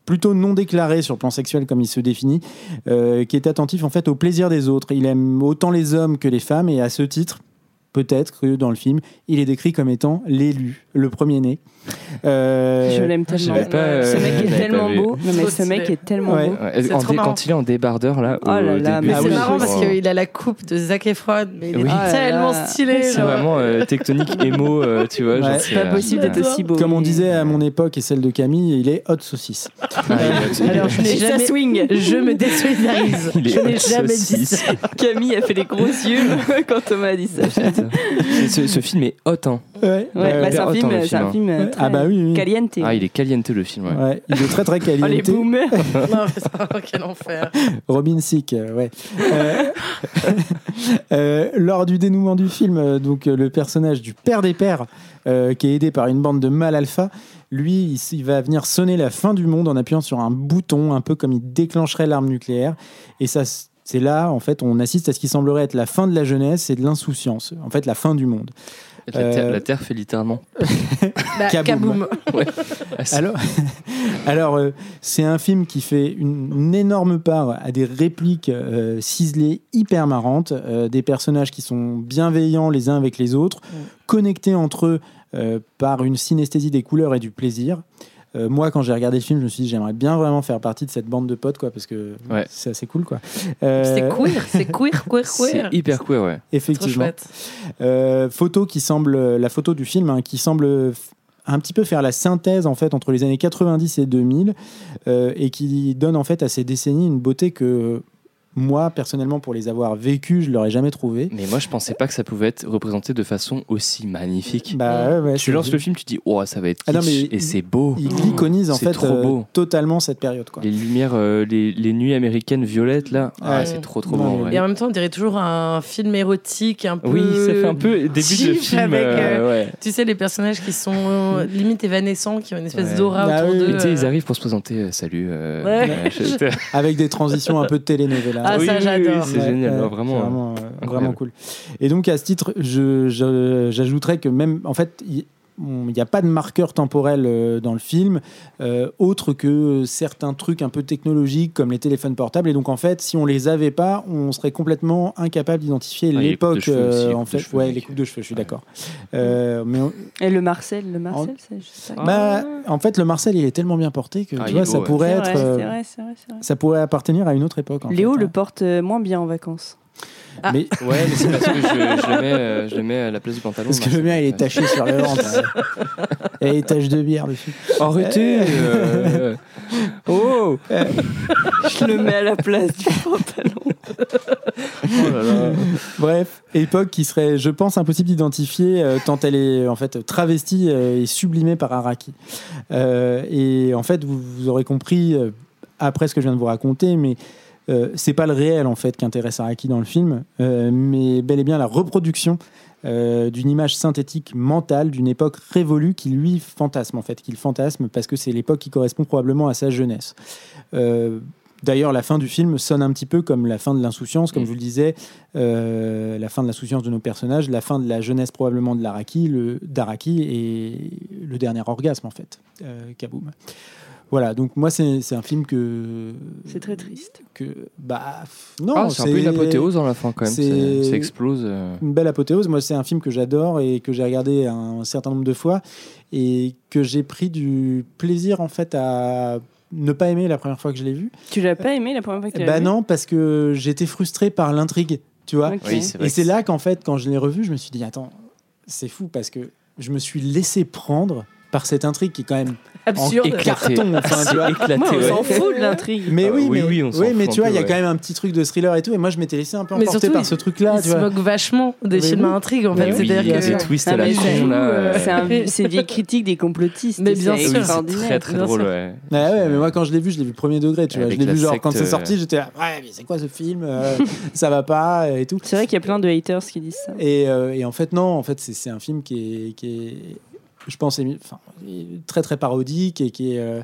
plutôt non déclaré sur le plan sexuel comme il se définit, euh, qui est attentif en fait au plaisir des autres. Il aime autant les hommes que les femmes et à ce titre, peut-être que dans le film, il est décrit comme étant l'élu, le premier-né. Euh, Je l'aime je tellement. pas, euh, ce mec est tellement beau. Non, mais ce mec est tellement Ouais. beau. En dé- quand il est en débardeur là, Oh là là, mais Ah c'est oui, marrant parce qu'il a la coupe de Zac Efron, mais il est Oui. Ah tellement là. stylé. c'est vraiment euh, tectonique émo, euh, tu vois. Ouais. c'est, pas euh, possible d'être aussi beau. Comme on disait à mon époque et celle de Camille, il est hot saucisse. Alors, je n'ai jamais- swing. Je me désolidarise. Je n'ai jamais dit ça. Camille a fait les gros [laughs] yeux quand Thomas a dit ça. ce, film est hot, hein. Euh, c'est un film, Ah bah oui, oui. caliente. Ah, il est caliente le film, ouais. Ouais, il est très très [laughs] Oh, les caliente. boomers. [laughs] Non, [laughs] quel enfer. Robin Sick, euh, ouais. Euh, euh, lors du dénouement du film, donc le personnage du père des pères, euh, qui est aidé par une bande de mâles alpha, lui, il, va venir sonner la fin du monde en appuyant sur un bouton, un peu comme il déclencherait l'arme nucléaire. Et ça, c'est là, en fait, on assiste à ce qui semblerait être la fin de la jeunesse et de l'insouciance. En fait, la fin du monde. La, terre, Euh, la Terre fait littéralement. [laughs] Bah. Ah, [laughs] c'est- [laughs] Alors, alors euh, c'est un film qui fait une, une énorme part à des répliques euh, ciselées, hyper marrantes, euh, des personnages qui sont bienveillants les uns avec les autres, connectés entre eux euh, par une synesthésie des couleurs et du plaisir. Euh, moi, quand j'ai regardé le film, je me suis dit, j'aimerais bien vraiment faire partie de cette bande de potes, quoi, parce que Ouais. c'est assez cool, quoi. Euh, C'est queer, c'est [laughs] queer, queer, C'est queer. hyper queer, ouais. Trop Effectivement. chouette. Euh, photo qui semble, la photo du film, hein, qui semble un petit peu faire la synthèse en fait entre les années 90 et 2000 euh, et qui donne en fait à ces décennies une beauté que moi personnellement pour les avoir vécues je l'aurais jamais trouvé. Mais moi, je pensais pas que ça pouvait être représenté de façon aussi magnifique. Bah, ouais, ouais, tu lances le film, tu dis, oh, ça va être Ah non, kitsch, mais et c'est beau. Il iconise en fait trop euh, totalement cette période quoi. Les lumières, euh, les, les nuits américaines violettes, là, ah, Ouais. c'est trop, trop Ouais, beau. ouais. Et en même temps, on dirait toujours un film érotique, un peu. Oui, ça fait un peu début de film. avec, euh, ouais. Tu sais, les personnages qui sont euh, limite évanescents, qui ont une espèce Ouais. d'aura Ah autour oui, d'eux. ils arrivent pour se présenter. euh, salut. je- [laughs] Avec des transitions un peu de [laughs] télénovela. Ah, Oui, ça, j'adore. c'est génial, ouais, vraiment, euh, vraiment cool. Et donc à ce titre, je- je- j'ajouterais que même, en fait, il n'y a pas de marqueur temporel euh, dans le film, euh, autre que certains trucs un peu technologiques comme les téléphones portables. Et donc en fait, si on les avait pas, on serait complètement incapable d'identifier Ah, l'époque. les en fait, cheveux, ouais, les coupes de cheveux, je suis d'accord. Euh, mais on- Et le Marcel, le Marcel, c'est juste ça. bah, en fait, le Marcel, il est tellement bien porté que Ah, tu vois, ça ouais. pourrait être. vrai, euh, vrai, vrai, ça pourrait appartenir à une autre époque. en Léo fait, le hein. porte euh, moins bien en vacances. Ah. Mais Ouais, mais c'est parce que je, je le mets, euh, je le mets à la place du pantalon. parce que le mien, il est taché sur le ventre. ouais. [laughs] Et des taches de bière dessus. Arrêtez euh, Oh Je le mets à la place du pantalon. Oh là là. Bref, époque qui serait, je pense, impossible d'identifier euh, tant elle est en fait travestie euh, et sublimée par Araki. Euh, et en fait, vous, vous aurez compris euh, après ce que je viens de vous raconter, mais euh, c'est pas le réel en fait qui intéresse Araki dans le film, euh, mais bel et bien la reproduction euh, d'une image synthétique mentale d'une époque révolue qui lui fantasme en fait, qu'il fantasme parce que c'est l'époque qui correspond probablement à sa jeunesse. D'ailleurs, la fin du film sonne un petit peu comme la fin de l'insouciance, comme Mm. je vous le disais, la fin de l'insouciance de nos personnages, la fin de la jeunesse probablement de l'Araki, le d'Araki et le dernier orgasme en fait, Kaboom. Voilà, donc moi c'est c'est un film que C'est très triste. que bah non, Ah, c'est un peu une apothéose dans la fin quand même. Ça explose. euh. une belle apothéose. Moi, c'est un film que j'adore et que j'ai regardé un certain nombre de fois et que j'ai pris du plaisir en fait à ne pas aimer la première fois que je l'ai vu. Tu l'as pas aimé la première fois que tu l'as Bah vu? non, parce que j'étais frustré par l'intrigue, tu vois. Oui, Et c'est là qu'en fait, quand je l'ai revu, je me suis dit attends, c'est fou parce que je me suis laissé prendre par cette intrigue qui est quand même Absurde. en carton. Enfin, tu vois. éclaté. Moi, on ouais. s'en fout de l'intrigue. Mais Ah, oui, oui, mais, oui, on s'en oui, mais tu vois, il y a quand même un petit truc de thriller et tout. Et moi, je m'étais laissé un peu Mais emporter surtout, par ce truc-là. Il tu se vois. moque vachement des Mais films oui. à intrigue, en Mais fait. oui, C'est-à-dire que. des twists à la con c'est- là. euh. C'est un- [laughs] c'est une vieille critique des complotistes. Mais bien c'est sûr. Oui, c'est très très drôle. sûr. Ouais. Mais moi quand je l'ai vu, je l'ai vu premier degré, tu vois. Je l'ai la vu genre quand c'est sorti, euh, j'étais là, ouais, mais c'est quoi ce film Euh, [laughs] Ça va pas et tout. C'est vrai qu'il y a plein de haters qui disent ça. Et, euh, en fait, non, en fait, c'est un film qui est je pense, enfin, très très parodique et qui est, euh,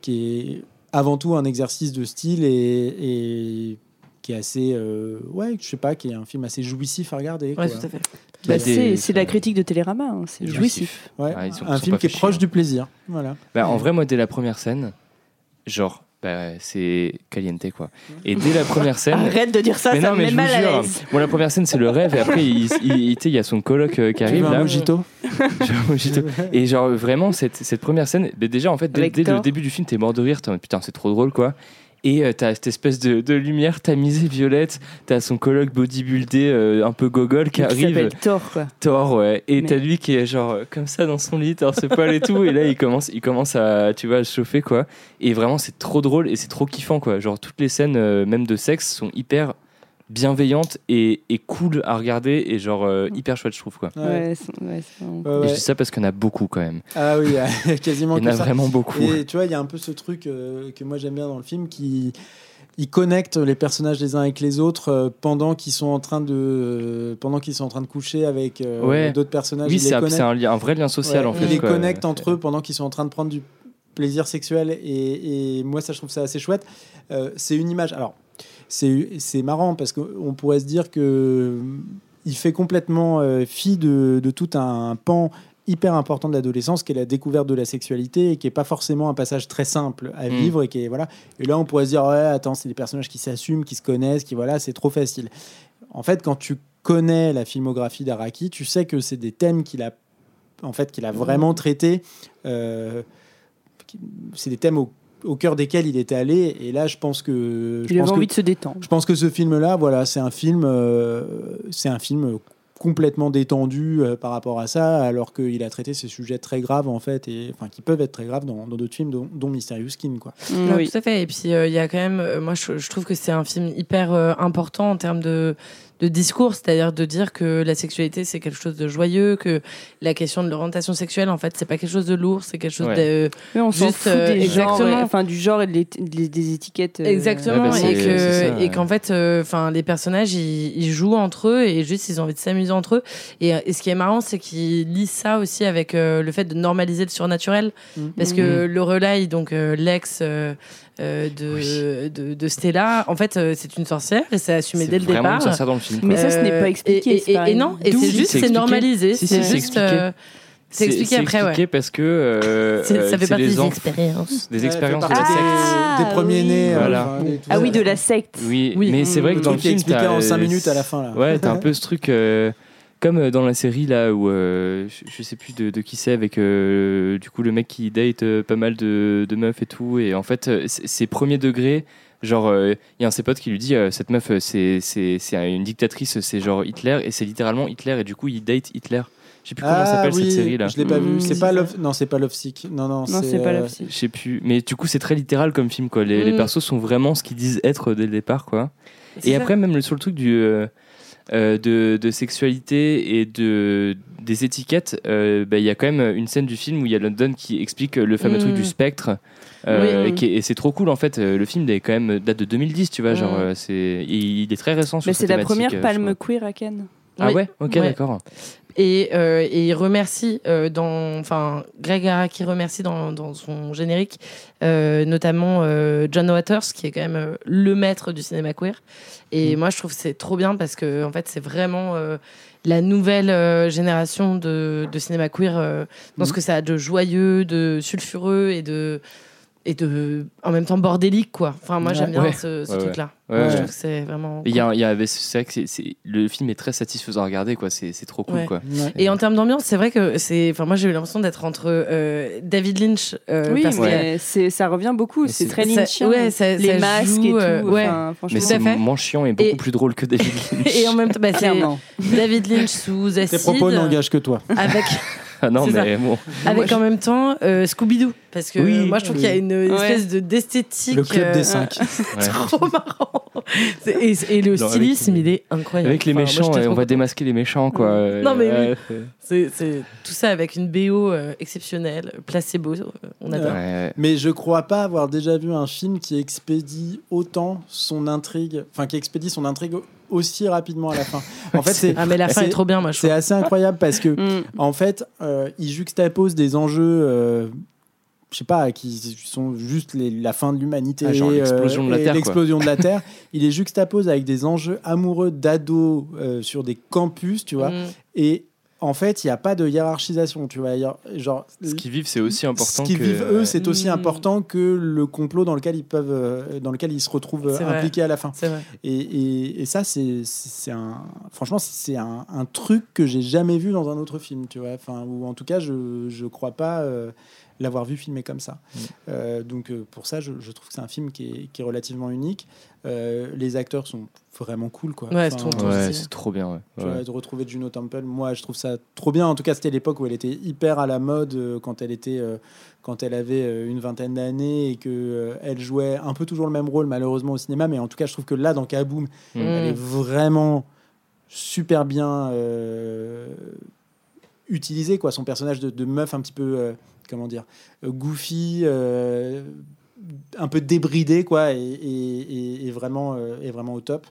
qui est avant tout un exercice de style et, et qui est assez, euh, ouais, je sais pas, qui est un film assez jouissif à regarder. Ouais, quoi. tout à fait. Bah, des- c'est c'est la critique de Télérama, hein, c'est jouissif. Ouais, Ah, sont- un film qui est proche du plaisir. Voilà. Bah, en vrai, moi, dès la première scène, genre, bah, c'est caliente quoi. Et dès la première scène. [laughs] Arrête de dire ça, mais ça non, me mais met je mal à l'aise. bon, la première scène, c'est le rêve, et après, il, il, il- tu sais, il y a son coloc euh, qui Tu arrive veux un là. mojito? [laughs] Genre, mojito. Et genre, vraiment, cette, cette première scène, déjà, en fait, dès, le début du film, t'es mort de rire, t'es en mode, putain, c'est trop drôle, quoi. Et euh, t'as cette espèce de, de lumière tamisée violette, t'as son coloc bodybuildé euh, un peu gogol qui arrive. s'appelle Thor, quoi. Thor, ouais. Et Mais- t'as lui qui est genre euh, comme ça dans son lit, torse poil et tout. Et là, il commence, il commence à, tu vois, à se chauffer, quoi. Et vraiment, c'est trop drôle et c'est trop kiffant, quoi. Genre, toutes les scènes, euh, même de sexe, sont hyper bienveillantes et, et cool à regarder et genre euh, hyper chouette, je trouve, quoi. Ouais. Ouais, c'est- ouais, c'est vraiment- Ouais, Et ouais. je dis ça parce qu'il y en a beaucoup, quand même. Ah oui, [laughs] quasiment Il y en a ça. vraiment beaucoup. Et tu vois, il y a un peu ce truc euh, que moi j'aime bien dans le film qui il connecte les personnages les uns avec les autres euh, pendant qu'ils sont en train de euh, pendant qu'ils sont en train de coucher avec euh, Ouais. d'autres personnages. Oui, c'est un, connecte. c'est un, lien- un vrai lien social, Ouais, en fait. Il les quoi. connecte entre eux pendant qu'ils sont en train de prendre du plaisir sexuel et, et moi ça je trouve ça assez chouette. Euh, c'est une image. Alors c'est marrant parce qu'on pourrait se dire que euh, il fait complètement euh, fi de, de tout un pan hyper important de l'adolescence qui est la découverte de la sexualité et qui est pas forcément un passage très simple à Mm. vivre et qui est voilà. Et là on pourrait se dire ouais attends c'est des personnages qui s'assument qui se connaissent qui voilà c'est trop facile. En fait quand tu connais la filmographie d'Araki tu sais que c'est des thèmes qu'il a en fait qu'il a vraiment traité euh, c'est des thèmes au, au cœur desquels il était allé. Et là, je pense que. Je Il avait pense que- envie de se détendre. je pense que ce film-là, voilà, c'est un film, euh, c'est un film complètement détendu euh, par rapport à ça, alors qu'il a traité ces sujets très graves en fait, et enfin qui peuvent être très graves dans d'autres films, dont, dont Mysterious Skin, quoi. Mm, oui. Tout à fait. Et puis, euh, il y a quand même, euh, moi, je, je trouve que c'est un film hyper euh, important en termes de, de discours, c'est-à-dire de dire que la sexualité, c'est quelque chose de joyeux, que la question de l'orientation sexuelle, en fait, c'est pas quelque chose de lourd, c'est quelque chose Ouais. de. Mais on s'en Juste, fout euh, des genres, exactement. et- enfin du genre et de l'é- des, des étiquettes. euh, Exactement, Ouais, bah, et que et qu'en fait, euh, enfin, les personnages ils, ils jouent entre eux et juste ils ont envie de s'amuser entre eux. Et, et ce qui est marrant, c'est qu'ils lisent ça aussi avec euh, le fait de normaliser le surnaturel, Mhm. parce que Lorelai, donc euh, l'ex euh, de, de de Stella, en fait, euh, c'est une sorcière et c'est assumé dès le vraiment départ. dans le film. Mais ça, ce n'est pas Euh, expliqué, Et, non, et c'est juste, c'est normalisé. Si, si, c'est juste. expliqué. c'est expliqué après, expliqué ouais. parce que euh, [laughs] ça fait partie des expériences. des expériences de la secte. Ah, des, oui. euh, Voilà. enfin, Ah oui, de la secte. Oui, Oui. mais c'est vrai que Le dans le film, expliqué en 5 minutes à la fin, là. Ouais, t'as un [laughs] peu ce truc euh, comme euh, dans la série là où euh, je, je sais plus de, de qui c'est avec euh, du coup le mec qui date euh, pas mal de, de meufs et tout et en fait c'est premier degré. Genre, euh, il y a un de ses potes qui lui dit euh, Cette meuf, c'est c'est- c'est une dictatrice, c'est genre Hitler, et c'est littéralement Hitler, et du coup, il date Hitler. Je sais plus comment Ah s'appelle oui, cette série là. Je l'ai pas vu. C'est pas Love. Non, c'est pas Love Sick. Non, non. Non, c'est pas la psy. Je sais plus. Mais du coup, c'est très littéral comme film, quoi. Les, les Mm. persos sont vraiment ce qu'ils disent être dès le départ, quoi. Et ça. après, même sur le truc du, euh, de, de sexualité et de, des étiquettes, euh, bah, il y a quand même une scène du film où il y a London qui explique le fameux Mm. truc du spectre. euh, Oui. et, c'est trop cool en fait. Le film est quand même date de 2010, tu vois. Genre, Mm. c'est, il, il est très récent sur Mais c'est la première palme queer à Cannes. Ah Oui. ouais, ok, Ouais. d'accord. Et, euh, et il remercie euh, dans, enfin, Greg Araki remercie dans, dans son générique, euh, notamment euh, John Waters, qui est quand même euh, le maître du cinéma queer. Et moi, je trouve que c'est trop bien parce que en fait, c'est vraiment euh, la nouvelle euh, génération de, de cinéma queer euh, dans ce que ça a de joyeux, de sulfureux et de et de en même temps bordélique quoi. Enfin, moi, Ouais. j'aime bien Ouais. ce, ce Ouais, ouais. truc-là. Ouais, Je ouais. trouve que c'est vraiment. Il y a, il y a- c'est vrai que c'est, c'est- le film est très satisfaisant à regarder, quoi. C'est, c'est trop cool, Ouais. quoi. Ouais. Et en termes d'ambiance, c'est vrai que c'est. Enfin, moi, j'ai eu l'impression d'être entre euh, David Lynch. euh, oui, parce mais c'est- ça revient beaucoup. C'est très lynchien. ouais, ça- Les ça masques joue, et tout. euh, ouais. enfin, franchement. Mais c'est moins chiant et beaucoup Et- plus drôle que David [laughs] Lynch. Et en même temps, bah. David Lynch sous Tes acide. propos n'engagent que toi. Avec, [laughs] non, C'est ça. mais bon. avec en même temps euh, Scooby-Doo. Parce que Oui, moi, je trouve oui. qu'il y a une, Ouais. espèce de d'esthétique. Le club euh, des cinq. [laughs] Ouais. Trop marrant. Et, et le Non, avec- stylisme, il est incroyable. Avec les Enfin, moi, méchants, ouais, on va démasquer les méchants, quoi. Euh, Non, mais oui. ouais, C'est c'est tout ça avec une BO euh, exceptionnelle, placebo, euh, on adore. ouais, ouais. Mais je crois pas avoir déjà vu un film qui expédie autant son intrigue, enfin qui expédie son intrigue aussi rapidement à la fin. [laughs] En fait, c'est Ah, mais la fin est trop bien, moi, je c'est assez incroyable parce que [laughs] Mm. en fait, euh, il juxtapose des enjeux. euh, je sais pas, qui sont juste les- la fin de l'humanité, Ah, genre l'explosion de la et Terre, quoi. l'explosion de la [laughs] Terre. Il les juxtapose avec des enjeux amoureux d'ados euh, sur des campus, tu vois. Mm. Et en fait, il n'y a pas de hiérarchisation, tu vois. Genre, Ce qu'ils vivent, c'est aussi important ce qu'ils que. vivent eux, c'est aussi Mm. important que le complot dans lequel ils peuvent, euh, dans lequel ils se retrouvent euh, vrai. impliqués à la fin. Vrai. Et, et- et ça, c'est c'est un, franchement, c'est un, un truc que j'ai jamais vu dans un autre film, tu vois. Enfin, ou en tout cas, je je crois pas euh, l'avoir vu filmé comme ça. Mm. Euh, donc euh, pour ça, je, je trouve que c'est un film qui est, qui est relativement unique. Euh, les acteurs sont vraiment cool, quoi. Ouais, Enfin, c'est Ouais, trop bien, ouais. tu Ouais. vois, de retrouver Juno Temple, moi je trouve ça trop bien. En tout cas, c'était l'époque où elle était hyper à la mode euh, quand elle était, euh, quand elle avait euh, une vingtaine d'années et que euh, elle jouait un peu toujours le même rôle malheureusement au cinéma. Mais en tout cas, je trouve que là, dans Kaboom, Mm. elle est vraiment super bien euh, utilisée, quoi. Son personnage de, de meuf un petit peu, euh, comment dire, euh, goofy. euh, un peu débridé quoi et, et- et- vraiment euh, est vraiment au top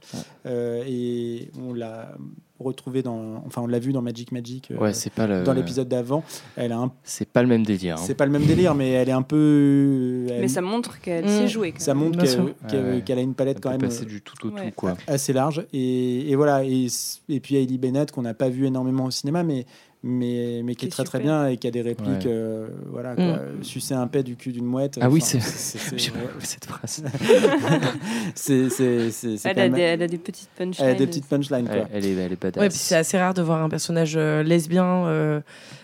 Euh, et on l'a retrouvé dans enfin on l'a vu dans Magic Magic euh, Ouais, c'est pas le. dans l'épisode d'avant elle a un C'est pas le même délire. hein. c'est pas le même délire mais elle est un peu elle- Mais ça montre qu'elle Mm. sait jouer. quand ça montre qu'elle qu'elle- Ouais, ouais. qu'elle a une palette Elle quand peut même passer euh, du tout au Ouais. tout, quoi. assez large et, et voilà et, et puis Hailey Bennett qu'on n'a pas vu énormément au cinéma mais mais, mais qui est est très très bien et qui a des répliques Ouais. euh, voilà quoi, sucer un pet du cul d'une mouette Ah oui, c'est- cette phrase. [laughs] c'est Elle a, même- des, elle a des petites punchlines. elle a des petites punchlines quoi Elle, elle est, elle est badass. Ouais, puis c'est assez rare de voir un personnage euh, lesbien euh,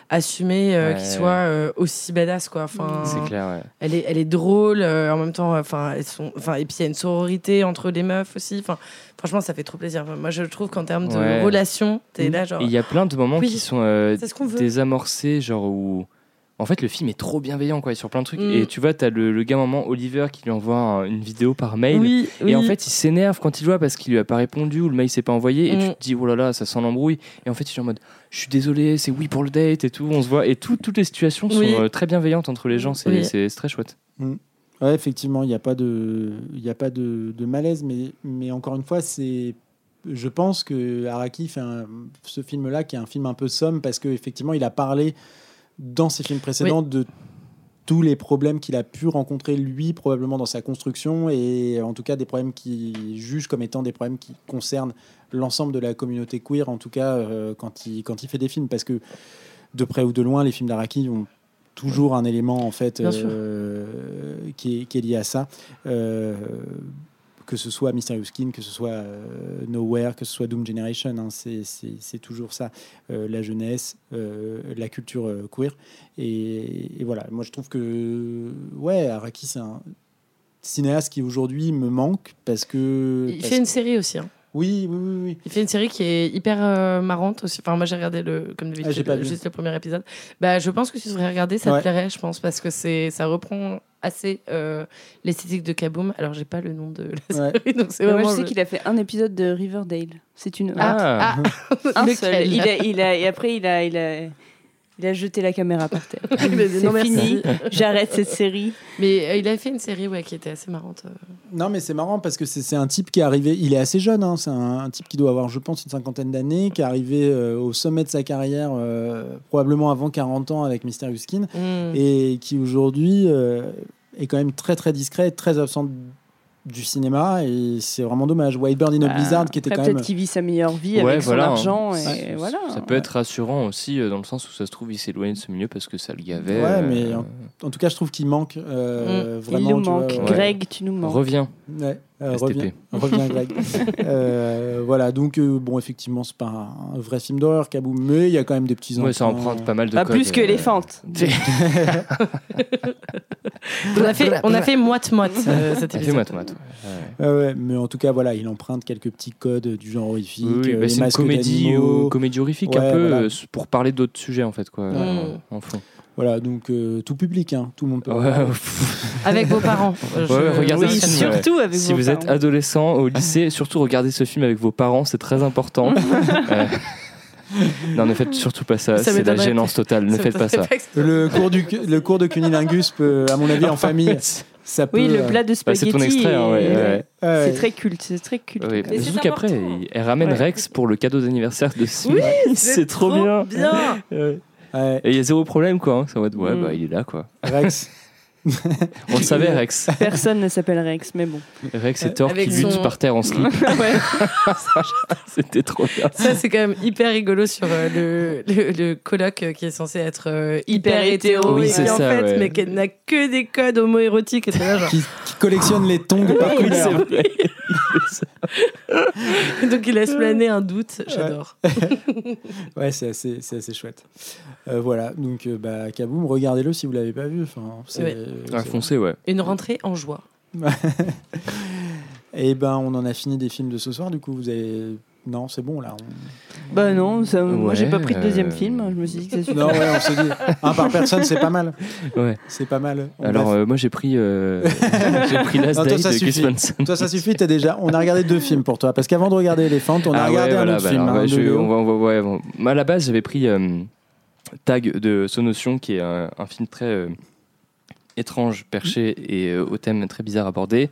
assumer euh, Ouais. qu'il soit euh, aussi badass quoi. Enfin, C'est clair, ouais. Elle est, elle est drôle euh, en même temps. Enfin, elles sont, enfin, et puis il y a une sororité entre les meufs aussi. Enfin, franchement, ça fait trop plaisir. Moi, je trouve qu'en termes de Ouais. relations, t'es Mm. là genre. Il y a plein de moments Oui, qui sont désamorcés, genre où. En fait, le film est trop bienveillant quoi, sur plein de trucs. Mm. Et tu vois, t'as le, le gars moment Oliver qui lui envoie un- une vidéo par mail. Oui, Et oui. en fait, il s'énerve quand il voit parce qu'il lui a pas répondu ou le mail s'est pas envoyé. Et Mm. tu te dis, oh là là, ça sent l'embrouille. Et en fait, il est en mode, je suis désolé, c'est oui pour le date et tout. On se voit. Et tout- toutes les situations sont Oui. euh, très bienveillantes entre les gens. C'est Oui. très chouette. Ouais, effectivement, il n'y a pas de, il y a pas de, de malaise, mais, mais encore une fois, c'est, je pense que Araki fait un- ce film-là qui est un film un peu somme parce qu'effectivement, il a parlé dans ses films précédents de tous les problèmes qu'il a pu rencontrer lui probablement dans sa construction et en tout cas des problèmes qu'il juge comme étant des problèmes qui concernent l'ensemble de la communauté queer en tout cas euh, quand il quand il fait des films. Parce que de près ou de loin les films d'Araki ont toujours un élément en fait euh, qui, est, qui est lié à ça. Euh, que ce soit Mysterious Skin, que ce soit euh, Nowhere, que ce soit Doom Generation, hein, c'est- toujours ça, Euh, la jeunesse, euh, la culture euh, queer. Et, et voilà, moi je trouve que ouais, Araki c'est un cinéaste qui aujourd'hui me manque parce que. Il parce fait une que- série aussi. hein. Oui, oui, oui, oui. Il fait une série qui est hyper euh, marrante aussi. Enfin, moi j'ai regardé le, comme Ah, j'ai d'habitude, vu. juste le premier épisode. Bah, je pense que tu devrais regarder, ça Ouais. te plairait, je pense, parce que c'est, ça reprend assez euh, l'esthétique de Kaboom. Alors, j'ai pas le nom de la Ouais. série, donc c'est Moi, je sais le- qu'il a fait un épisode de Riverdale. C'est une. Ah. un [laughs] Lequel seul. Il a, il a, et après, il a, il a, il a jeté la caméra par terre. [laughs] C'est fini. J'arrête cette série. Mais euh, il a fait une série ouais, qui était assez marrante. euh. Non, mais c'est marrant parce que c'est c'est un type qui est arrivé. Il est assez jeune, hein, c'est un, un type qui doit avoir, je pense, une cinquantaine d'années, qui est arrivé euh, au sommet de sa carrière, euh, probablement avant 40 ans avec Mysterious Skin, Mm. et qui aujourd'hui euh, est quand même très très discret, très absent du cinéma, et c'est vraiment dommage. Whitebird in a Bah, Blizzard, qui était quand même. peut-être qu'il vit sa meilleure vie Ouais, avec voilà, son hein. argent. Ouais. Et voilà. Ça peut être rassurant aussi euh, dans le sens où ça se trouve, il s'éloigne de ce milieu parce que ça le gavait. Ouais, euh, mais en, en tout cas, je trouve qu'il manque euh, Mm. vraiment. Il nous tu vois, manque. ouais. Greg, tu nous manques. Reviens. Ouais, euh, STP. reviens, [laughs] reviens Greg. [laughs] Euh, voilà, donc euh, bon, effectivement, c'est pas un, un vrai film d'horreur, Kaboom, mais il y a quand même des petits Ouais, ça emprunte pas mal de Pas codes, plus que euh, Elephant. [laughs] On a fait, on a fait moite-moite euh, cet épisode. moite-moite. ouais. Ouais, ouais, mais en tout cas, voilà, il emprunte quelques petits codes du genre horrifique. Oui, euh, bah, les c'est une comédie, euh, comédie horrifique Ouais, un peu voilà. euh, pour parler d'autres sujets en fait quoi, Mm. euh, en fond. Voilà, donc euh, tout public, hein, tout le monde peut. Ouais. Avec vos parents. Je- Ouais, regardez Oui, ce film, surtout ouais. avec Si vos vous êtes adolescent au lycée, surtout regardez ce film avec vos parents, c'est très important. [laughs] Euh, Non, ne faites surtout pas ça, Ça c'est la gênance totale, ne Ça faites pas ça. Le cours du le cours de cunilingus peut, à mon avis, en famille, ça peut. Oui, le plat de Bah, c'est spaghetti. ton extrait, hein, ouais, est- ouais. ouais. C'est très culte, c'est très culte. Oui, Mais surtout c'est qu'après, elle ramène Ouais. Rex pour le cadeau d'anniversaire de ce Oui, c'est trop, bien. bien. Ouais. Et il y a zéro problème quoi, hein. c'est en mode ouais, Mm. bah il est là quoi. Rex. [laughs] On le savait Rex. Personne ne s'appelle Rex, mais bon. Rex et Thor qui Avec luttent son- par terre en slip. [laughs] Ouais. [laughs] C'était trop bien. Ça, c'est quand même hyper rigolo sur euh, le, le, le colloque euh, qui est censé être euh, hyper hétéro. Oui, et c'est qui, en ça, fait, ouais. mais qui n'a que des codes homoérotiques. Et là, genre. qui, qui collectionne les tongs par couleur. vrai. [laughs] Donc il laisse planer un doute. J'adore. Ouais, c'est assez, c'est assez chouette. Euh, voilà, donc euh, bah, Kaboom, regardez-le si vous l'avez pas vu. Enfin, c'est- Ouais. Ah, foncez, ouais. Une rentrée en joie. [laughs] Et ben, on en a fini des films de ce soir. Du coup, vous avez. Non, c'est bon là. on- Bah non, ça- moi j'ai pas pris de deuxième euh, film. Je me suis dit que ça suffisait. Non, ouais, on s'est dit. [laughs] Un par personne, c'est pas mal. Ouais. C'est pas mal. On Alors, euh, moi j'ai pris, euh, [laughs] j'ai pris Last Non, toi, Day ça de Gus suffit. Van Sant. Toi, ça suffit. T'as déjà. On a regardé deux films pour toi. Parce qu'avant de regarder Elephant, on a Ah ouais, regardé voilà, un autre bah film. alors, hein, je- on va- on va- bon. Moi, à la base, j'avais pris euh, Tag de Sonotion, qui est un, un film très euh, étrange, perché et euh, au thème très bizarre abordé.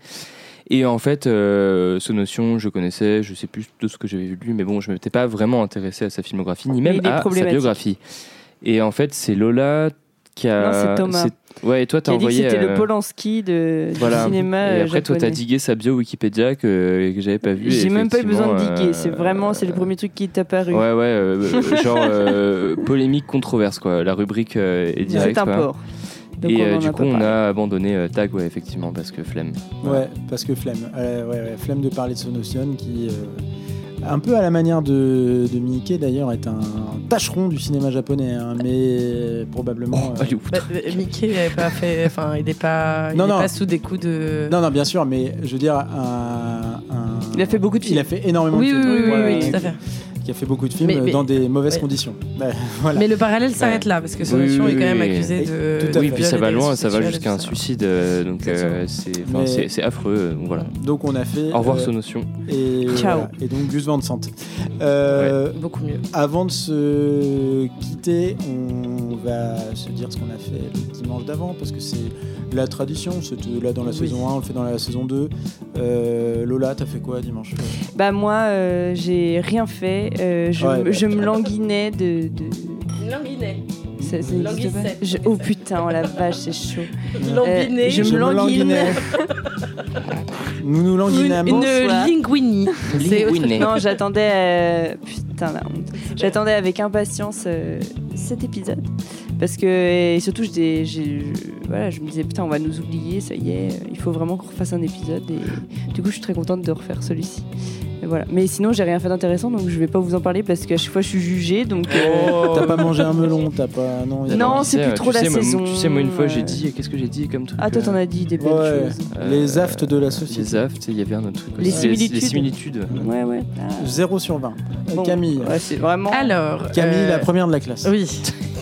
Et en fait, euh, Sonotion, je connaissais, je sais plus de ce que j'avais vu de lui, mais bon, je m'étais pas vraiment intéressé à sa filmographie, ni même à sa biographie. Et en fait, c'est Lola qui a. Non, c'est Thomas. Ouais, et toi, t'as envoyé. c'était euh, le Polanski de, du cinéma Et euh, après, toi, t'as japonais. digué sa bio Wikipédia que, que j'avais pas vu. J'ai et même pas eu besoin de diguer. euh, C'est vraiment, c'est le premier truc qui est apparu. Ouais, ouais, euh, genre euh, [laughs] polémique, controverse, quoi. La rubrique euh, est directe. C'est un port. Donc Et on euh, du coup, on a abandonné euh, Tag, ouais, effectivement, parce que flemme. Ouais, parce que flemme. Euh, ouais, ouais, flemme de parler de Sonotion qui, euh, un peu à la manière de, de Mickey d'ailleurs, est un tâcheron du cinéma japonais, hein, mais probablement. Bah, Mickey n'avait pas fait. Enfin, il n'est pas, il Non, est non. pas sous des coups de. Non, non, bien sûr, mais je veux dire, un, un- Il a fait beaucoup de il films. a fait énormément Oui, de films. oui, oui, oui, tout à fait. Qui a fait beaucoup de films Mais- mais- dans des mauvaises ouais. conditions. Ouais, [laughs] voilà. Mais le parallèle s'arrête là, parce que son Oui, est quand même accusé de. Tout à Oui, fait. puis ça va loin, ça va jusqu'à un suicide, euh, donc euh, c'est affreux. euh, donc voilà. Donc on a fait. Au revoir, euh, ce notion. Et, Ciao. voilà. et donc Gus Van Sant. Euh, Beaucoup mieux. Avant de se quitter, on va se dire ce qu'on a fait le dimanche d'avant parce que c'est la tradition. C'était là dans la Oui. saison 1, on le fait dans la saison 2. Euh, Lola, t'as fait quoi dimanche? Bah moi, euh, j'ai rien fait. Euh, je, Ouais, je me languinais de. de... Languinet. Ça, ça n'existe pas Languissette. Je- Oh putain, oh la vache, c'est chaud. Languinet. Euh, je Je me languine. languinais. [laughs] Nous nous Une, languinâmes. une Bonsoir. linguini. Non, j'attendais. euh, Putain, la honte. J'attendais avec impatience euh, cet épisode. Parce que. Et surtout, je, voilà, je me disais, putain, on va nous oublier, ça y est, il faut vraiment qu'on refasse un épisode. Et du coup, je suis très contente de refaire celui-ci. Et voilà. Mais sinon, j'ai rien fait d'intéressant, donc je vais pas vous en parler parce qu'à chaque fois, je suis jugée. Donc. euh, T'as pas mangé un melon, t'as pas. Non, il y a- Non, c'est plus euh, trop tu la sais, moi- saison, Tu sais, moi, une fois, j'ai euh. dit, qu'est-ce que j'ai dit comme truc Ah, toi, euh, t'en as dit des belles Ouais. choses. Les euh, aftes de la société. Les aftes, il y avait un autre truc. Les aussi. similitudes. Les similitudes. Ouais, ouais. Ah. 0 sur 20. Euh, Bon, Camille. ouais, c'est vraiment. Alors. Camille, euh, la première de la classe. Oui. [laughs]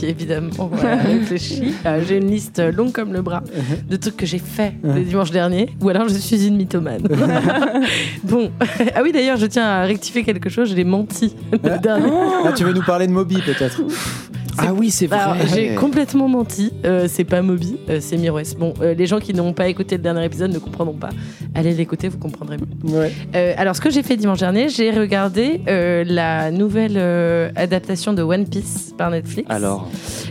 Qui évidemment voilà, [laughs] réfléchit. Euh, j'ai une liste longue comme le bras de trucs que j'ai fait le dimanche dernier, ou alors je suis une mythomane. [laughs] bon, [laughs] ah oui d'ailleurs je tiens à rectifier quelque chose, j'ai menti le dernier. Ah, tu veux nous parler de Moby peut-être? Ah oui, c'est Alors, j'ai complètement menti. Euh, c'est pas Moby, euh, c'est Miroès. Bon, euh, les gens qui n'ont pas écouté le dernier épisode ne comprendront pas. Allez l'écouter, vous comprendrez mieux. Ouais. Euh, alors, ce que j'ai fait dimanche dernier, j'ai regardé euh, la nouvelle euh, adaptation de One Piece par Netflix. Alors,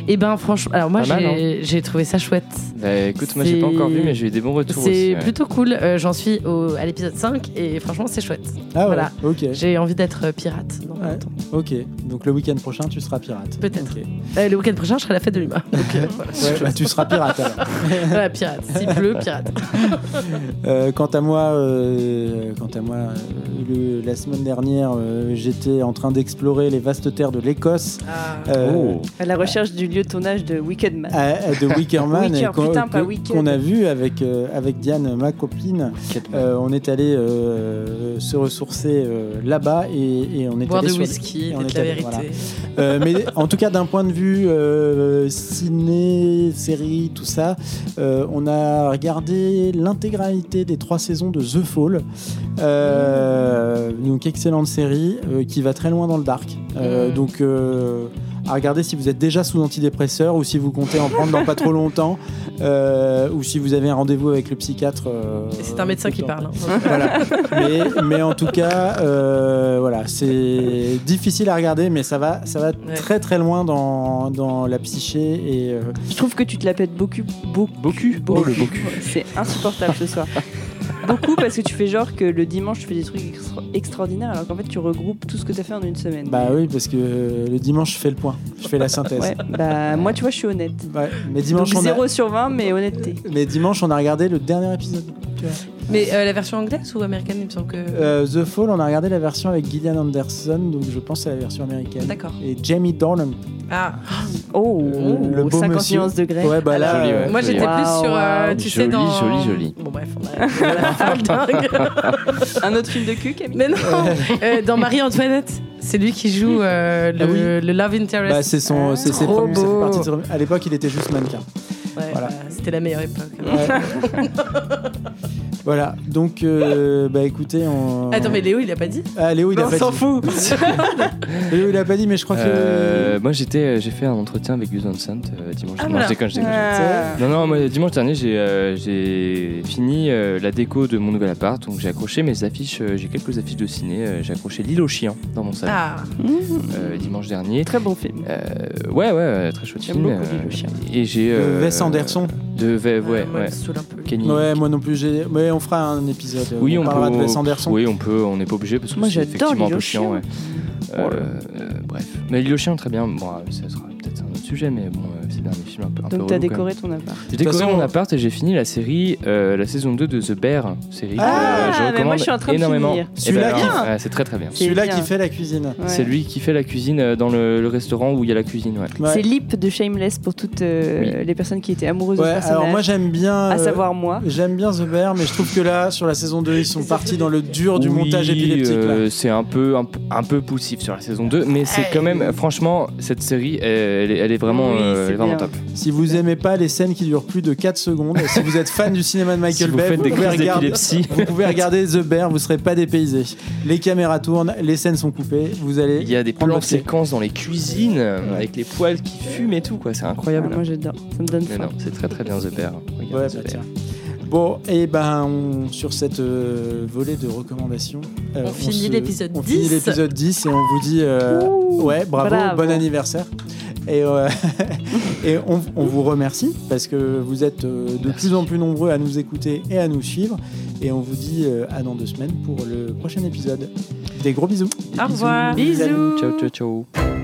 Et ben, franchement, alors moi, mal, j'ai j'ai trouvé ça chouette. bah, écoute, moi, j'ai pas encore vu, mais j'ai eu des bons retours aussi. C'est ouais. plutôt cool. Euh, J'en suis au- à l'épisode 5 et franchement, c'est chouette. Ah ouais, Voilà. ok. J'ai envie d'être pirate dans pas Ouais. Ok, donc le week-end prochain, tu seras pirate. Peut-être. Euh, le week-end prochain, je serai à la fête de l'humain. Euh, voilà. Ouais, bah, tu seras pirate alors. [laughs] Voilà, pirate. S'il pleut, pirate. [laughs] Euh, quant à moi, euh, quant à moi le- la semaine dernière, euh, j'étais en train d'explorer les vastes terres de l'Écosse. euh, Oh. À la recherche du lieu de tournage de Wicked Man. à- à- de Wickerman Wicker, et qu'on qu'on a vu avec, euh, avec Diane, ma copine. Euh, on est allé euh, se ressourcer euh, là-bas et, et on est Boire allé du sur- whisky, et on est la allé- vérité. voilà. Euh, mais en tout cas, d'un point de vue euh, ciné, série, tout ça, euh, on a regardé l'intégralité des trois saisons de The Fall. Euh, donc, excellente série qui va très loin dans le dark. Donc, à regarder si vous êtes déjà sous antidépresseur ou si vous comptez en prendre dans pas trop longtemps euh, ou si vous avez un rendez-vous avec le psychiatre. euh, c'est un médecin qui parle. hein. Voilà. mais, mais en tout cas, euh, voilà, c'est difficile à regarder, mais ça va, ça va Ouais. très très loin dans, dans la psyché et euh, Je trouve que tu te la pètes beaucoup. Beaucoup. Oh, le beaucoup. C'est insupportable ce soir. [laughs] beaucoup parce que tu fais genre que le dimanche tu fais des trucs extra- extraordinaires alors qu'en fait tu regroupes tout ce que tu as fait en une semaine. bah oui, parce que le dimanche je fais le point, je fais la [laughs] synthèse. Ouais, bah moi tu vois je suis honnête. Ouais, Mais dimanche, Donc on a, 0 sur 20 mais honnêteté. mais dimanche on a regardé le dernier épisode. tu vois. Mais euh, la version anglaise ou américaine, il me semble que. Euh, The Fall, on a regardé la version avec Gillian Anderson, donc je pense à la version américaine. D'accord. Et Jamie Dornan. Ah, Oh, Le beau 50 monsieur. nuances de grès. Ouais, bah là, Joli, ouais. euh, moi j'étais plus sur, euh, tu sais, Joli, dans... joli, joli. Bon bref, on a. [laughs] [laughs] [laughs] Un autre film de cul Camille Mais non, euh, dans Marie-Antoinette, c'est lui qui joue euh, le, Ah oui. le love interest. bah, c'est son, c'est ses premiers- ça fait beau. partie de ses- À l'époque, il était juste mannequin. Ouais, Voilà. bah, C'était la meilleure époque. Ouais. Voilà, donc euh, bah écoutez, on. Attends, mais Léo, il a pas dit Ah, Léo, il a On pas s'en dit. fout. [laughs] Léo, il a pas dit, mais je crois que. Euh, moi, j'étais, j'ai fait un entretien avec Gus Van Sant euh, dimanche. Ah, non, voilà. je déconne, je déconne. Ah. Non, non, moi, dimanche dernier, j'ai euh, j'ai fini euh, la déco de mon nouvel appart. Donc, j'ai accroché mes affiches. euh, j'ai quelques affiches de ciné. euh, j'ai accroché L'île aux chiens dans mon salon Ah, euh, dimanche dernier. Très bon film. Euh, ouais, ouais, très chouette film. beaucoup L'île aux chiens. Et j'ai. De euh, Wes Anderson. De Ve- ouais, moi, ouais. Kenny. Ouais, moi non plus. j'ai- Mais on fera un épisode. Oui, on, on, parlera peut. de Wes Anderson. Oui, on peut. On n'est pas obligé parce que Moi, c'est effectivement un peu chiant. ouais. Euh, euh, bref. Mais L'île aux chiens, très bien. Bon, euh, ça sera peut-être un sujet, mais bon, euh, ces derniers films un peu, Donc t'as décoré ton appart. J'ai décoré façon, mon appart et j'ai fini la série, euh, la saison 2 de The Bear, série Ah, que euh, je mais recommande moi, je suis en train de énormément. finir. Et Celui-là ben, qui- ouais, c'est très très bien. C'est Celui-là bien. qui fait la cuisine. Ouais. C'est lui qui fait la cuisine dans le, le restaurant où il y a la cuisine. Ouais. Ouais. C'est Lip de Shameless pour toutes euh, Oui. les personnes qui étaient amoureuses de Ouais, alors moi j'aime bien. à savoir moi. J'aime bien The Bear, mais je trouve que là, sur la saison 2, ils sont partis dans le dur du Oui, montage épileptique. euh, c'est un peu, un, peu- un peu poussif sur la saison 2, mais c'est quand même, franchement, cette série, elle, est- elle est vraiment, Oui, euh, est vraiment top. Si vous aimez pas les scènes qui durent plus de 4 secondes, si vous êtes fan du cinéma de Michael Si vous Bay, vous, pouvez regarder, d'épilepsie. vous pouvez regarder The Bear, vous serez pas dépaysé. Les caméras tournent, les scènes sont coupées, vous allez. Il y a des plans séquences dans les cuisines avec les poils qui fument et tout, quoi. C'est Ah, incroyable. moi j'adore. Ça me donne faim. non, c'est très très bien The Bear. Ouais, The bah, Bear. Bon, et ben on- sur cette euh, volée de recommandations, euh, On finit l'épisode on finit 10. l'épisode 10 et on vous dit euh, Ouh, ouais, bravo, bravo. bon anniversaire. Et, euh, [laughs] et on, on vous remercie parce que vous êtes euh, de plus en plus nombreux à nous écouter et à nous suivre. Et on vous dit euh, à dans deux semaines pour le prochain épisode. Des gros bisous. Au revoir. Bisous. Ciao, ciao, ciao.